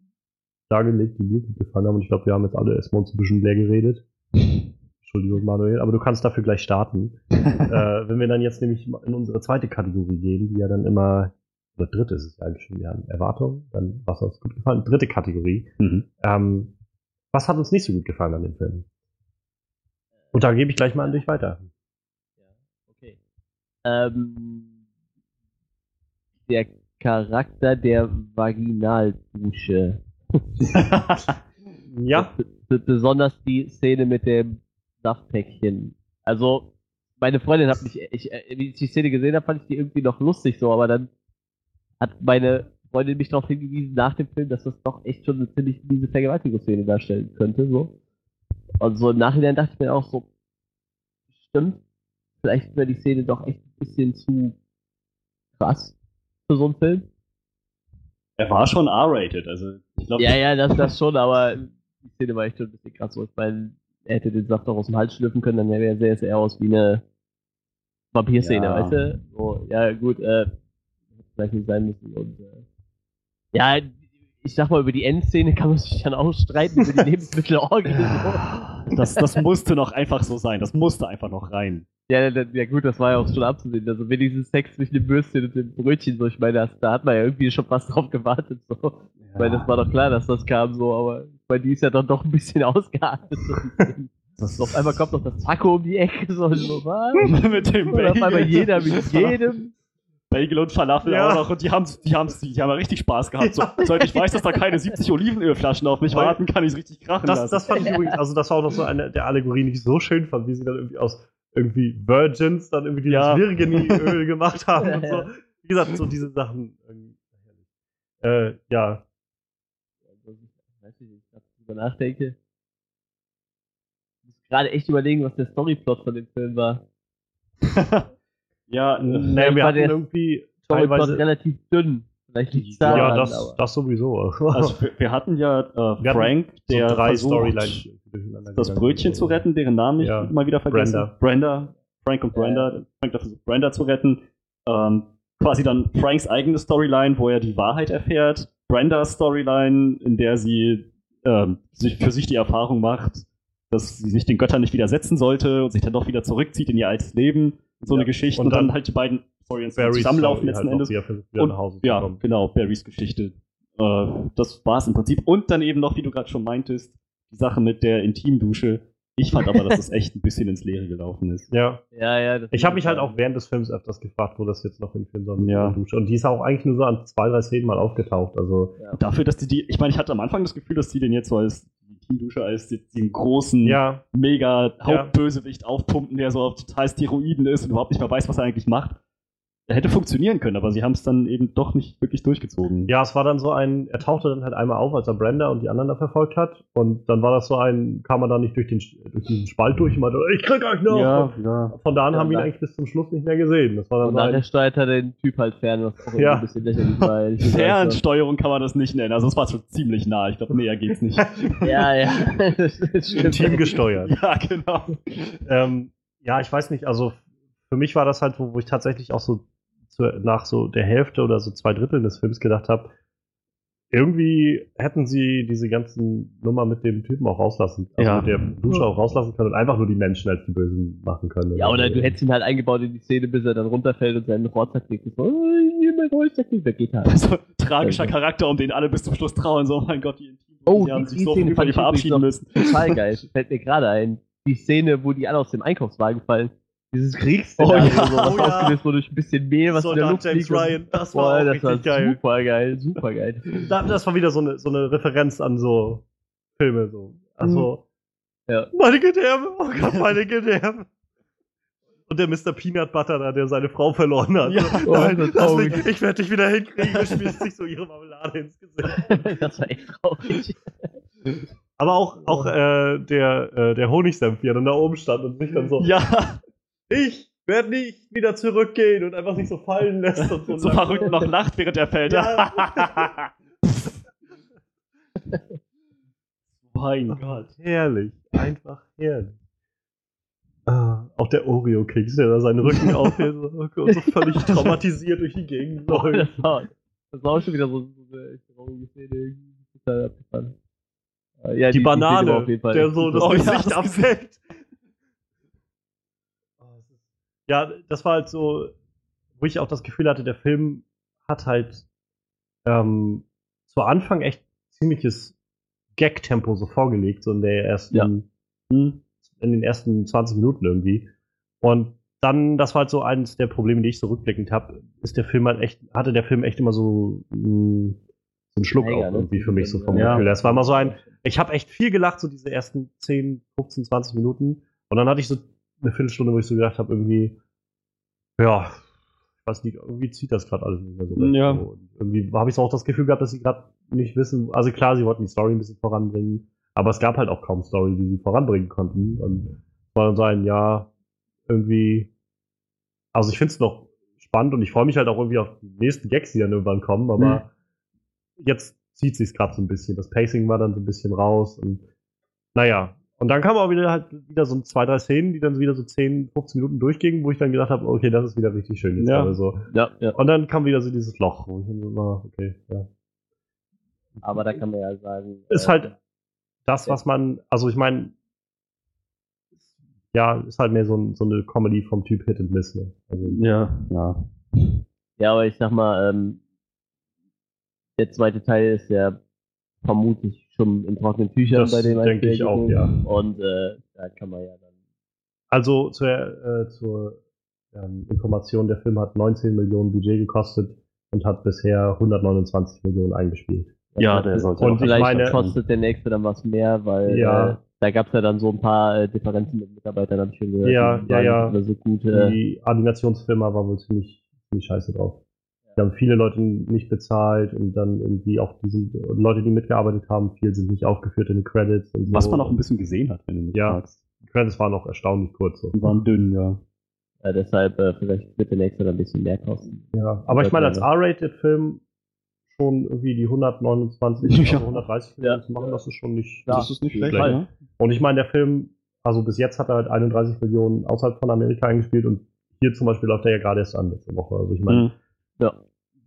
dargelegt, die mir gut gefallen haben. Und ich glaube, wir haben jetzt alle erstmal uns ein bisschen leer geredet. Entschuldigung, Manuel, aber du kannst dafür gleich starten. äh, wenn wir dann jetzt nämlich in unsere zweite Kategorie gehen, die ja dann immer, oder dritte ist es eigentlich schon, wir haben Erwartungen, dann was hat uns gut gefallen, dritte Kategorie. Mhm. Ähm, was hat uns nicht so gut gefallen an dem Film? Und da gebe ich gleich mal an dich weiter. Ja, okay. Ähm, der Charakter der Vaginaldusche. Ja, besonders die Szene mit dem Saftpäckchen. Also, meine Freundin hat mich, ich, äh, wie ich die Szene gesehen habe, fand ich die irgendwie noch lustig so, aber dann hat meine Freundin mich darauf hingewiesen nach dem Film, dass das doch echt schon eine ziemlich miese Vergewaltigungsszene darstellen könnte, so. Und so im Nachhinein dachte ich mir auch so, stimmt, vielleicht wäre die Szene doch echt ein bisschen zu krass für so einen Film. Er war schon R-rated, also ich glaube, Ja, ja, das, das schon, aber die Szene war echt schon ein bisschen krass. Meine, er hätte den Saft auch aus dem Hals schlürfen können, dann wäre er sehr, sehr aus wie eine Vampir-Szene, Ja. weißt du? So, ja, gut, äh, hätte vielleicht nicht sein müssen. Und, äh, ja, ich sag mal, über die Endszene kann man sich dann auch streiten, über die Lebensmittelorgie. So. das, das musste noch einfach so sein. Das musste einfach noch rein. Ja, ja, ja, gut, das war ja auch schon abzusehen. Also, wenigstens Sex zwischen dem Würstchen und dem Brötchen, so, ich meine, das, da hat man ja irgendwie schon fast drauf gewartet, so. Ich meine, das war doch klar, dass das kam, so, aber meine, die ist ja dann doch ein bisschen ausgeartet. So. Auf einmal kommt noch das Taco um die Ecke, so, so was? mit dem Und auf einmal jeder mit jedem. Bagel und Falafel Ja. auch noch. Und die haben, die haben, die haben ja richtig Spaß gehabt. So, seit ich weiß, dass da keine 70 Olivenölflaschen auf mich warten, kann ich es richtig krachen Das, lassen. das fand ich übrigens, also das war auch noch so eine der Allegorien, die ich so schön fand, wie sie dann irgendwie aus irgendwie Virgins dann irgendwie dieses Ja. Virgini-Öl gemacht haben und so. Wie gesagt, so diese Sachen. irgendwie Äh, ja, Also, ich weiß nicht, ich grad drüber nachdenke. Ich muss gerade echt überlegen, was der Storyplot von dem Film war. ja, äh, naja, wir hatten der irgendwie teilweise. relativ dünn. Vielleicht liegt Ja, daran, Ja, das, aber- das sowieso. also wir, wir hatten ja äh, Wir hatten Frank, der so drei versucht, das Brötchen zu retten, deren Namen ich Ja. mal wieder vergesse. Brenda. Brenda. Frank und Brenda. Frank der versucht, Brenda zu retten. Ähm, quasi dann Franks eigene Storyline, wo er die Wahrheit erfährt. Brendas Storyline, in der sie ähm, sich für sich die Erfahrung macht, dass sie sich den Göttern nicht widersetzen sollte und sich dann doch wieder zurückzieht in ihr altes Leben. So Ja. eine Geschichte. Und Und dann, dann halt die beiden Barry's zusammenlaufen Story letzten halt Endes. Versucht, Und- Ja, kommen. genau, Barrys Geschichte. Äh, das war es im Prinzip. Und dann eben noch, wie du gerade schon meintest, die Sache mit der Intimdusche. Ich fand aber, dass das echt ein bisschen ins Leere gelaufen ist. Ja. Ja, ja. Ich habe mich halt auch während des Films öfters gefragt, wo das jetzt noch in Film soll. Ja. Dusche. Und die ist auch eigentlich nur so an zwei, drei Szenen mal aufgetaucht. Also, Dafür, dass die, die ich meine, ich hatte am Anfang das Gefühl, dass die den jetzt so als die Intimdusche als den, großen, ja, mega Hauptbösewicht aufpumpen, der so auf total Steroiden ist und überhaupt nicht mehr weiß, was er eigentlich macht. Er hätte funktionieren können, aber sie haben es dann eben doch nicht wirklich durchgezogen. Ja, es war dann so ein, er tauchte dann halt einmal auf, als er Brenda und die anderen da verfolgt hat. Und dann war das so ein, kam er da nicht durch, den, durch diesen Spalt durch und meinte, ich krieg euch noch. ja. ja. Von da an Ja, haben wir ihn eigentlich bis zum Schluss nicht mehr gesehen. Das war dann Und so ein, steuert er den Typ halt fern, was auch Ja. ein bisschen lächerlich war. Fernsteuerung kann man das nicht nennen. Also es war schon ziemlich nah. Ich glaube, näher geht's nicht. Ja, ja. Team gesteuert. ja, genau. ähm, ja, ich weiß nicht, also für mich war das halt, wo, wo ich tatsächlich auch so zu, nach so der Hälfte oder so zwei Dritteln des Films gedacht habe, irgendwie hätten sie diese ganzen Nummer mit dem Typen auch rauslassen, also Ja. mit der Dusche auch rauslassen können und einfach nur die Menschen als die Bösen machen können. Ja, oder du hättest ihn halt eingebaut in die Szene, bis er dann runterfällt und seinen Rohr zerkriegt. So, oh, mein Rohr ist zerkriegt, der geht halt. So tragischer Charakter, um den alle bis zum Schluss trauen. So, oh mein Gott, die Intim Oh, die haben sich so Szene fand die verabschieden müssen. Total geil. Fällt mir gerade ein. Die Szene, wo die alle aus dem Einkaufswagen fallen. Dieses Oh, Kriegsszenario, ja. so, was Oh, ja. ausgelöst wurde durch ein bisschen Mehl, was in der Luft liegt. und- das Boah, das war super geil, super geil. Da- Das war wieder so eine, so eine Referenz an so Filme. So. Also, Ja. meine Gedärme, oh Gott, meine Gedärme. Und der Mr. Peanut Butter da, der seine Frau verloren hat. Ja. Oh, Nein, mich, ich werde dich wieder hinkriegen. Und schmierst sich so ihre Marmelade ins Gesicht. das war echt traurig. Aber auch, auch äh, der, äh, der Honigsenf, wie er dann da oben stand und sich dann so, Ja, ich werde nicht wieder zurückgehen und einfach sich so fallen lässt. Und so, so verrückt noch lacht, während er fällt. Ja. mein Gott. Herrlich, einfach herrlich. Ah, auch der Oreo-Keks, der da seinen Rücken aufhält so, oh Gott, so völlig traumatisiert durch die Gegend Boah, läuft. das, war, auch schon wieder so, so eine echt traurige Szene. Total abgefahren. Äh, Ja, die, Szene Banane, Fall der so das. Oh ja, Gesicht das abfällt. Ja, das war halt so, wo ich auch das Gefühl hatte, der Film hat halt ähm, zu Anfang echt ziemliches Gag-Tempo so vorgelegt, so in der ersten, Ja. hm, in den ersten 20 Minuten irgendwie. Und dann, das war halt so eines der Probleme, die ich so rückblickend habe, ist der Film halt echt, hatte der Film echt immer so, mh, so einen Schluck Länger, auf ne? irgendwie für mich so vom Ja. Gefühl. Das war immer so ein, ich habe echt viel gelacht, so diese ersten 10, 15, 20 Minuten. Und dann hatte ich so eine Viertelstunde, wo ich so gedacht habe, irgendwie, ja, ich weiß nicht, irgendwie zieht das gerade alles nicht mehr so. Ja. So. Irgendwie habe ich so auch das Gefühl gehabt, dass sie gerade nicht wissen, also klar, sie wollten die Story ein bisschen voranbringen, aber es gab halt auch kaum Story, die sie voranbringen konnten. Und war dann so ein, ja, irgendwie, also ich finde es noch spannend und ich freue mich halt auch irgendwie auf die nächsten Gags, die dann irgendwann kommen, aber jetzt zieht sich's gerade so ein bisschen. Das Pacing war dann so ein bisschen raus und naja. Und dann kam auch wieder halt wieder so zwei, drei Szenen, die dann wieder so 10, 15 Minuten durchgingen, wo ich dann gedacht habe, okay, das ist wieder richtig schön jetzt Ja. gerade so. Ja, ja. Und dann kam wieder so dieses Loch, wo ich dann so war, okay, ja. Aber da kann man ja sagen. Ist äh, halt das, was man, also ich meine, ja, ist halt mehr so, ein, so eine Comedy vom Typ Hit and Miss, ne? Also, Ja, ja. Ja, aber ich sag mal, ähm, der zweite Teil ist ja vermutlich schon in trockenen Tüchern Das bei dem denke ich auch, ja. Und äh, da kann man ja dann. Also zur, äh, zur ähm, Information, der Film hat 19 Millionen Budget gekostet und hat bisher 129 Millionen eingespielt. Ja, der sollte Und auch. ich vielleicht meine- kostet der nächste dann was mehr, weil Ja. äh, da gab es ja dann so ein paar äh, Differenzen mit Mitarbeitern, hab ich schon gehört. Ja, die ja, ja. so gut. Äh, Die Animationsfirma war wohl ziemlich, ziemlich scheiße drauf. Die haben viele Leute nicht bezahlt und dann irgendwie auch diese Leute, die mitgearbeitet haben, viel sind nicht aufgeführt in den Credits. Und so. Was man auch ein bisschen gesehen hat, wenn du mich Ja. fragst. Die Credits waren auch erstaunlich kurz. So. Die waren dünn, ja. äh, deshalb äh, vielleicht wird der nächste dann ein bisschen mehr kosten. Ja, aber ich meine, als R-Rated-Film schon irgendwie die 129, Ja. also 130 Millionen Ja. zu machen, das ist schon nicht. Ja, das ist nicht schlecht, schlecht. ne? Und ich meine, der Film, also bis jetzt hat er halt 31 Millionen außerhalb von Amerika eingespielt und hier zum Beispiel läuft er ja gerade erst an letzte Woche. Also ich meine, Mhm. Ja.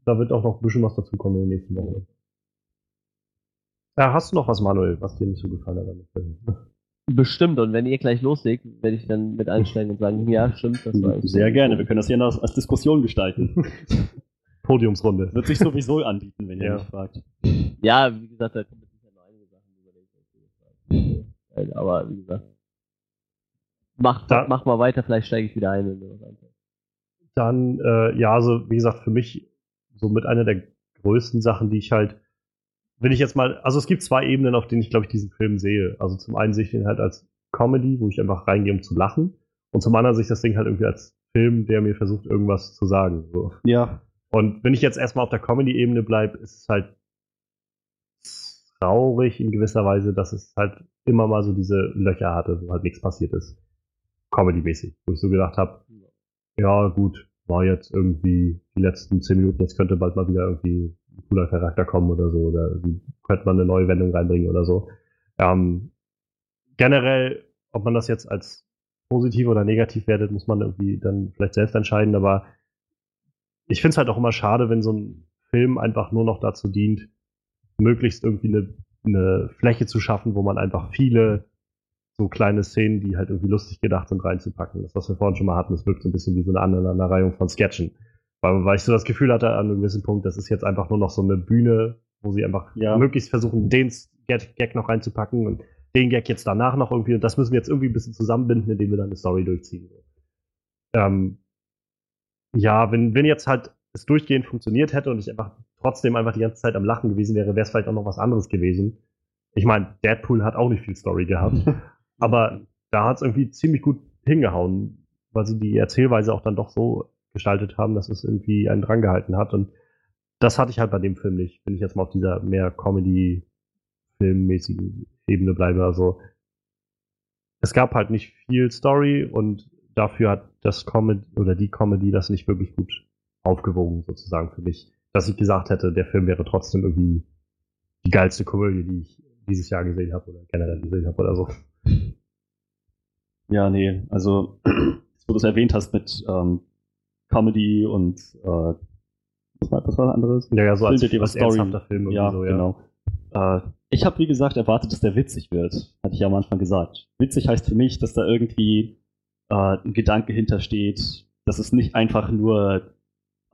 Da wird auch noch ein bisschen was dazukommen in den nächsten Wochen. Ja, hast du noch was, Manuel, was dir nicht so gefallen hat Film? Bestimmt, und wenn ihr gleich loslegt, werde ich dann mit einsteigen und sagen, ja, stimmt, das war Sehr gerne. Wir können das hier als, als Diskussion gestalten. Podiumsrunde. Wird sich sowieso anbieten, wenn ihr Ja. mich fragt. Ja, wie gesagt, da kommt sicher noch einige Sachen, über die ich jetzt äh, Aber wie gesagt, mach, Da- mach mal weiter, vielleicht steige ich wieder ein, wenn mir was einfällt. Dann, äh, ja, also wie gesagt, für mich so mit einer der größten Sachen, die ich halt, wenn ich jetzt mal, also es gibt zwei Ebenen, auf denen ich glaube ich diesen Film sehe. Also zum einen sehe ich den halt als Comedy, wo ich einfach reingehe, um zu lachen. Und zum anderen sehe ich das Ding halt irgendwie als Film, der mir versucht, irgendwas zu sagen. So. Ja. Und wenn ich jetzt erstmal auf der Comedy-Ebene bleibe, ist es halt traurig in gewisser Weise, dass es halt immer mal so diese Löcher hatte, wo halt nichts passiert ist. Comedy-mäßig. Wo ich so gedacht habe, ja gut, war jetzt irgendwie die letzten zehn Minuten, jetzt könnte bald mal wieder irgendwie ein cooler Charakter kommen oder so, oder könnte man eine neue Wendung reinbringen oder so. Ähm, generell, ob man das jetzt als positiv oder negativ wertet, muss man irgendwie dann vielleicht selbst entscheiden, aber ich finde es halt auch immer schade, wenn so ein Film einfach nur noch dazu dient, möglichst irgendwie eine, eine Fläche zu schaffen, wo man einfach viele so kleine Szenen, die halt irgendwie lustig gedacht sind, reinzupacken. Das, was wir vorhin schon mal hatten, das wirkt so ein bisschen wie so eine Aneinanderreihung von Sketchen. Weil, weil ich so das Gefühl hatte an einem gewissen Punkt, das ist jetzt einfach nur noch so eine Bühne, wo sie einfach Ja. möglichst versuchen, den Gag, Gag noch reinzupacken und den Gag jetzt danach noch irgendwie. Und das müssen wir jetzt irgendwie ein bisschen zusammenbinden, indem wir dann eine Story durchziehen. Ähm, ja, wenn, wenn jetzt halt es durchgehend funktioniert hätte und ich einfach trotzdem einfach die ganze Zeit am Lachen gewesen wäre, wäre es vielleicht auch noch was anderes gewesen. Ich meine, Deadpool hat auch nicht viel Story gehabt, aber da hat es irgendwie ziemlich gut hingehauen, weil sie die Erzählweise auch dann doch so gestaltet haben, dass es irgendwie einen drangehalten hat. Und das hatte ich halt bei dem Film nicht, wenn ich jetzt mal auf dieser mehr Comedy-filmmäßigen Ebene bleibe. Also es gab halt nicht viel Story und dafür hat das Comedy oder die Comedy das nicht wirklich gut aufgewogen, sozusagen für mich. Dass ich gesagt hätte, der Film wäre trotzdem irgendwie die geilste Komödie, die ich dieses Jahr gesehen habe oder generell gesehen habe oder so. Ja, nee, also, wo du es erwähnt hast mit ähm, Comedy und äh, was war, was war das anderes? Ja, ja, so als, als was Story? Film Ja, so, ja. genau. Äh, ich habe, wie gesagt, erwartet, dass der witzig wird. Hatte ich ja am Anfang gesagt. Witzig heißt für mich, dass da irgendwie äh, ein Gedanke hintersteht, dass es nicht einfach nur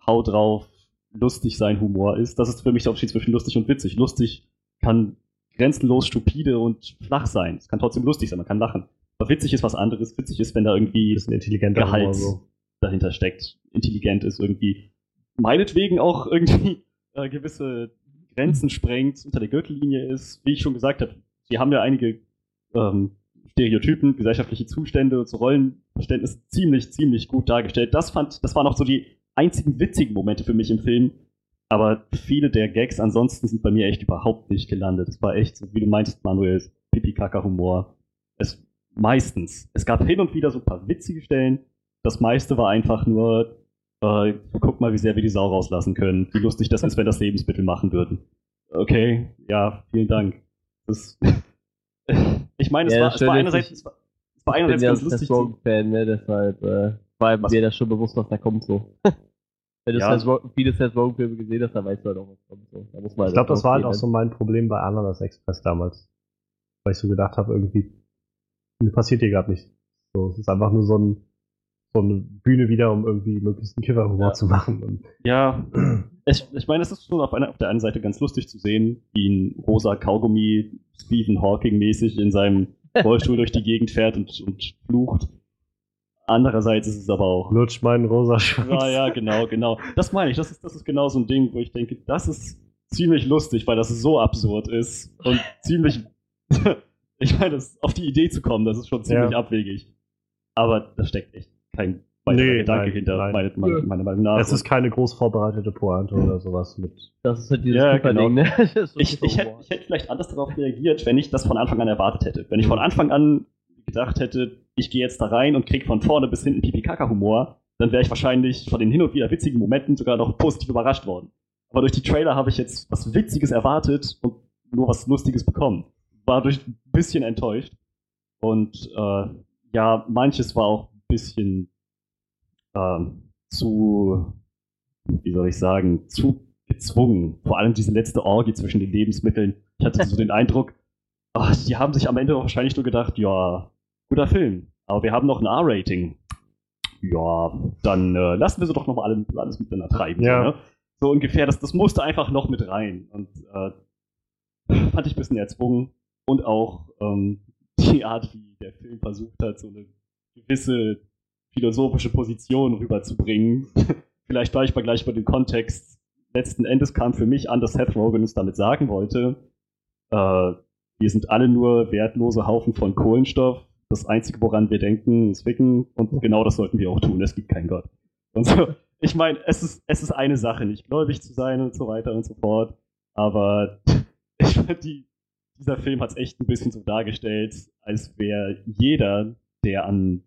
Hau drauf, lustig sein Humor ist. Das ist für mich der Unterschied zwischen lustig und witzig. Lustig kann grenzenlos stupide und flach sein. Es kann trotzdem lustig sein, man kann lachen. Aber witzig ist was anderes. Witzig ist, wenn da irgendwie Gehalt so. dahinter steckt, intelligent ist irgendwie, meinetwegen auch irgendwie äh, gewisse Grenzen sprengt, unter der Gürtellinie ist, wie ich schon gesagt habe. Wir haben ja einige ähm, Stereotypen, gesellschaftliche Zustände und so Rollenverständnis ziemlich, ziemlich gut dargestellt. Das fand, das waren auch so die einzigen witzigen Momente für mich im Film. Aber viele der Gags ansonsten sind bei mir echt überhaupt nicht gelandet. Es war echt, so wie du meintest, Manuel, Pipi-Kaka-Humor. Es meistens. Es gab hin und wieder so ein paar witzige Stellen. Das meiste war einfach nur, äh, guck mal, wie sehr wir die Sau rauslassen können. Wie lustig das ist, wenn das Lebensmittel machen würden. Okay, ja, vielen Dank. Das, ich meine, es, Ja, war, es war einerseits, ich- es war, es war Ich bin einerseits ja ganz ein lustig. Seth zu- Rogen-Fan, ne? deshalb äh, war Was? mir das schon bewusst, was da kommt so. Wenn du Ja. Seth Rogen- viele Seth Rogen-Filme gesehen hast, dann weißt du halt auch, was kommt so. Da muss man Ich glaube, das war halt auch so mein Problem bei Ananas Express damals. Weil ich so gedacht habe, irgendwie, passiert hier gerade nichts. So, es ist einfach nur so, ein, so eine Bühne wieder, um irgendwie möglichst einen Kifferhumor Ja. zu machen. Und Ja, Ich, ich meine, es ist schon auf, einer, auf der einen Seite ganz lustig zu sehen, wie ein rosa Kaugummi Stephen Hawking-mäßig in seinem Rollstuhl durch die Gegend fährt und, und flucht. Andererseits ist es aber auch. Lutsch meinen rosa Schwanz. Ja, ja, genau, genau. Das meine ich. Das ist, das ist genau so ein Ding, wo ich denke, das ist ziemlich lustig, weil das so absurd ist und ziemlich. Ich meine, das, auf die Idee zu kommen, das ist schon ziemlich Ja. abwegig. Aber da steckt echt kein weiterer Nee, Gedanke nein, hinter, nein. Meine, meine, Meinung nach. Es ist keine groß vorbereitete Pointe oder sowas mit. Das ist halt dieses Ja, Super-Ding, ne? So ich, ich, hätte, ich hätte vielleicht anders darauf reagiert, wenn ich das von Anfang an erwartet hätte. Wenn ich von Anfang an gedacht hätte, ich gehe jetzt da rein und krieg von vorne bis hinten Pipi-Kaka-Humor, dann wäre ich wahrscheinlich von den hin und wieder witzigen Momenten sogar noch positiv überrascht worden. Aber durch die Trailer habe ich jetzt was Witziges erwartet und nur was Lustiges bekommen. War durch ein bisschen enttäuscht. Und äh, ja, manches war auch ein bisschen ähm, zu, wie soll ich sagen, zu gezwungen. Vor allem diese letzte Orgie zwischen den Lebensmitteln. Ich hatte so den Eindruck, ach, die haben sich am Ende wahrscheinlich nur gedacht, ja, guter Film, aber wir haben noch ein R-Rating. Ja, dann äh, lassen wir sie doch noch mal alle, alles miteinander treiben. Ja. So, ne? so ungefähr, das, das musste einfach noch mit rein. Und äh, fand ich ein bisschen erzwungen. Und auch ähm, die Art, wie der Film versucht hat, so eine gewisse philosophische Position rüberzubringen. Vielleicht war ich mal gleich bei dem Kontext. Letzten Endes kam für mich an, dass Seth Rogen uns damit sagen wollte, äh, wir sind alle nur wertlose Haufen von Kohlenstoff. Das Einzige, woran wir denken, ist Ficken. Und genau das sollten wir auch tun. Es gibt keinen Gott. Und so, ich meine, es ist, es ist eine Sache, nicht gläubig zu sein und so weiter und so fort. Aber ich finde, die, dieser Film hat es echt ein bisschen so dargestellt, als wäre jeder, der an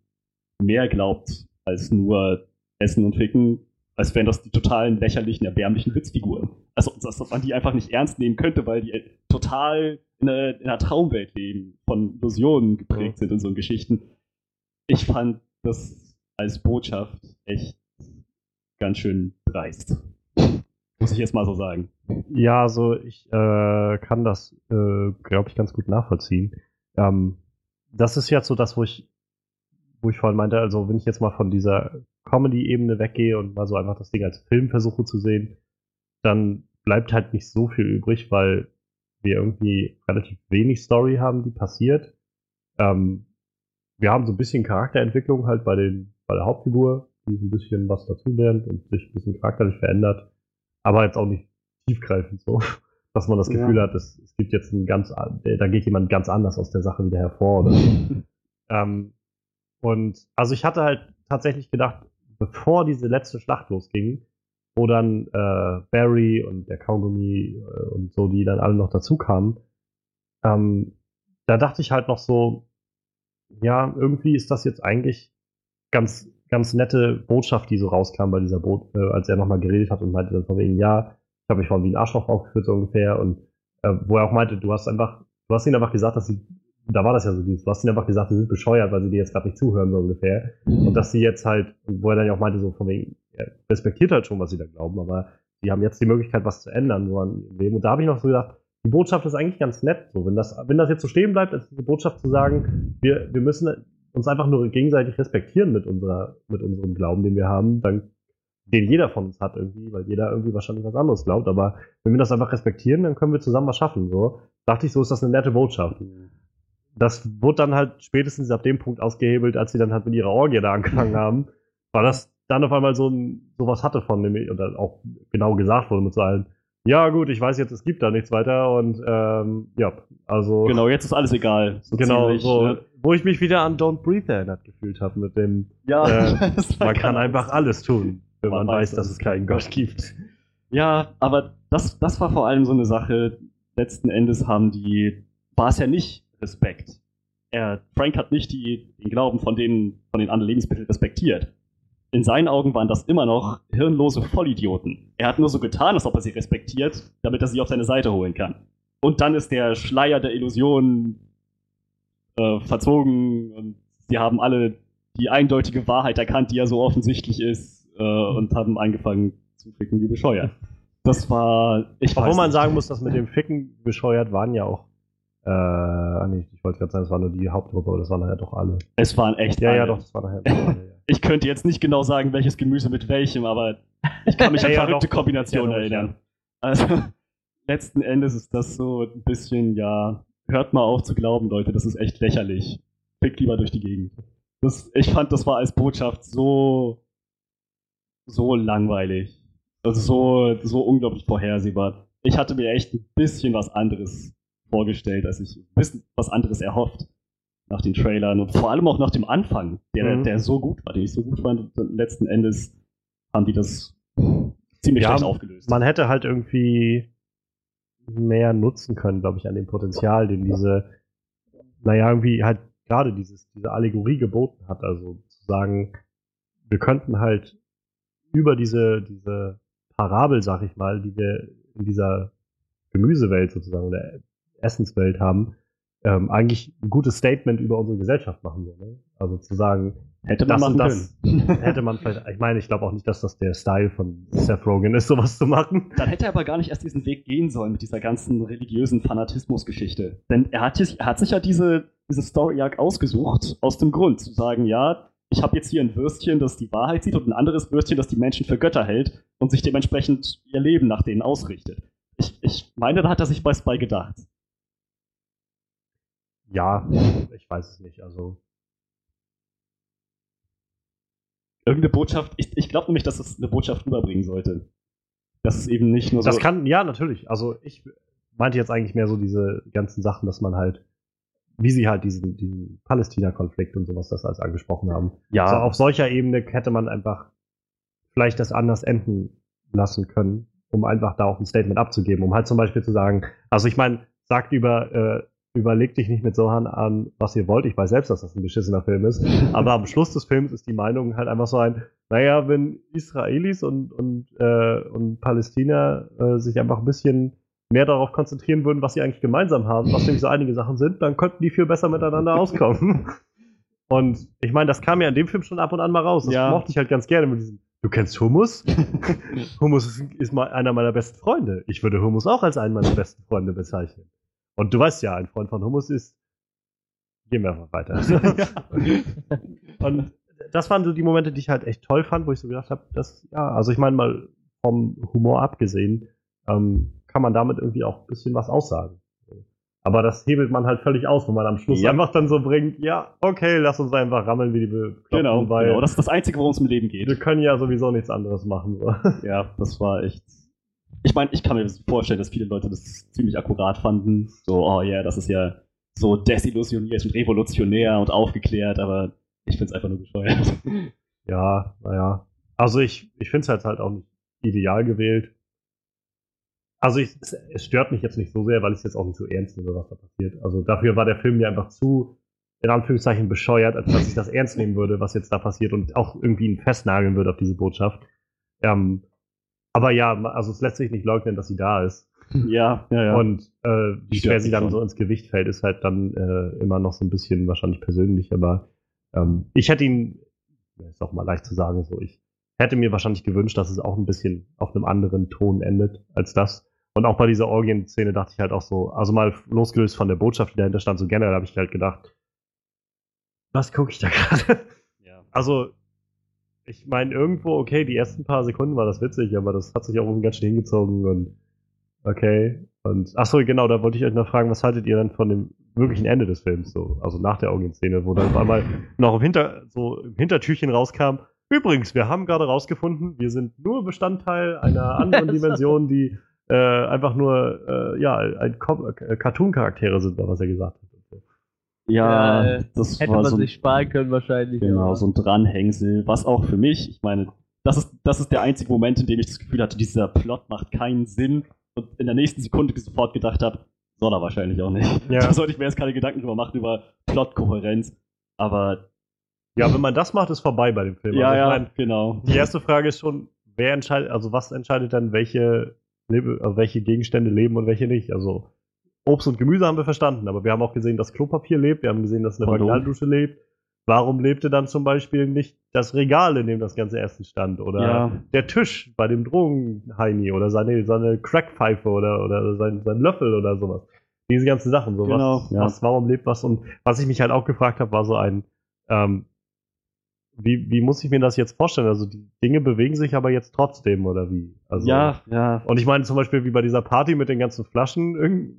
mehr glaubt als nur Essen und Ficken, als wären das die totalen lächerlichen, erbärmlichen Witzfiguren. Also, dass dass man die einfach nicht ernst nehmen könnte, weil die total in einer, in einer Traumwelt leben, von Illusionen geprägt sind und so Geschichten. Ich fand das als Botschaft echt ganz schön dreist. Muss ich jetzt mal so sagen. Ja, also ich äh, kann das, äh, glaube ich, ganz gut nachvollziehen. Ähm, das ist jetzt so das, wo ich, wo ich vorhin meinte, also wenn ich jetzt mal von dieser Comedy-Ebene weggehe und mal so einfach das Ding als Film versuche zu sehen, dann bleibt halt nicht so viel übrig, weil wir irgendwie relativ wenig Story haben, die passiert. Ähm, wir haben so ein bisschen Charakterentwicklung halt bei den, bei der Hauptfigur, die so ein bisschen was dazulernt und sich ein bisschen charakterlich verändert, aber jetzt auch nicht tiefgreifend so, dass man das Ja. Gefühl hat, es, es gibt jetzt ein ganz, an- äh, da geht jemand ganz anders aus der Sache wieder hervor oder. Ähm, und also ich hatte halt tatsächlich gedacht, bevor diese letzte Schlacht losging, wo dann äh, Barry und der Kaugummi äh, und so, die dann alle noch dazu kamen, ähm, da dachte ich halt noch so, ja, irgendwie ist das jetzt eigentlich ganz, ganz nette Botschaft, die so rauskam bei dieser Boot, äh, als er nochmal geredet hat und meinte dann von wegen, ja, ich habe mich vorhin wie ein Arschloch aufgeführt, so ungefähr, und äh, wo er auch meinte, du hast einfach, du hast ihnen einfach gesagt, dass sie, da war das ja so, dieses, du hast ihnen einfach gesagt, sie sind bescheuert, weil sie dir jetzt gerade nicht zuhören, so ungefähr. Und dass sie jetzt halt, wo er dann ja auch meinte, so von wegen, er respektiert halt schon, was sie da glauben, aber die haben jetzt die Möglichkeit, was zu ändern, so an ihrem Leben. Und da habe ich noch so gedacht, die Botschaft ist eigentlich ganz nett, so, wenn das, wenn das jetzt so stehen bleibt, als diese Botschaft zu sagen, wir, wir müssen uns einfach nur gegenseitig respektieren mit unserer, mit unserem Glauben, den wir haben, dann, den jeder von uns hat irgendwie, weil jeder irgendwie wahrscheinlich was anderes glaubt, aber wenn wir das einfach respektieren, dann können wir zusammen was schaffen, so. Dachte ich, so ist das eine nette Botschaft. Das wurde dann halt spätestens ab dem Punkt ausgehebelt, als sie dann halt mit ihrer Orgie da angefangen haben, weil das dann auf einmal so ein, sowas hatte von dem, oder auch genau gesagt wurde mit so allen, ja gut, ich weiß jetzt, es gibt da nichts weiter und ähm, ja, also Genau, jetzt ist alles egal. So genau ziemlich, so, ne? wo ich mich wieder an Don't Breathe erinnert gefühlt habe mit dem, Ja, Äh, man kann einfach alles tun, wenn man, Man weiß, dass es keinen Gott gibt. Ja, aber das, das war vor allem so eine Sache. Letzten Endes haben die, war es ja nicht Respekt. Er, Frank hat nicht die, den Glauben von den, von den anderen Lebensmitteln respektiert. In seinen Augen waren das immer noch hirnlose Vollidioten. Er hat nur so getan, als ob er sie respektiert, damit er sie auf seine Seite holen kann. Und dann ist der Schleier der Illusion äh, verzogen und sie haben alle die eindeutige Wahrheit erkannt, die ja so offensichtlich ist, äh, und haben angefangen zu ficken wie bescheuert. Das war, ich Obwohl man nicht. sagen muss, dass mit dem Ficken bescheuert waren ja auch, äh, ah, nee, ich wollte gerade sagen, es war nur die Hauptgruppe, aber das waren nachher doch alle. es waren echt Ja, ja, alle. doch, das war nachher doch alle, ja. Ich könnte jetzt nicht genau sagen, welches Gemüse mit welchem, aber Ich kann mich an Ja, verrückte doch, Kombinationen ja, erinnern. Also, letzten Endes ist das so ein bisschen, ja, hört mal auf zu glauben, Leute, das ist echt lächerlich. Fickt lieber durch die Gegend. Das, ich fand, das war als Botschaft so, so langweilig. Also so, so unglaublich vorhersehbar. Ich hatte mir echt ein bisschen was anderes vorgestellt, als ich ein bisschen was anderes erhofft nach den Trailern und vor allem auch nach dem Anfang, der, Mhm. der so gut war, den ich so gut fand. Und letzten Endes haben die das ziemlich Ja, schlecht aufgelöst. Man hätte halt irgendwie mehr nutzen können, glaube ich, an dem Potenzial, den diese, naja, irgendwie halt gerade dieses, diese Allegorie geboten hat. Also zu sagen, wir könnten halt über diese, diese Parabel, sag ich mal, die wir in dieser Gemüsewelt sozusagen, oder Essenswelt haben, ähm, eigentlich ein gutes Statement über unsere Gesellschaft machen. So, ne? Also zu sagen, hätte man das machen das können. hätte man vielleicht, ich meine, ich glaube auch nicht, dass das der Style von Seth Rogen ist, sowas zu machen. Dann hätte er aber gar nicht erst diesen Weg gehen sollen mit dieser ganzen religiösen Fanatismus-Geschichte. Denn er hat, sich- er hat sich ja diese, diese Story-Arc ausgesucht, aus dem Grund zu sagen, ja, ich habe jetzt hier ein Würstchen, das die Wahrheit sieht und ein anderes Würstchen, das die Menschen für Götter hält und sich dementsprechend ihr Leben nach denen ausrichtet. Ich, ich meine, da hat er sich was bei gedacht. Ja, ich weiß es nicht. Also, Irgendeine Botschaft, ich, ich glaube nämlich, dass es eine Botschaft rüberbringen sollte. Dass es eben nicht nur so. das kann, ja, natürlich. Also, ich meinte jetzt eigentlich mehr so diese ganzen Sachen, dass man halt, wie sie halt diesen, diesen Palästina-Konflikt und sowas das alles angesprochen haben. ja, Also auf solcher Ebene hätte man einfach vielleicht das anders enden lassen können, um einfach da auch ein Statement abzugeben, um halt zum Beispiel zu sagen, also ich meine, sagt über, äh, überlegt dich nicht mit Sohan an, was ihr wollt. Ich weiß selbst, dass das ein beschissener Film ist, aber am Schluss des Films ist die Meinung halt einfach so ein, naja, wenn Israelis und, und, äh, und Palästina äh, sich einfach ein bisschen mehr darauf konzentrieren würden, was sie eigentlich gemeinsam haben, was nämlich so einige Sachen sind, dann könnten die viel besser miteinander auskommen. Und ich meine, das kam ja in dem Film schon ab und an mal raus. Das Ja. mochte ich halt ganz gerne mit diesem. Du kennst Hummus? Hummus ist, ist mal einer meiner besten Freunde. Ich würde Hummus auch als einen meiner besten Freunde bezeichnen. Und du weißt ja, ein Freund von Hummus ist. Gehen wir einfach weiter. und das waren so die Momente, die ich halt echt toll fand, wo ich so gedacht habe, dass, ja, also ich meine mal vom Humor abgesehen, ähm, kann man damit irgendwie auch ein bisschen was aussagen. Aber das hebelt man halt völlig aus, wenn man am Schluss Ja. einfach dann so bringt, ja, okay, lass uns einfach rammeln wie die Bekloppten, genau, weil genau. Das ist das Einzige, worum es im Leben geht. wir können ja sowieso nichts anderes machen. So. Ja, das war echt. Ich meine, ich kann mir vorstellen, dass viele Leute das ziemlich akkurat fanden. So, oh ja, das ist ja so desillusioniert und revolutionär und aufgeklärt, aber ich finde es einfach nur bescheuert. Ja, naja. Also ich, ich finde es halt halt auch nicht ideal gewählt. Also ich, es, es stört mich jetzt nicht so sehr, weil ich es jetzt auch nicht so ernst nehme, was da passiert. Also dafür war der Film mir einfach zu, in Anführungszeichen, bescheuert, als dass ich das ernst nehmen würde, was jetzt da passiert und auch irgendwie ihn festnageln würde auf diese Botschaft. Ähm, aber ja, also es lässt sich nicht leugnen, dass sie da ist. ja, ja, ja. Und äh, wie schwer sie dann schon. so ins Gewicht fällt, ist halt dann äh, immer noch so ein bisschen wahrscheinlich persönlich. Aber ähm, ich hätte ihn, ist auch mal leicht zu sagen, so ich hätte mir wahrscheinlich gewünscht, dass es auch ein bisschen auf einem anderen Ton endet als das. Und auch bei dieser Orgien-Szene dachte ich halt auch so, also mal losgelöst von der Botschaft, die dahinter stand, so generell habe ich halt gedacht, was gucke ich da gerade? ja. Also, ich meine, irgendwo, okay, die ersten paar Sekunden war das witzig, aber das hat sich auch irgendwie ganz schön hingezogen und okay. Und ach so, genau, da wollte ich euch noch fragen, was haltet ihr denn von dem wirklichen Ende des Films, so, also nach der Orgien-Szene, wo dann auf einmal noch im Hinter, so im Hintertürchen rauskam. Übrigens, wir haben gerade rausgefunden, wir sind nur Bestandteil einer anderen Dimension, die äh, einfach nur äh, ja ein äh, Cartoon-Charaktere sind, was er gesagt hat. Ja, Ja, äh, das Hätte war man so sich sparen können wahrscheinlich. genau, so ein Dranhängsel, was auch für mich, ich meine, das ist, das ist der einzige Moment, in dem ich das Gefühl hatte, dieser Plot macht keinen Sinn und in der nächsten Sekunde sofort gedacht habe, soll er wahrscheinlich auch nicht. Ja. Da sollte ich mir jetzt keine Gedanken drüber machen, über Plotkohärenz. Aber Ja, wenn man das macht, ist vorbei bei dem Film. ja, Also ich ja, mein, genau. Die erste Frage ist schon, wer entscheidet, also was entscheidet dann, welche, also welche Gegenstände leben und welche nicht? Also Obst und Gemüse haben wir verstanden, aber wir haben auch gesehen, dass Klopapier lebt, wir haben gesehen, dass eine. Vaginaldusche lebt. Warum lebte dann zum Beispiel nicht das Regal, in dem das ganze Essen stand? Oder Ja. der Tisch bei dem Drogenheini oder seine, seine Crackpfeife oder, oder sein, sein Löffel oder sowas. Diese ganzen Sachen. So Genau, was, ja. was, warum lebt was? Und was ich mich halt auch gefragt habe, war so ein, ähm, wie, wie muss ich mir das jetzt vorstellen? Also die Dinge bewegen sich aber jetzt trotzdem, oder wie? Also, ja, ja. Und ich meine zum Beispiel wie bei dieser Party mit den ganzen Flaschen, irgend-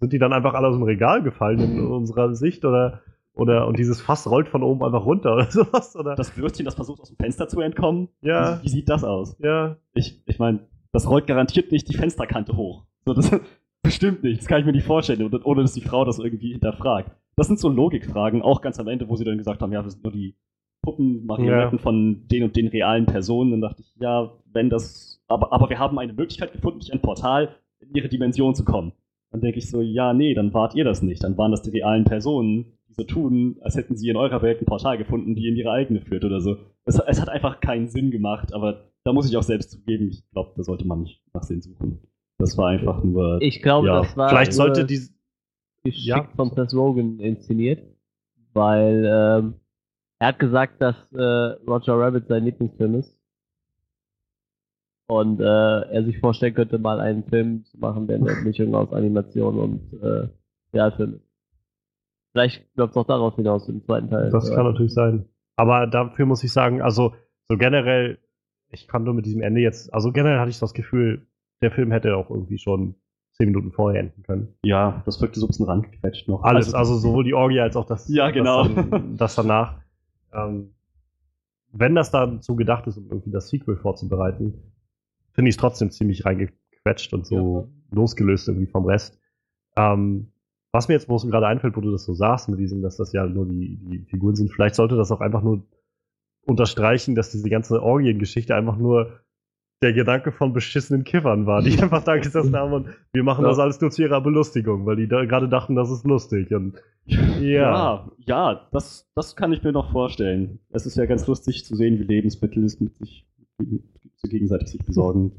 sind die dann einfach alle aus dem Regal gefallen in unserer Sicht oder, oder und dieses Fass rollt von oben einfach runter oder sowas? Oder? Das Würstchen, das versucht aus dem Fenster zu entkommen. Ja. Wie, wie sieht das aus? ja, Ich, ich meine, das rollt garantiert nicht die Fensterkante hoch. So, das bestimmt nicht. Das kann ich mir nicht vorstellen, ohne, ohne dass die Frau das irgendwie hinterfragt. Das sind so Logikfragen, auch ganz am Ende, wo sie dann gesagt haben, ja, wir sind nur die Puppenmarionetten von den und den realen Personen. Dann dachte ich, ja, wenn das, aber, aber wir haben eine Möglichkeit gefunden, durch ein Portal in ihre Dimension zu kommen. Dann denke ich so, ja, nee, dann wart ihr das nicht. Dann waren das die realen Personen, die so tun, als hätten sie in eurer Welt ein Portal gefunden, die in ihre eigene führt oder so. Es, es hat einfach keinen Sinn gemacht, aber da muss ich auch selbst zugeben, ich glaube, da sollte man nicht nach Sinn suchen. Das war einfach nur. Ich glaube, ja. das war Vielleicht sollte die. geschickt ja. von Seth Rogen inszeniert, weil ähm, er hat gesagt, dass äh, Roger Rabbit sein Lieblingsfilm ist. Und äh, er sich vorstellen könnte, mal einen Film zu machen, der eine Mischung aus Animation und äh, Realfilm ist. Vielleicht läuft es auch daraus hinaus im zweiten Teil. Das Äh, kann natürlich sein. Aber dafür muss ich sagen, also so generell, ich kann nur mit diesem Ende jetzt, also generell hatte ich das Gefühl, der Film hätte auch irgendwie schon zehn Minuten vorher enden können. ja, das wirkte so ein bisschen rangequetscht noch. Alles, also, sowohl die Orgie als auch das, Ja, genau. das, dann, das danach. Ähm, wenn das dazu gedacht ist, um irgendwie das Sequel vorzubereiten, finde ich es trotzdem ziemlich reingequetscht und so losgelöst irgendwie vom Rest. Ähm, was mir jetzt bloß gerade einfällt, wo du das so sagst, mit diesem, dass das ja nur die, die Figuren sind, vielleicht sollte das auch einfach nur unterstreichen, dass diese ganze Orgiengeschichte einfach nur der Gedanke von beschissenen Kiffern war, die einfach da gesessen haben und wir machen Ja. das alles nur zu ihrer Belustigung, weil die da gerade dachten, das ist lustig. Und ja. Ja, ja, das, das kann ich mir noch vorstellen. Es ist ja ganz lustig zu sehen, wie Lebensmittel es mit sich gegenseitig sich besorgen.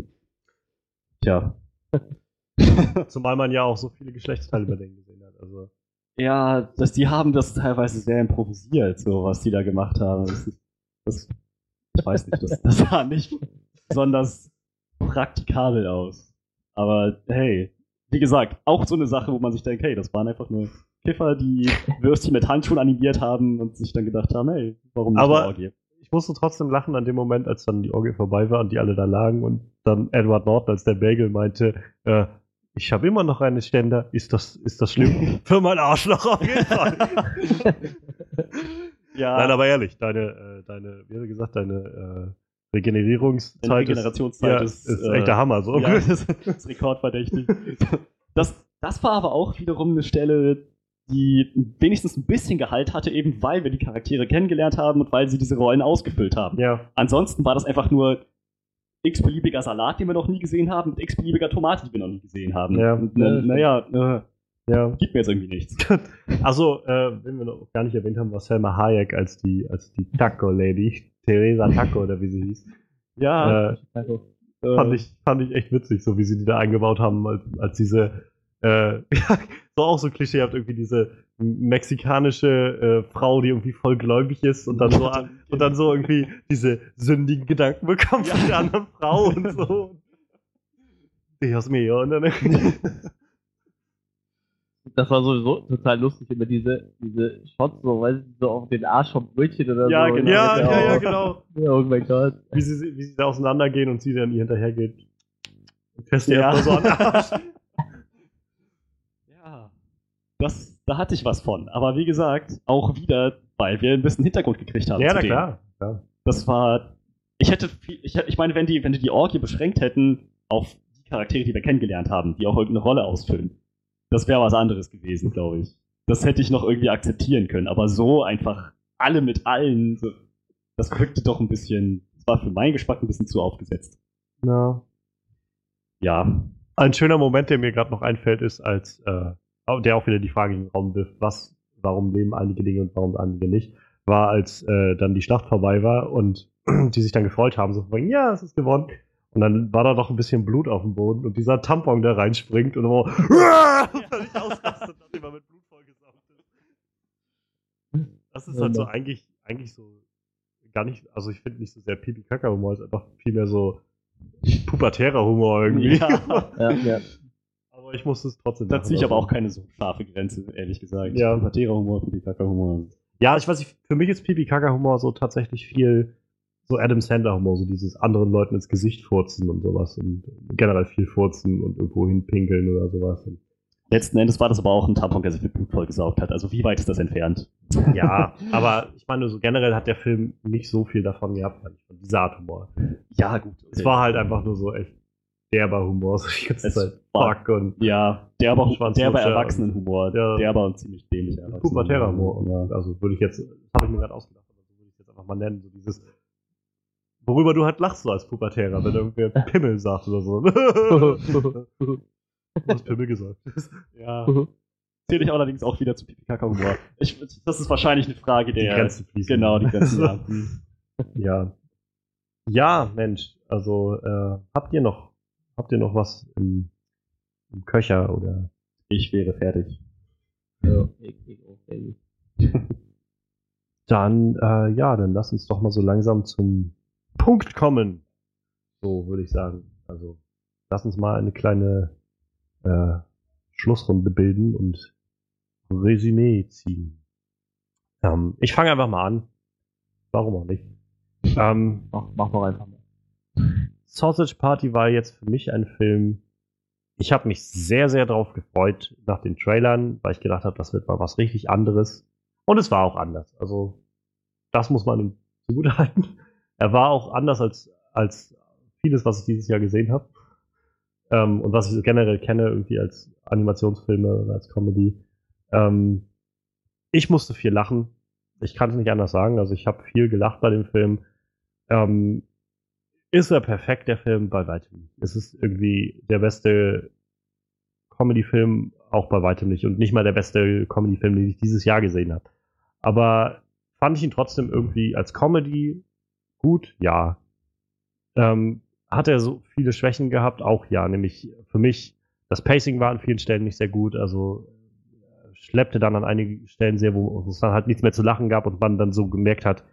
Tja. Zumal man ja auch so viele Geschlechtsteile bei denen gesehen hat. Also, ja, dass die haben das teilweise sehr improvisiert, so was die da gemacht haben. Das, ist, das ich weiß nicht, das, das sah nicht besonders praktikabel aus. Aber hey, wie gesagt, auch so eine Sache, wo man sich denkt, hey, das waren einfach nur Kiffer, die Würstchen mit Handschuhen animiert haben und sich dann gedacht haben, hey, warum nicht Aber- eine Orgie? Ich musste trotzdem lachen an dem Moment, als dann die Orgie vorbei war und die alle da lagen und dann Edward Norton als der Bagel meinte, äh, ich habe immer noch eine Ständer. Ist das, ist das schlimm? Für mein Arschloch auf jeden Fall. Ja, Nein, aber ehrlich, deine, äh, deine, wie gesagt, deine äh, Regenerierungszeit Deine ist, Regenerationszeit ja, ist, ist, äh, echt der Hammer. So. Ja, das ist rekordverdächtig. Das, das war aber auch wiederum eine Stelle, die wenigstens ein bisschen Gehalt hatte, eben weil wir die Charaktere kennengelernt haben und weil sie diese Rollen ausgefüllt haben. ja. Ansonsten war das einfach nur x-beliebiger Salat, den wir noch nie gesehen haben, mit x-beliebiger Tomate, die wir noch nie gesehen haben. Ja. Und, ne, naja, äh, ja. gibt mir jetzt irgendwie nichts. Also, äh, wenn wir noch gar nicht erwähnt haben, war Selma Hayek als die, als die Taco-Lady, Teresa Taco oder wie sie hieß. Ja, Äh, Also, äh, fand, ich, fand ich echt witzig, so wie sie die da eingebaut haben, als, als diese, äh, ja, so auch so klischeehaft irgendwie diese mexikanische äh, Frau, die irgendwie voll gläubig ist und dann so, und dann so irgendwie diese sündigen Gedanken bekommt von der anderen Frau und so. Dios mío. Und dann das war sowieso total lustig, immer diese, diese Shots, so, weil sie so auf den Arsch vom Brötchen oder Ja, so. genau. ja, dann ja, ja, auch- genau. Oh mein Gott. Wie sie, wie sie da auseinandergehen und sie dann ihr hinterhergeht. Dir Ja. erstmal so an den Arsch. Das, da hatte ich was von. Aber wie gesagt, auch wieder, weil wir ein bisschen Hintergrund gekriegt haben. Ja, na klar. Ja. Das war. Ich hätte viel, ich, ich meine, wenn die, wenn die die Orgie beschränkt hätten auf die Charaktere, die wir kennengelernt haben, die auch irgendeine Rolle ausfüllen, das wäre was anderes gewesen, glaube ich. Das hätte ich noch irgendwie akzeptieren können. Aber so einfach alle mit allen, so, das wirkte doch ein bisschen, das war für meinen Geschmack ein bisschen zu aufgesetzt. Ja. Ja. Ein schöner Moment, der mir gerade noch einfällt, ist, als äh, der auch wieder die Frage in den Raum wirft, was, warum leben einige Dinge und warum einige nicht, war, als äh, dann die Schlacht vorbei war und die sich dann gefreut haben, so von ja, es ist gewonnen. Und dann war da doch ein bisschen Blut auf dem Boden und dieser Tampon da reinspringt und so völlig ausrastet, nachdem er mit Blut vollgesaugt ist. Das ist halt so eigentlich, eigentlich so gar nicht, also ich finde nicht so sehr Pipi-Kaka-Humor, es ist einfach vielmehr so pubertärer Humor irgendwie. ja. Ja, ja. Aber ich musste es trotzdem Da ziehe ich aber also. auch keine so scharfe Grenze, ehrlich gesagt. Ja. Pubertärer Humor, Pipi-Kaka-Humor. Ja, ich weiß nicht, für mich ist Pipi Kaka Humor so tatsächlich viel so Adam Sandler Humor, so dieses anderen Leuten ins Gesicht furzen und sowas und generell viel furzen und irgendwo hinpinkeln oder sowas. Und Letzten Endes war das aber auch ein Tampon, der sich mit Blut vollgesaugt hat. Also wie weit ist das entfernt? ja, aber ich meine, so generell hat der Film nicht so viel davon gehabt, fand ich, von dieser Art Humor. Ja, gut. okay. Es war halt einfach nur so echt derber Humor, so die ganze Es Zeit. Fuck und Ja, derber, derber Erwachsenenhumor. Ja. Derber und ziemlich dämlicher pubertärer Humor. Ja. Also würde ich jetzt, habe ich mir gerade ausgedacht, aber so würde ich jetzt einfach mal nennen. So dieses, worüber du halt lachst so als Pubertärer, wenn irgendwer Pimmel sagt oder so. du hast Pimmel gesagt. ja. Zähle ich allerdings auch wieder zu Pipi-Kaka-Humor. Das ist wahrscheinlich eine Frage Die der. Grenzen fließen. Genau, die Grenzen. ja. ja. Ja, Mensch, also äh, habt ihr noch, habt ihr noch was im, im Köcher oder? Ich wäre fertig. Ja, ich, ich, okay. Dann, äh, ja, dann lass uns doch mal so langsam zum Punkt kommen. So würde ich sagen. Also, lass uns mal eine kleine äh, Schlussrunde bilden und Resümee ziehen. Ähm, ich fange einfach mal an. Warum auch nicht? Ähm, Mach, mach doch einfach mal. Sausage Party war jetzt für mich ein Film. Ich habe mich sehr, sehr drauf gefreut nach den Trailern, weil ich gedacht habe, das wird mal was richtig anderes. Und es war auch anders. Also, das muss man ihm zugutehalten. Er war auch anders als, als vieles, was ich dieses Jahr gesehen habe. Ähm, und was ich generell kenne, irgendwie als Animationsfilme oder als Comedy. Ähm, ich musste viel lachen. Ich kann es nicht anders sagen. Also, ich habe viel gelacht bei dem Film. Ähm, ist er perfekt, der Film? Bei weitem. Es ist irgendwie der beste Comedy-Film, auch bei weitem nicht. Und nicht mal der beste Comedy-Film, den ich dieses Jahr gesehen habe. Aber fand ich ihn trotzdem irgendwie als Comedy gut? Ja. Ähm, hat er so viele Schwächen gehabt? Auch ja. Nämlich für mich, das Pacing war an vielen Stellen nicht sehr gut. Also schleppte dann an einigen Stellen sehr, wo es dann halt nichts mehr zu lachen gab und man dann so gemerkt hat,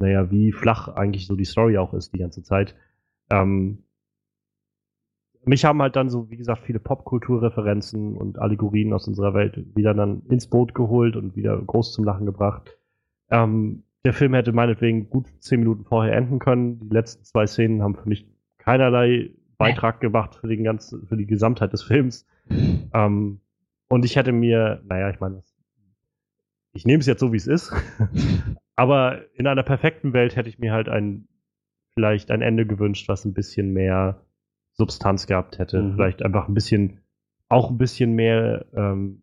naja, wie flach eigentlich so die Story auch ist die ganze Zeit. Ähm, mich haben halt dann so, wie gesagt, viele Popkulturreferenzen und Allegorien aus unserer Welt wieder dann ins Boot geholt und wieder groß zum Lachen gebracht. Ähm, der Film hätte meinetwegen gut zehn Minuten vorher enden können. Die letzten zwei Szenen haben für mich keinerlei Beitrag gemacht für, den ganzen, für die Gesamtheit des Films. Ähm, und ich hätte mir, naja, ich meine, ich nehme es jetzt so, wie es ist. Aber in einer perfekten Welt hätte ich mir halt ein, vielleicht ein Ende gewünscht, was ein bisschen mehr Substanz gehabt hätte. Mhm. Vielleicht einfach ein bisschen, auch ein bisschen mehr, ähm,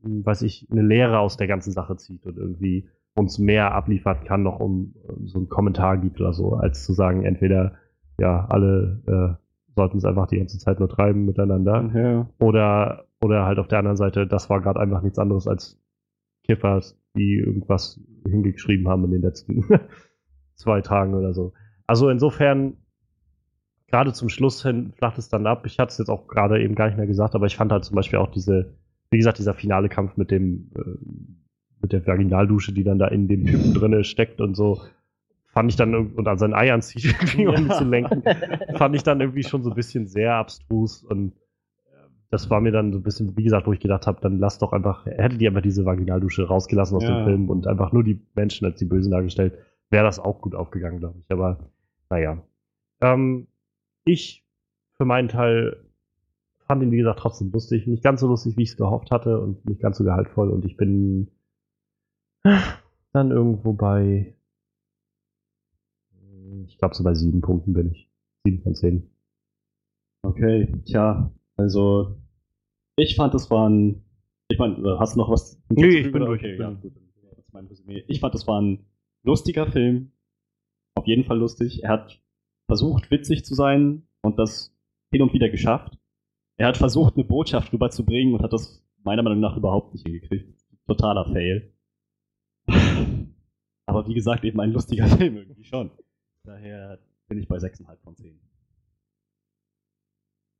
weiß ich, eine Lehre aus der ganzen Sache zieht und irgendwie uns mehr abliefern kann, noch um, um so einen Kommentar gibt oder so, als zu sagen, entweder, ja, alle äh, sollten es einfach die ganze Zeit nur treiben miteinander. Ja. Oder, oder halt auf der anderen Seite, das war gerade einfach nichts anderes als Kiffers, die irgendwas hingeschrieben haben in den letzten zwei Tagen oder so. Also insofern, gerade zum Schluss hin flacht es dann ab. Ich hatte es jetzt auch gerade eben gar nicht mehr gesagt, aber ich fand halt zum Beispiel auch diese, wie gesagt, dieser finale Kampf mit dem, äh, mit der Vaginaldusche, die dann da in dem Typen drinne steckt und so, fand ich dann und an seinen Eiern zieht, irgendwie, um ihn zu lenken, fand ich dann irgendwie schon so ein bisschen sehr abstrus und das war mir dann so ein bisschen, wie gesagt, wo ich gedacht habe, dann lass doch einfach, hätte die einfach diese Vaginaldusche rausgelassen aus Ja. dem Film und einfach nur die Menschen als die Bösen dargestellt, wäre das auch gut aufgegangen, glaube ich. Aber naja. Ähm, ich für meinen Teil fand ihn, wie gesagt, trotzdem lustig. Nicht ganz so lustig, wie ich es gehofft hatte und nicht ganz so gehaltvoll. Und ich bin dann irgendwo bei, ich glaube, so bei sieben Punkten bin ich. Sieben von zehn. Okay, tja, also ich fand, das war ein. Ich meine, hast du noch was? Nee, ich bin durch. Okay, ja, gut. Das ist mein Resümee. Ich fand, das war ein lustiger Film. Auf jeden Fall lustig. Er hat versucht, witzig zu sein und das hin und wieder geschafft. Er hat versucht, eine Botschaft rüberzubringen und hat das meiner Meinung nach überhaupt nicht hingekriegt. Totaler Fail. Aber wie gesagt, eben ein lustiger Film irgendwie schon. Daher bin ich bei 6,5 von 10.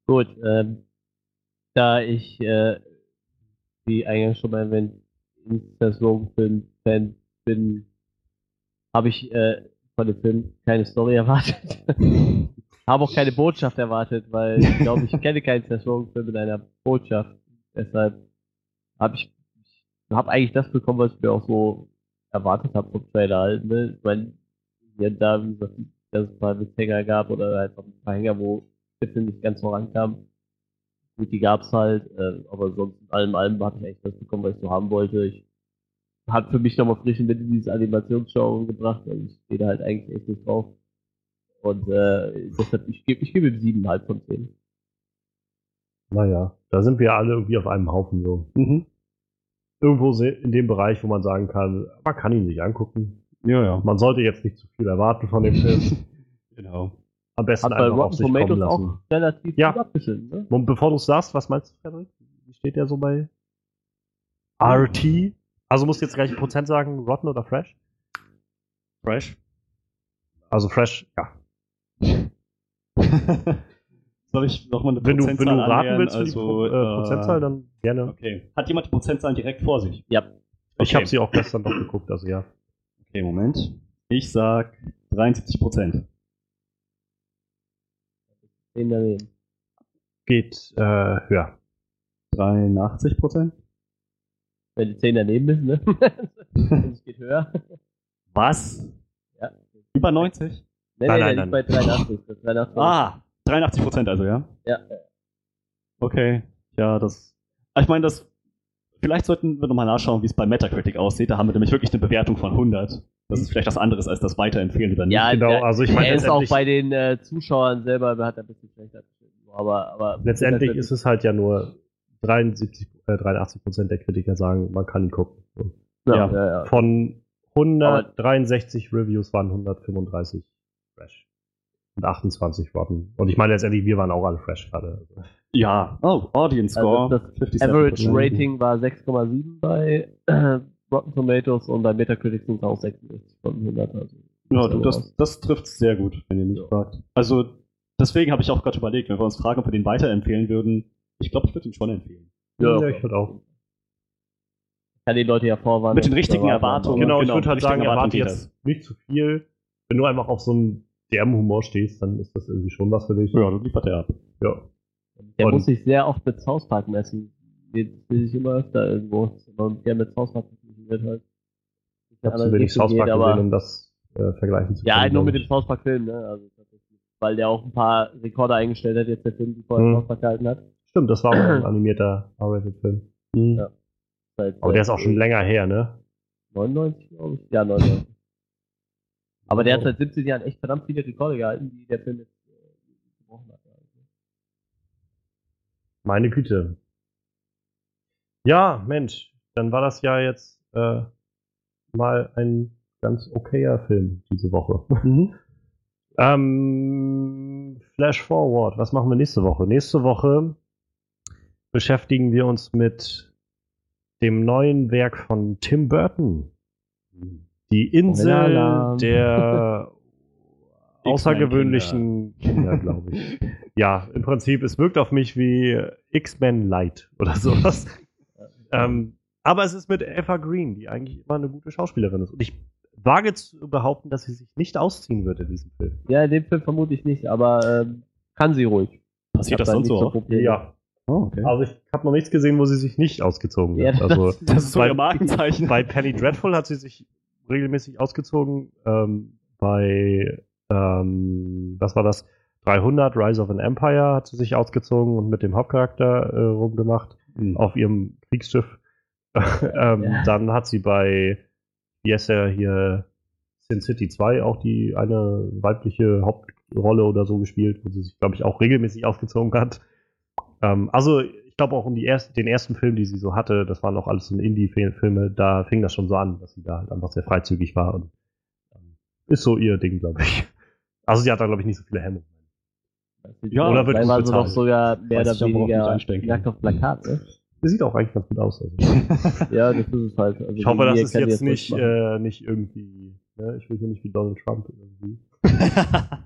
Gut, ähm, da ich, äh, wie eingangs schon mal erwähnt, Insta-Slogan-Film-Fan bin, habe ich äh, von dem Film keine Story erwartet. habe auch keine Botschaft erwartet, weil ich glaube, ich kenne keinen Slogan-Film mit einer Botschaft. Deshalb habe ich, ich habe eigentlich das bekommen, was ich mir auch so erwartet habe vom Trailer halt. Ne? Ich meine, ja, da, wie gesagt, dass es mal Hänger gab oder halt auch ein paar Hänger, wo der Film nicht ganz vorankam. Gut, die gab's halt, äh, aber sonst in allem, allem hatte ich echt das bekommen, was ich so haben wollte. Ich hat für mich nochmal frischen Wind in diese Animationsshow gebracht. Also ich stehe da halt eigentlich echt nicht drauf. Und äh, deshalb, ich gebe ich gebe ihm 7,5 von 10. Naja, da sind wir alle irgendwie auf einem Haufen so. Mhm. Irgendwo in dem Bereich, wo man sagen kann, man kann ihn sich angucken. Ja, ja. Man sollte jetzt nicht zu viel erwarten von dem Film. Genau. Am besten Hat bei einfach auf Rotten sich kommen Tomatoes lassen. auch relativ Ja. gut abgeschnitten, ne? Und bevor du es sagst, was meinst du, Frederik? Wie steht der so bei RT? Also musst du jetzt gleich ein Prozent sagen, Rotten oder Fresh? Fresh. Also Fresh, ja. Soll ich nochmal eine Wenn du, wenn du Prozentzahl raten annähern? willst für die also, Pro, äh, Prozentzahl, äh, dann gerne. Okay. Hat jemand die Prozentzahlen direkt vor sich? Ja. Ich Okay. habe sie auch gestern noch geguckt, also ja. Okay, Moment. Ich sag 73 Prozent. 10 daneben. Geht äh, höher. 83 Prozent? Wenn die 10 daneben ist, ne? Es geht höher. Was? Ja. Über 90? Nee, Nein, nee, nein, nee, nein. nicht bei 83. Das 83 Ah, 83 Prozent also, ja? Ja. Okay. Ja, das. Ich meine, das. Vielleicht sollten wir nochmal nachschauen, wie es bei Metacritic aussieht. Da haben wir nämlich wirklich eine Bewertung von 100. Das ist vielleicht was anderes als das Weiterempfehlen oder nicht. Ja, Genau, der- also ich meine er ist auch letztendlich, bei den äh, Zuschauern selber, hat er ein bisschen schlechter. Aber, aber letztendlich ist es halt ja nur 73, äh, 83 Prozent der Kritiker sagen, man kann ihn gucken. Ja, ja. ja, ja. Von 163 Reviews waren 135 fresh. Und 28 Rotten. Und ich meine letztendlich, wir waren auch alle fresh gerade. Also. Ja. Oh, Audience Also Score. das 57%. Average Rating war 6,7 bei äh, Rotten Tomatoes und bei Metacritic sind es auch 66 von 100. Also Ja, du, das, das trifft sehr gut, wenn ihr mich Ja. fragt. Also, deswegen habe ich auch gerade überlegt, wenn wir uns fragen, ob wir den weiterempfehlen würden. Ich glaube, ich würde ihn schon empfehlen. Ja, ich würde auch. Kann die Leute ja vorwarnen. Mit den richtigen Erwartungen. Genau, ich genau, würde halt sagen, erwarte jetzt nicht zu viel. Wenn du einfach auf so einen DM-Humor stehst, dann ist das irgendwie schon was für dich. Ja, das liefert er ab. Ja. Der Und- muss sich sehr oft mit South Park messen. Will ich immer öfter irgendwo. Und der mit South Park wird halt. Ich habe zu wenig South Park gesehen, um das äh, vergleichen zu können. Ja, halt nur mit dem. South Park Film, ne? Also. Weil der auch ein paar Rekorde eingestellt hat, jetzt der Film, die vorher Mhm. South Park gehalten hat. Stimmt, das war auch ein animierter R-Rated-Film. Ja. Seit, Aber der ist auch schon länger her, ne? 99, glaube ich. Ja, 99. Aber der hat Oh. seit 17 Jahren echt verdammt viele Rekorde gehalten, die der Film jetzt äh, gebrochen hat. Also. Meine Güte. Ja, Mensch, dann war das ja jetzt äh, mal ein ganz okayer Film diese Woche. ähm, Flash Forward, was machen wir nächste Woche? Nächste Woche beschäftigen wir uns mit dem neuen Werk von Tim Burton. Die Insel der außergewöhnlichen Kinder, glaube ich. Ja, im Prinzip, es wirkt auf mich wie X-Men Light oder sowas. ähm, aber es ist mit Eva Green, die eigentlich immer eine gute Schauspielerin ist. Und ich wage zu behaupten, dass sie sich nicht ausziehen wird in diesem Film. Ja, in dem Film vermute ich nicht, aber ähm, kann sie ruhig. Passiert das da sonst so auch? Probleme. Oh, okay. Also ich habe noch nichts gesehen, wo sie sich nicht ausgezogen Ja, wird. das- also Das ist so ihr Markenzeichen. bei Penny Dreadful hat sie sich regelmäßig ausgezogen. Ähm, bei, ähm, was war das? 300, Rise of an Empire hat sie sich ausgezogen und mit dem Hauptcharakter äh, rumgemacht Hm. auf ihrem Kriegsschiff. ähm, Ja. Dann hat sie bei, wie heißt der hier, Sin City 2 auch die eine weibliche Hauptrolle oder so gespielt, wo sie sich, glaube ich, auch regelmäßig ausgezogen hat. Ähm, also, ich glaube auch um die erst, den ersten Film, die sie so hatte, das waren auch alles so Indie-Filme, da fing das schon so an, dass sie da halt einfach sehr freizügig war und ähm, ist so ihr Ding, glaube ich. Also sie hat da, glaube ich, nicht so viele Hemmungen. Ja, oder wird war sie noch sogar mehr oder weniger nackt auf Plakat, ne? Sie sieht auch eigentlich ganz gut aus. Also. Ja, das ist es halt. Also Ich hoffe, das ist jetzt ruhig nicht, äh, nicht irgendwie, ne? ich will hier nicht wie Donald Trump irgendwie.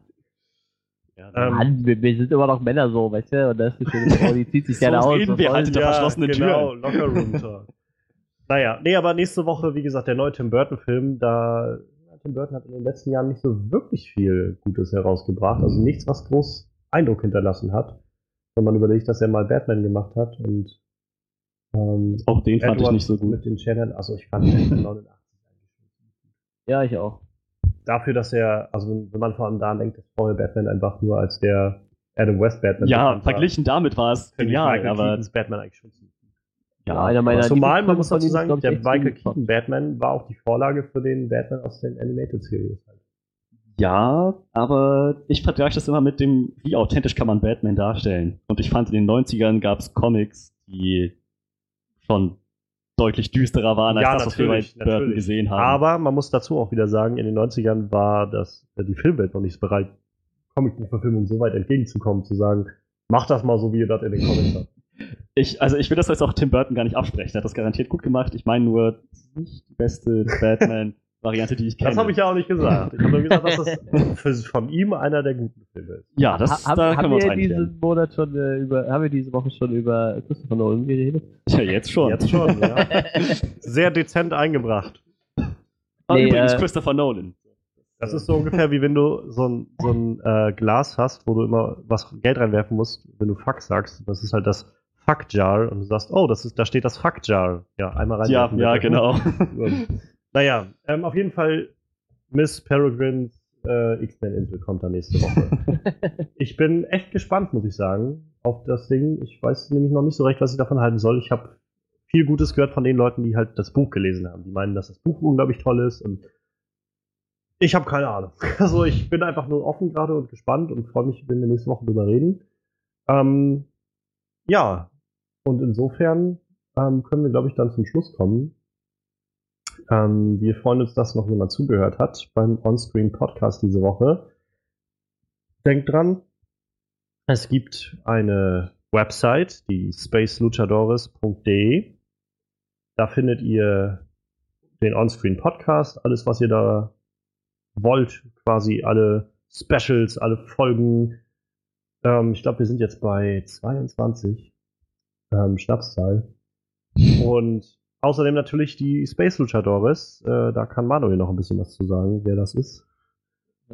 ja, Ähm, Mann, wir, wir sind immer noch Männer so, weißt du? Und da ist eine schöne Frau, die zieht sich So gerne aus. reden wir halt hinter das? verschlossenen genau, Türen. Locker Room Talk. naja, nee, aber nächste Woche, wie gesagt, der neue Tim Burton-Film, da ja, Tim Burton hat in den letzten Jahren nicht so wirklich viel Gutes herausgebracht. Also nichts, was groß Eindruck hinterlassen hat. Wenn man überlegt, dass er mal Batman gemacht hat und ähm, Auch den fand ich Edward nicht so gut. mit den Channel, also ich fand Batman 89 eigentlich Ja, ich auch. Dafür, dass er, also wenn man vor allem daran denkt, dass vorher Batman einfach nur als der Adam West Batman Ja, bekannt war, verglichen damit war es genial, aber Keatons Batman eigentlich schon gut. Ja, einer meiner Zumal, man muss dazu ist, sagen, der Michael Keaton Batman war auch die Vorlage für den Batman aus den Animated Series. halt. Ja, aber ich vergleiche das immer mit dem, wie authentisch kann man Batman darstellen. Und ich fand, in den 90ern gab es Comics, die schon deutlich düsterer waren als Ja, das, was wir bei Burton gesehen haben. Aber man muss dazu auch wieder sagen, in den 90ern war das, äh, die Filmwelt noch nicht bereit, Comicbuchverfilmungen so weit entgegenzukommen, zu sagen, mach das mal so, wie ihr das in den Comics habt. ich, also ich will das jetzt auch Tim Burton gar nicht absprechen. Er hat das garantiert gut gemacht. Ich meine nur, nicht die beste Batman-Variante, die ich kenne. Das habe ich ja auch nicht gesagt. Ich habe nur gesagt, dass das für, von ihm einer der guten Filme ist. Ja, das, Ha- da haben, können haben wir uns wir diesen Monat schon äh, über, haben wir diese Woche schon über Christopher Nolan geredet? Ja, jetzt schon. Jetzt schon, ja. Sehr dezent eingebracht. Ah, Nee, übrigens äh, Christopher Nolan. Das ist so ungefähr wie wenn du so ein, so ein äh, Glas hast, wo du immer was Geld reinwerfen musst, wenn du Fuck sagst. Das ist halt das Fuck Jar und du sagst, oh, das ist, da steht das Fuck Jar. Ja, einmal Ja, reinwerfen. ja, bitte. genau. Naja, ähm, auf jeden Fall Miss Peregrines äh, X-Men-Insel kommt dann nächste Woche. ich bin echt gespannt, muss ich sagen, auf das Ding. Ich weiß nämlich noch nicht so recht, was ich davon halten soll. Ich habe viel Gutes gehört von den Leuten, die halt das Buch gelesen haben. Die meinen, dass das Buch unglaublich toll ist und ich habe keine Ahnung. Also ich bin einfach nur offen gerade und gespannt und freue mich, wenn wir nächste Woche drüber reden. Ähm, ja, und insofern ähm, können wir, glaube ich, dann zum Schluss kommen. Ähm, wir freuen uns, dass noch jemand zugehört hat beim Onscreen Podcast diese Woche. Denkt dran, es gibt eine Website, die spaceluchadores.de. Da findet ihr den Onscreen Podcast, alles, was ihr da wollt, quasi alle Specials, alle Folgen. Ähm, ich glaube, wir sind jetzt bei 22 ähm, Schnapszahl. Und außerdem natürlich die Space Luchadores. Äh, da kann Manuel noch ein bisschen was zu sagen, wer das ist.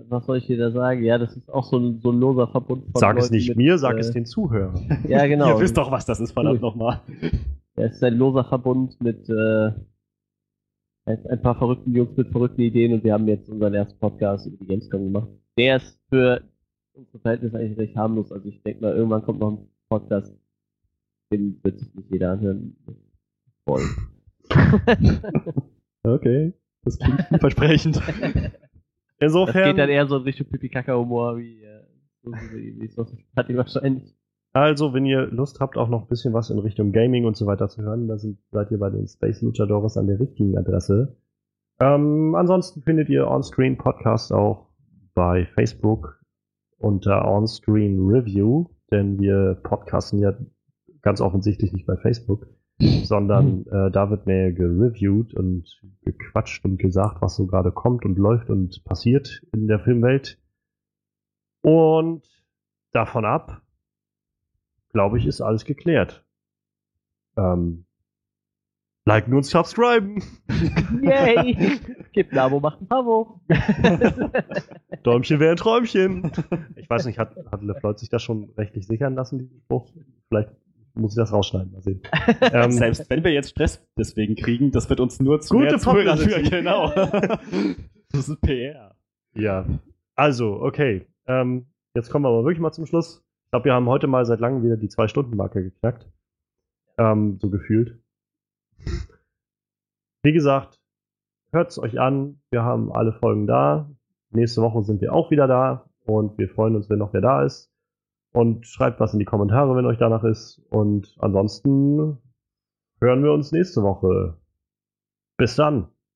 Was soll ich dir da sagen? Ja, das ist auch so ein, so ein loser Verbund von Sag es Leuten nicht mit, mir, sag äh, es den Zuhörern. Ja, genau. Ihr wisst doch, was das ist, verdammt nochmal. Es ist ein loser Verbund mit äh, ein ein paar verrückten Jungs mit verrückten Ideen und wir haben jetzt unseren ersten Podcast über die Gamescom gemacht. Der ist für unsere Verhältnisse eigentlich recht harmlos. Also ich denke mal, irgendwann kommt noch ein Podcast, den wird sich nicht jeder anhören wollen. Okay. Das klingt vielversprechend. Das Insofern, geht dann eher so in Richtung Pipi-Kaka-Humor wie, äh, so wie, wie Sausage Party wahrscheinlich. also, wenn ihr Lust habt, auch noch ein bisschen was in Richtung Gaming und so weiter zu hören, dann seid ihr bei den Space Luchadores an der richtigen Adresse. Ähm, ansonsten findet ihr Onscreen Podcast auch bei Facebook unter Onscreen Review, denn wir podcasten ja ganz offensichtlich nicht bei Facebook, sondern äh, da wird mehr gereviewt und gequatscht und gesagt, was so gerade kommt und läuft und passiert in der Filmwelt. Und davon ab, glaube ich, ist alles geklärt. Ähm, liken und subscriben. Yay! Gebt ein Abo, macht ein Abo. Däumchen wäre ein Träumchen. Ich weiß nicht, hat, hat LeFloid sich das schon rechtlich sichern lassen, diesen Spruch? Vielleicht muss ich das rausschneiden, mal sehen. Ähm, Selbst wenn wir jetzt Stress deswegen kriegen, das wird uns nur zu Gute mehr führen. Genau. Das ist PR. Ja, also, okay. Ähm, jetzt kommen wir aber wirklich mal zum Schluss. Ich glaube, wir haben heute mal seit langem wieder die Zwei-Stunden-Marke geknackt. Ähm, so gefühlt. Wie gesagt, hört es euch an. Wir haben alle Folgen da. Nächste Woche sind wir auch wieder da. Und wir freuen uns, wenn noch wer da ist. Und schreibt was in die Kommentare, wenn euch danach ist. Und ansonsten hören wir uns nächste Woche. Bis dann.